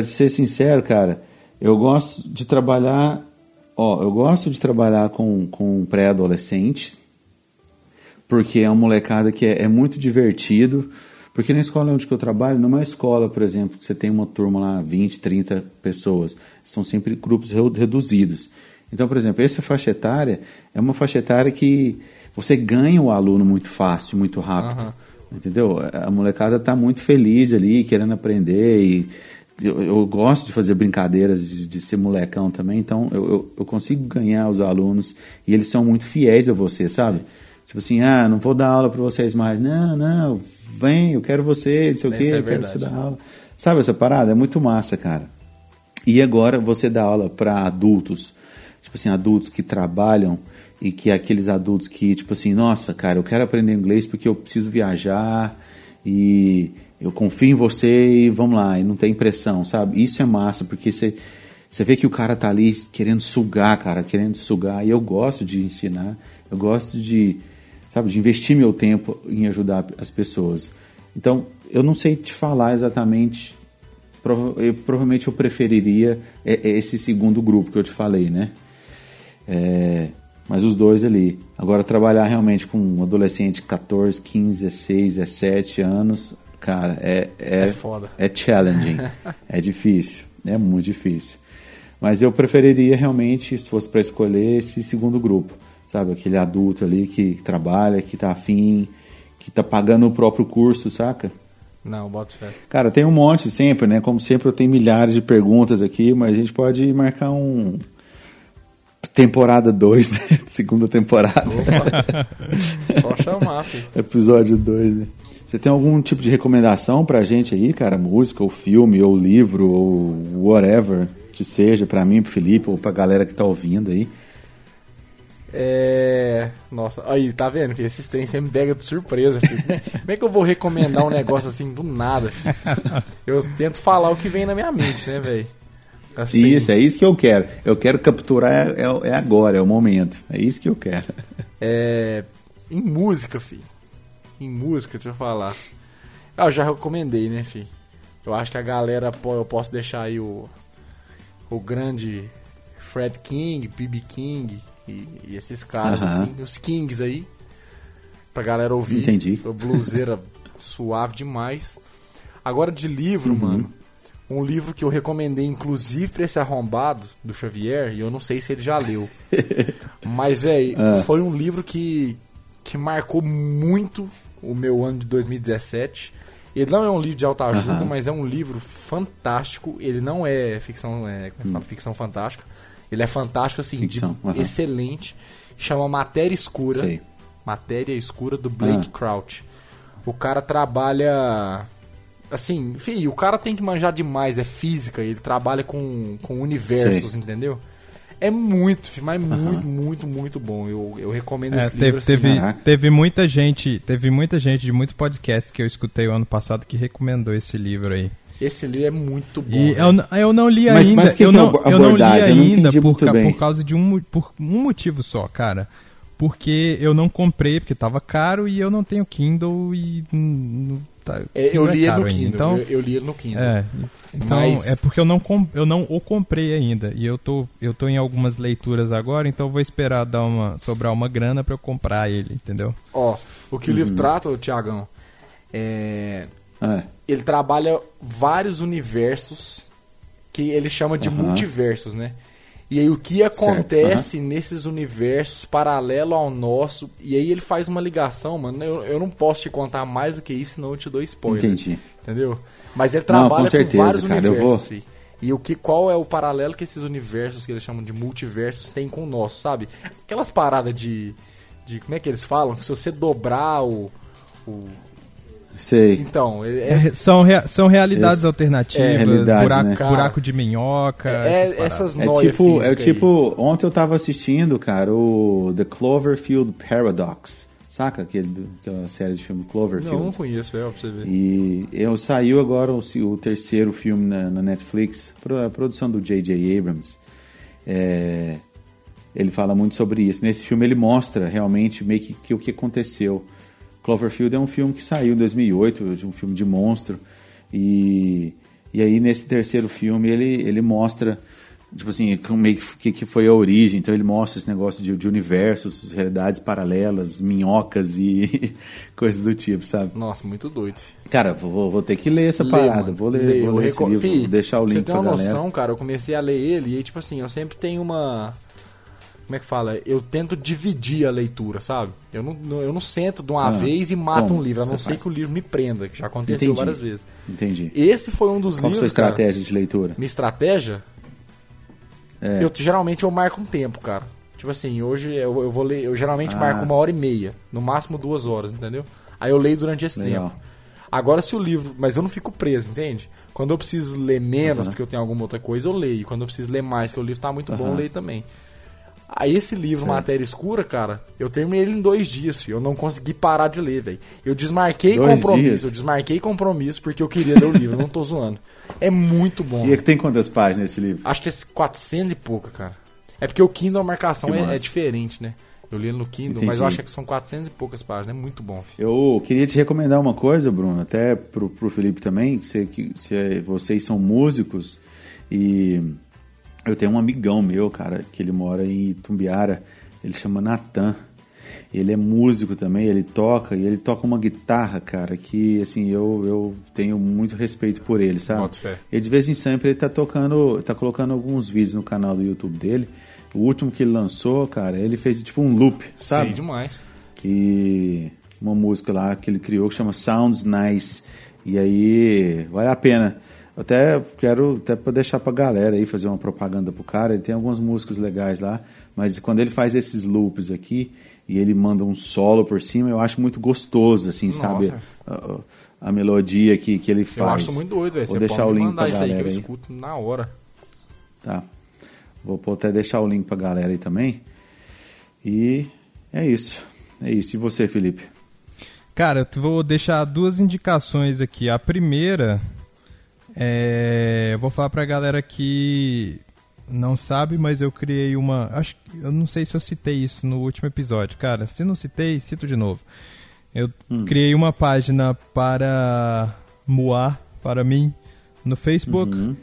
te ser sincero, cara, eu gosto de trabalhar... Ó, eu gosto de trabalhar com, com pré-adolescente, porque é uma molecada que é, é muito divertido. Porque na escola onde que eu trabalho, numa escola, por exemplo, que você tem uma turma lá, 20, 30 pessoas, são sempre grupos re- reduzidos. Então, por exemplo, essa faixa etária é uma faixa etária que você ganha o aluno muito fácil, muito rápido. Aham. Entendeu? A molecada está muito feliz ali, querendo aprender e eu, eu gosto de fazer brincadeiras, de, de ser molecão também, então eu, eu, eu consigo ganhar os alunos e eles são muito fiéis a você, sabe? Tipo assim, ah, não vou dar aula para vocês mais. Não, não, vem, eu quero você, não sei o quê, é eu quero você dá aula. Sabe essa parada? É muito massa, cara. E agora você dá aula para adultos, tipo assim, adultos que trabalham e que é aqueles adultos que, tipo assim, nossa, cara, eu quero aprender inglês porque eu preciso viajar e eu confio em você e vamos lá, e não tem pressão, sabe? Isso é massa, porque você, você vê que o cara tá ali querendo sugar, cara, querendo sugar, e eu gosto de ensinar, eu gosto de, sabe, de investir meu tempo em ajudar as pessoas. Então, eu não sei te falar exatamente Prova- eu- provavelmente eu preferiria é- é esse segundo grupo que eu te falei, né? É, mas os dois ali. Agora, trabalhar realmente com um adolescente de 14, 15, 16, 17 anos, cara, é, é, É foda. é challenging. é difícil. É muito difícil. Mas eu preferiria realmente, se fosse para escolher, esse segundo grupo. Sabe? Aquele adulto ali que trabalha, que tá afim, que tá pagando o próprio curso, saca? Não, bota fé. Cara, tem um monte sempre, né? Como sempre, eu tenho milhares de perguntas aqui, mas a gente pode marcar um. Temporada 2, *laughs* né? Segunda temporada. Só chamar, filho. Episódio 2, né? Você tem algum tipo de recomendação pra gente aí, cara? Música, ou filme, ou livro, ou whatever que seja, pra mim, pro Felipe, ou pra galera que tá ouvindo aí. É. Nossa, aí, tá vendo? Que esses trem sempre me pega de surpresa, filho. *laughs* Como é que eu vou recomendar um negócio assim do nada, filho? Eu tento falar o que vem na minha mente, né, velho? Assim, Isso, é isso que eu quero. Eu quero capturar, é, é agora, é o momento. É isso que eu quero. É. Em música, filho. Em música, deixa eu falar. Ah, Eu já recomendei, né, filho? Eu acho que a galera, eu posso deixar aí o. O grande Fred King, B.B. King e, e esses caras, assim, os Kings aí. Pra galera ouvir. Entendi. O bluseira *laughs* suave demais. Agora de livro, mano. Um livro que eu recomendei, inclusive, pra esse arrombado do Xavier, e eu não sei se ele já leu. *laughs* Mas, velho, Ah. foi um livro que, que marcou muito o meu ano de 2017. Ele não é um livro de alta ajuda, Aham. mas é um livro fantástico. Ele não é ficção, é, como é fala? ficção fantástica. Ele é fantástico, assim, de Ficção, aham. excelente. Chama Matéria Escura. Sei. Matéria Escura do Blake Ah. Crouch. O cara trabalha. Assim, fi, o cara tem que manjar demais, é física, ele trabalha com, com universos, Sei. entendeu? É muito, mas muito, muito, muito bom. Eu, eu recomendo É, esse teve, livro assim. teve, teve muita gente, teve muita gente de muito podcast que eu escutei o ano passado que recomendou esse livro aí. Esse livro é muito bom. E eu, eu não li Mas- ainda, mas que eu, que é não, eu não li não ainda entendi por, por causa de um, por um motivo só, cara. Porque eu não comprei, porque tava caro e eu não tenho Kindle e não tá, É, eu é li ele caro no ainda. Kindle. Então, eu, eu li ele no Kindle. é, então Mas- é porque eu não, com- eu não o comprei ainda. E eu tô, eu tô em algumas leituras agora, então eu vou esperar dar uma, sobrar uma grana pra eu comprar ele, entendeu? Ó, o que o Uhum. livro trata, ô, Tiagão, é. É. Ele trabalha vários universos que ele chama de Aham. multiversos, né? E aí o que acontece nesses universos paralelo ao nosso, e aí ele faz uma ligação, mano. Eu, eu não posso te contar mais do que isso, senão eu te dou spoiler. Entendi. Entendeu? Mas ele Não, trabalha com certeza, com vários cara, eu universos. vou- fi. E o que, qual é o paralelo que esses universos que eles chamam de multiversos têm com o nosso, sabe? Aquelas paradas de. de como é que eles falam? Que se você dobrar o. o- Sei. então, é, É, são, rea- são realidades Isso. alternativas, É, realidade, buraco, né? buraco de minhoca. é- essas É noias tipo, é aí. tipo, ontem eu tava assistindo, cara, o The Cloverfield Paradox. Saca aquele, aquela série de filme Cloverfield? Não, não conheço, é, pra você ver. E eu, saiu agora o, o terceiro filme na, na Netflix, pro- a produção do J.J. Abrams. É, ele fala muito sobre isso. Nesse filme ele mostra realmente meio que, que o que aconteceu. Cloverfield é um filme que saiu em 2008, de um filme de monstro. E, e aí nesse terceiro filme ele, ele mostra tipo assim, como meio que, que, foi a origem. Então ele mostra esse negócio de, de universos, realidades paralelas, minhocas e *laughs* coisas do tipo, sabe? Nossa, muito doido. Cara, vou, vou ter que ler essa Lê, parada. mano, vou ler, lê, vou ler esse livro, vou deixar o pra link Você tem pra uma galera. noção, cara, eu comecei a ler ele e tipo assim, eu sempre tenho uma. Como é que fala? Eu tento dividir a leitura, sabe? Eu não, não- eu não sento de uma Ah, vez e mato como um livro, a não ser faz? que o livro me prenda, que já aconteceu Entendi. várias vezes. Entendi. Esse foi um dos Qual é a sua livros. cara, estratégia de leitura? minha estratégia? É. Eu geralmente eu marco um tempo, cara. Tipo assim, hoje eu, eu vou ler, eu geralmente Ah. marco uma hora e meia, no máximo duas horas, entendeu? Aí eu leio durante esse Legal. tempo. Agora se o livro, mas eu não fico preso, entende? Quando eu preciso ler menos, Aham. porque eu tenho alguma outra coisa, eu leio. Quando eu preciso ler mais, que o livro tá muito bom, eu leio também. Aí esse livro, Certo. Matéria Escura, cara, eu terminei ele em dois dias, filho. Eu não consegui parar de ler, velho. Eu desmarquei Dois compromisso, dias? eu desmarquei compromisso porque eu queria ler o livro, não tô zoando. É muito bom. E é que tem quantas páginas esse livro? Acho que é 400 e pouca, cara. É porque o Kindle a marcação é, é diferente, né? Eu li no Kindle, Entendi. mas eu acho que são 400 e poucas páginas. É muito bom, filho. Eu queria te recomendar uma coisa, Bruno, até pro, pro Felipe também, que, você, que se vocês são músicos e eu tenho um amigão meu, cara, que ele mora em Itumbiara, ele chama Natan. Ele é músico também, ele toca e ele toca uma guitarra, cara, que assim, eu, eu tenho muito respeito por ele, sabe? Boto fé. Ele de vez em sempre ele tá tocando, tá colocando alguns vídeos no canal do YouTube dele. O último que ele lançou, cara, ele fez tipo um loop, sabe? Sei demais. e uma música lá que ele criou que chama Sounds Nice. E aí vale a pena. Eu até quero até para deixar pra galera aí fazer uma propaganda pro cara. Ele tem algumas músicas legais lá, mas quando ele faz esses loops aqui e ele manda um solo por cima, eu acho muito gostoso assim, sabe? Nossa. A, a melodia que, que ele faz. Eu acho muito doido, velho. Vou Você deixar pode o link mandar pra isso aí que eu galera aí. escuto na hora. Tá. Vou até deixar o link pra galera aí também. E é isso. É isso. E você, Felipe? Cara, eu vou deixar duas indicações aqui. A primeira é. Eu vou falar pra galera que não sabe, mas eu criei uma. Acho eu não sei se eu citei isso no último episódio. Cara, se não citei, cito de novo. Eu criei uma página para Moar, para mim, no Facebook. Uhum.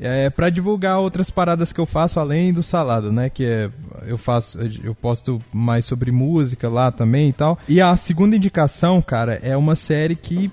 É para divulgar outras paradas que eu faço além do salada, né? Que é eu faço, eu posto mais sobre música lá também e tal. E a segunda indicação, cara, é uma série que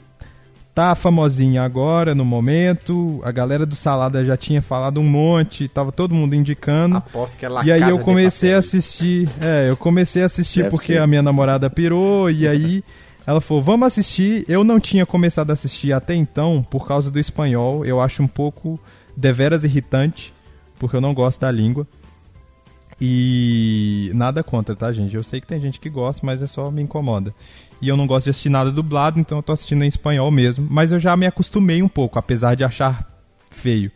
tá famosinha agora no momento. A galera do salada já tinha falado um monte, tava todo mundo indicando. Aposto que é La E aí eu comecei a assistir, é, eu comecei a assistir Deve porque ser. a minha namorada pirou e aí *laughs* ela falou, vamos assistir. Eu não tinha começado a assistir até então por causa do espanhol. Eu acho um pouco deveras irritante, porque eu não gosto da língua. E nada contra, tá, gente? Eu sei que tem gente que gosta, mas é só me incomoda. E eu não gosto de assistir nada dublado, então eu tô assistindo em espanhol mesmo. Mas eu já me acostumei um pouco, apesar de achar feio.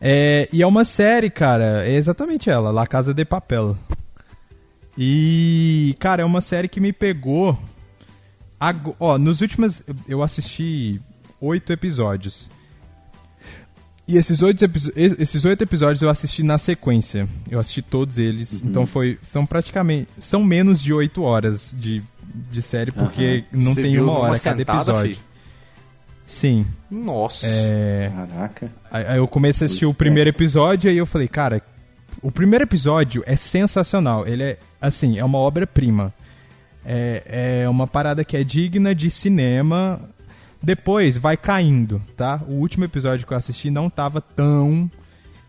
É, e é uma série, cara, é exatamente ela, La Casa de Papel. E, cara, é uma série que me pegou. Ó, nos últimos. Eu assisti oito episódios. E esses oito, e- esses oito episódios eu assisti na sequência. Eu assisti todos eles. Então foi. São praticamente. São menos de oito horas de, de série, porque não Você tem uma hora cada sentada, episódio. filho? Sim. Nossa. É. Caraca. Aí aí eu comecei a assistir o primeiro episódio e aí eu falei, cara, o primeiro episódio é sensacional. Ele é, assim, é uma obra-prima. É, é uma parada que é digna de cinema. Depois vai caindo, tá? O último episódio que eu assisti não tava tão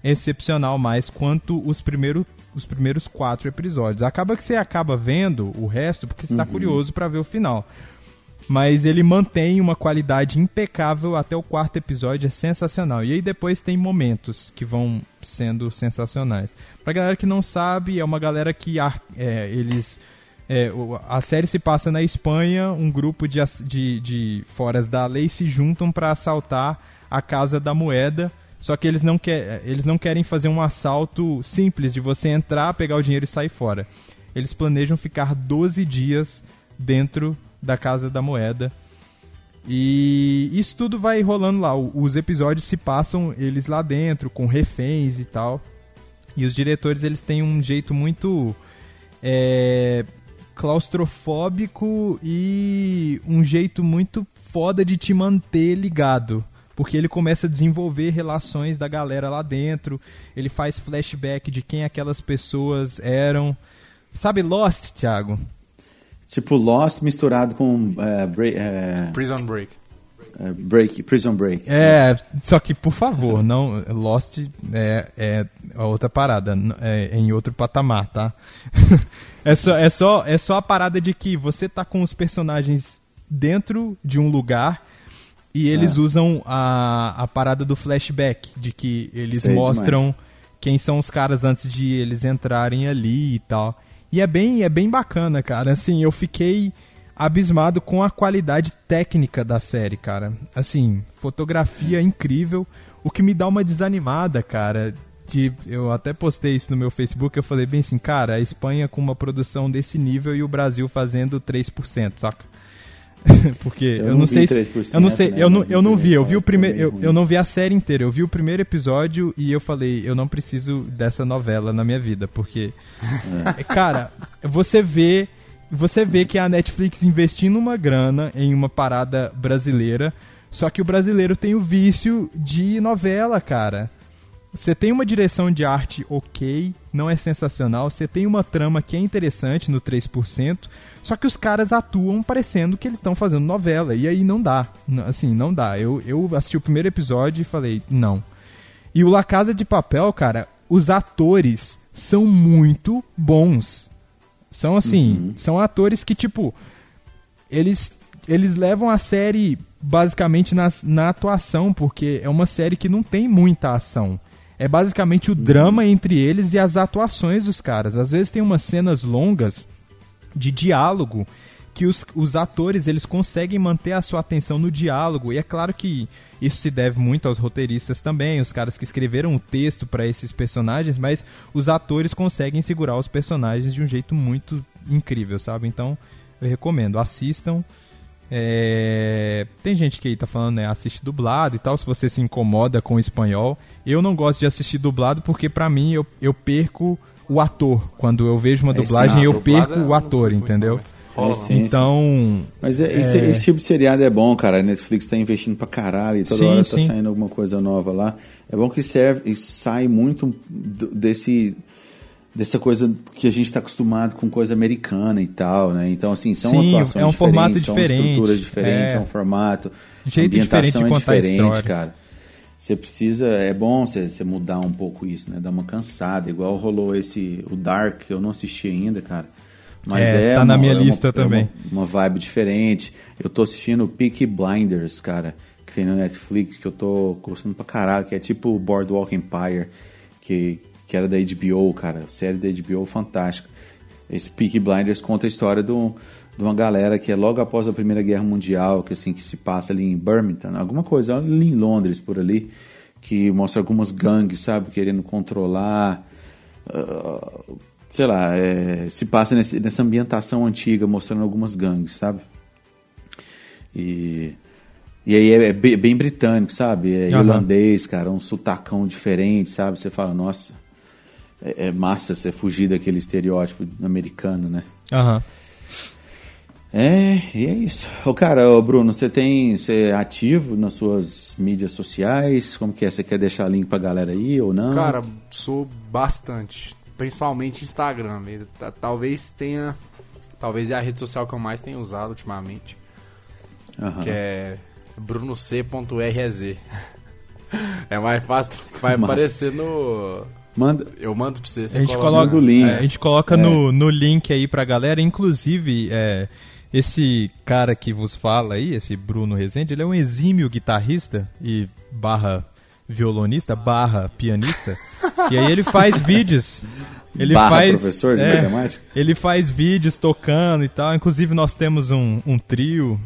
excepcional mais quanto os primeiros os primeiros quatro episódios. Acaba que você acaba vendo o resto porque você tá curioso pra ver o final. Mas ele mantém uma qualidade impecável até o quarto episódio, é sensacional. E aí depois tem momentos que vão sendo sensacionais. Pra galera que não sabe, é uma galera que é, eles. é, a série se passa na Espanha, um grupo de, de, de foras da lei se juntam pra assaltar a Casa da Moeda. Só que eles não, quer, eles não querem fazer um assalto simples de você entrar, pegar o dinheiro e sair fora. Eles planejam ficar 12 dias dentro da Casa da Moeda. E isso tudo vai rolando lá. Os episódios se passam eles lá dentro, com reféns e tal. E os diretores eles têm um jeito muito é, claustrofóbico e um jeito muito foda de te manter ligado. Porque ele começa a desenvolver relações da galera lá dentro. Ele faz flashback de quem aquelas pessoas eram. Sabe Lost, Thiago? Tipo Lost misturado com é, Bra- é, Prison Break. É, break, Prison Break. É, só que, por favor, não. Lost é, é outra parada, é em outro patamar, tá? *laughs* é, só, é, só, é só a parada de que você tá com os personagens dentro de um lugar e eles É. usam a, a parada do flashback, de que eles Sei mostram demais. quem são os caras antes de eles entrarem ali e tal. E é bem, é bem bacana, cara. Assim, eu fiquei abismado com a qualidade técnica da série, cara. Assim, fotografia incrível, o que me dá uma desanimada, cara. De, eu até postei isso no meu Facebook, eu falei bem assim, cara, a Espanha com uma produção desse nível e o Brasil fazendo 3%, saca? *laughs* Porque eu, Eu não, sei se, 3%, eu não sei, né? eu não, eu não vi, eu vi o primeiro, eu, eu não vi a série inteira, eu vi o primeiro episódio e eu falei, eu não preciso dessa novela na minha vida, porque *laughs* cara, você vê, você vê que a Netflix investindo uma grana em uma parada brasileira, só que o brasileiro tem o vício de novela, cara. Você tem uma direção de arte ok, não é sensacional. Você tem uma trama que é interessante no 3%, só que os caras atuam parecendo que eles estão fazendo novela. E aí não dá. Assim, não dá. Eu, eu assisti o primeiro episódio e falei, não. E o La Casa de Papel, cara, os atores são muito bons. São assim, são atores que, tipo, eles, eles levam a série basicamente nas, na atuação, porque é uma série que não tem muita ação. É basicamente o drama entre eles e as atuações dos caras. Às vezes tem umas cenas longas de diálogo que os, os atores eles conseguem manter a sua atenção no diálogo e é claro que isso se deve muito aos roteiristas também, os caras que escreveram o texto para esses personagens, mas os atores conseguem segurar os personagens de um jeito muito incrível, sabe? Então eu recomendo, assistam. É, Tem gente que aí tá falando, né? Assiste dublado e tal, se você se incomoda com o espanhol. Eu não gosto de assistir dublado porque pra mim eu, eu perco o ator. Quando eu vejo uma É, dublagem, sim, eu dublado perco eu o ator, entendeu? não, Rola, É, sim. Então. Mas é, esse, É. esse tipo de seriado é bom, cara. A Netflix tá investindo pra caralho e toda Sim, hora tá saindo alguma coisa nova lá. É bom que serve e sai muito desse dessa coisa que a gente tá acostumado com coisa americana e tal, né? Então assim, são Sim, atuações é um formato diferentes, são diferente, estruturas diferentes, é. é um formato, Jeito ambientação diferente é contar a diferente, cara. Você precisa, é bom você, você mudar um pouco isso, né? Dar uma cansada, igual rolou esse o Dark, eu não assisti ainda, cara. Mas É, é, tá na uma- minha é uma- lista é também. uma- uma vibe diferente. Eu tô assistindo Peaky Blinders, cara, que tem no Netflix, que eu tô gostando pra caralho, que é tipo Boardwalk Empire, que, que era da HBO, cara. Série da HBO fantástica. Esse Peaky Blinders conta a história do, de uma galera que é logo após a Primeira Guerra Mundial, que assim, que se passa ali em Birmingham, alguma coisa, ali em Londres, por ali, que mostra algumas gangues, sabe, querendo controlar ah, sei lá, é, se passa nesse- nessa ambientação antiga, mostrando algumas gangues, sabe? E, e aí é, é bem, britânico, sabe? É Aham. irlandês, cara, um sotacão diferente, sabe? Você fala, nossa, é, é massa você fugir daquele estereótipo americano, né? Aham. É, e é isso. Ô, cara, ô, Bruno, você tem. Você é ativo nas suas mídias sociais? Como que é? Você quer deixar link pra galera aí ou não? Cara, sou bastante. Principalmente Instagram. Ta- Talvez tenha. Talvez é a rede social que eu mais tenho usado ultimamente. Aham. Que é brunoc.rz. *laughs* É mais fácil. Vai Massa. aparecer no. Manda. Eu mando pra você. você A gente coloca- coloca, no link. é, a gente coloca É. no, no link aí pra galera. Inclusive, é, esse cara que vos fala aí, esse Bruno Rezende, ele é um exímio guitarrista e barra violonista, barra pianista. e aí ele faz *laughs* vídeos. Ele Barra faz, professor de é, matemática? Ele faz vídeos tocando e tal. Inclusive, nós temos um, um trio.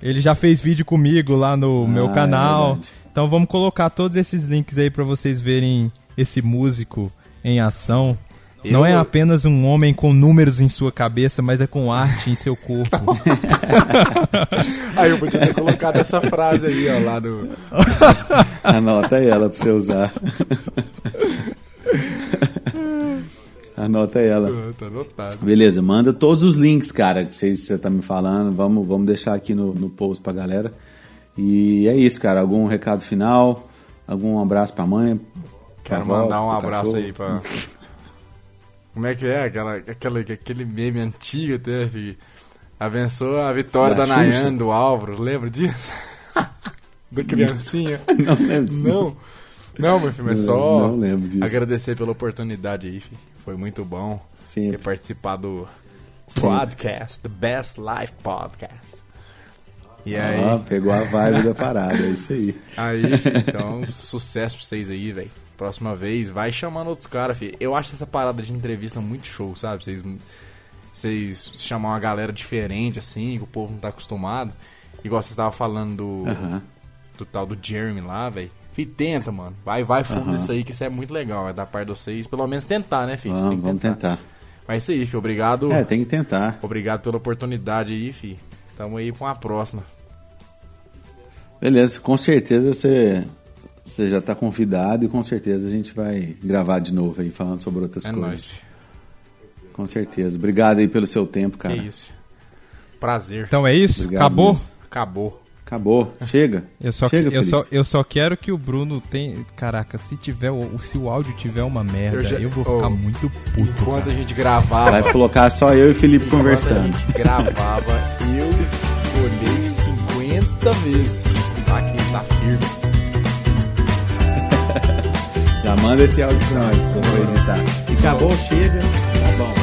Ele já fez vídeo comigo lá no Ah, meu é canal. então vamos colocar todos esses links aí pra vocês verem esse músico em ação. Eu- Não é apenas um homem com números em sua cabeça, mas é com arte em seu corpo. *laughs* Aí eu podia ter colocado essa frase aí, ó, lá no. *laughs* Anota ela pra você usar. *laughs* Anota ela. Tá anotado. Beleza, manda todos os links, cara, que você você tá me falando. Vamos, vamos deixar aqui no, no post pra galera. E é isso, cara. Algum recado final? Algum abraço pra mãe? Quero mandar um abraço aí pra. Como é que é? Aquela, aquela, aquele meme antigo até. Abençoa a vitória Da da, Xuxa? Nayane, do Álvaro, lembra disso? *laughs* Da criancinha? Não lembro disso. Não. Não, meu filho, é Não, só não disso. agradecer pela oportunidade aí, filho. Foi muito bom ter Sempre. participado do podcast, The Best Life Podcast. E aí, Ah, pegou a vibe da parada, é isso aí. aí, filho, então, *laughs* sucesso pra vocês aí, velho. Próxima vez, vai chamando outros caras, filho. Eu acho essa parada de entrevista muito show, sabe? Vocês, vocês chamam uma galera diferente, assim, que o povo não tá acostumado. Igual você estava falando do, Aham. do tal do Jeremy lá, velho. Fih, tenta, mano. Vai, vai fundo Aham. nisso aí, que isso é muito legal. É da parte de vocês, pelo menos tentar, né, filho? Vamos, vamos tentar. Mas é isso aí, filho. Obrigado. É, tem que tentar. Obrigado pela oportunidade aí, filho. Tamo aí com a próxima. Beleza, com certeza você, você já tá convidado e com certeza a gente vai gravar de novo aí falando sobre outras É coisas. nóis. Com certeza. Obrigado aí pelo seu tempo, cara. Que isso. Prazer. Então é isso? Obrigado Acabou? mesmo. Acabou. Acabou. Chega. *laughs* Eu só, Chega, que- eu, só, eu só quero que o Bruno tenha. Caraca, se tiver o, se o áudio tiver uma merda, eu, Eu já- vou Ô, ficar muito puto. Enquanto cara. a gente gravava. Vai colocar só eu e o Felipe enquanto conversando. a gente gravava, eu olhei 50 vezes. Tá aqui, tá firme. Manda esse áudio pra nós, pra eu editar. Acabou, chega. Tá bom.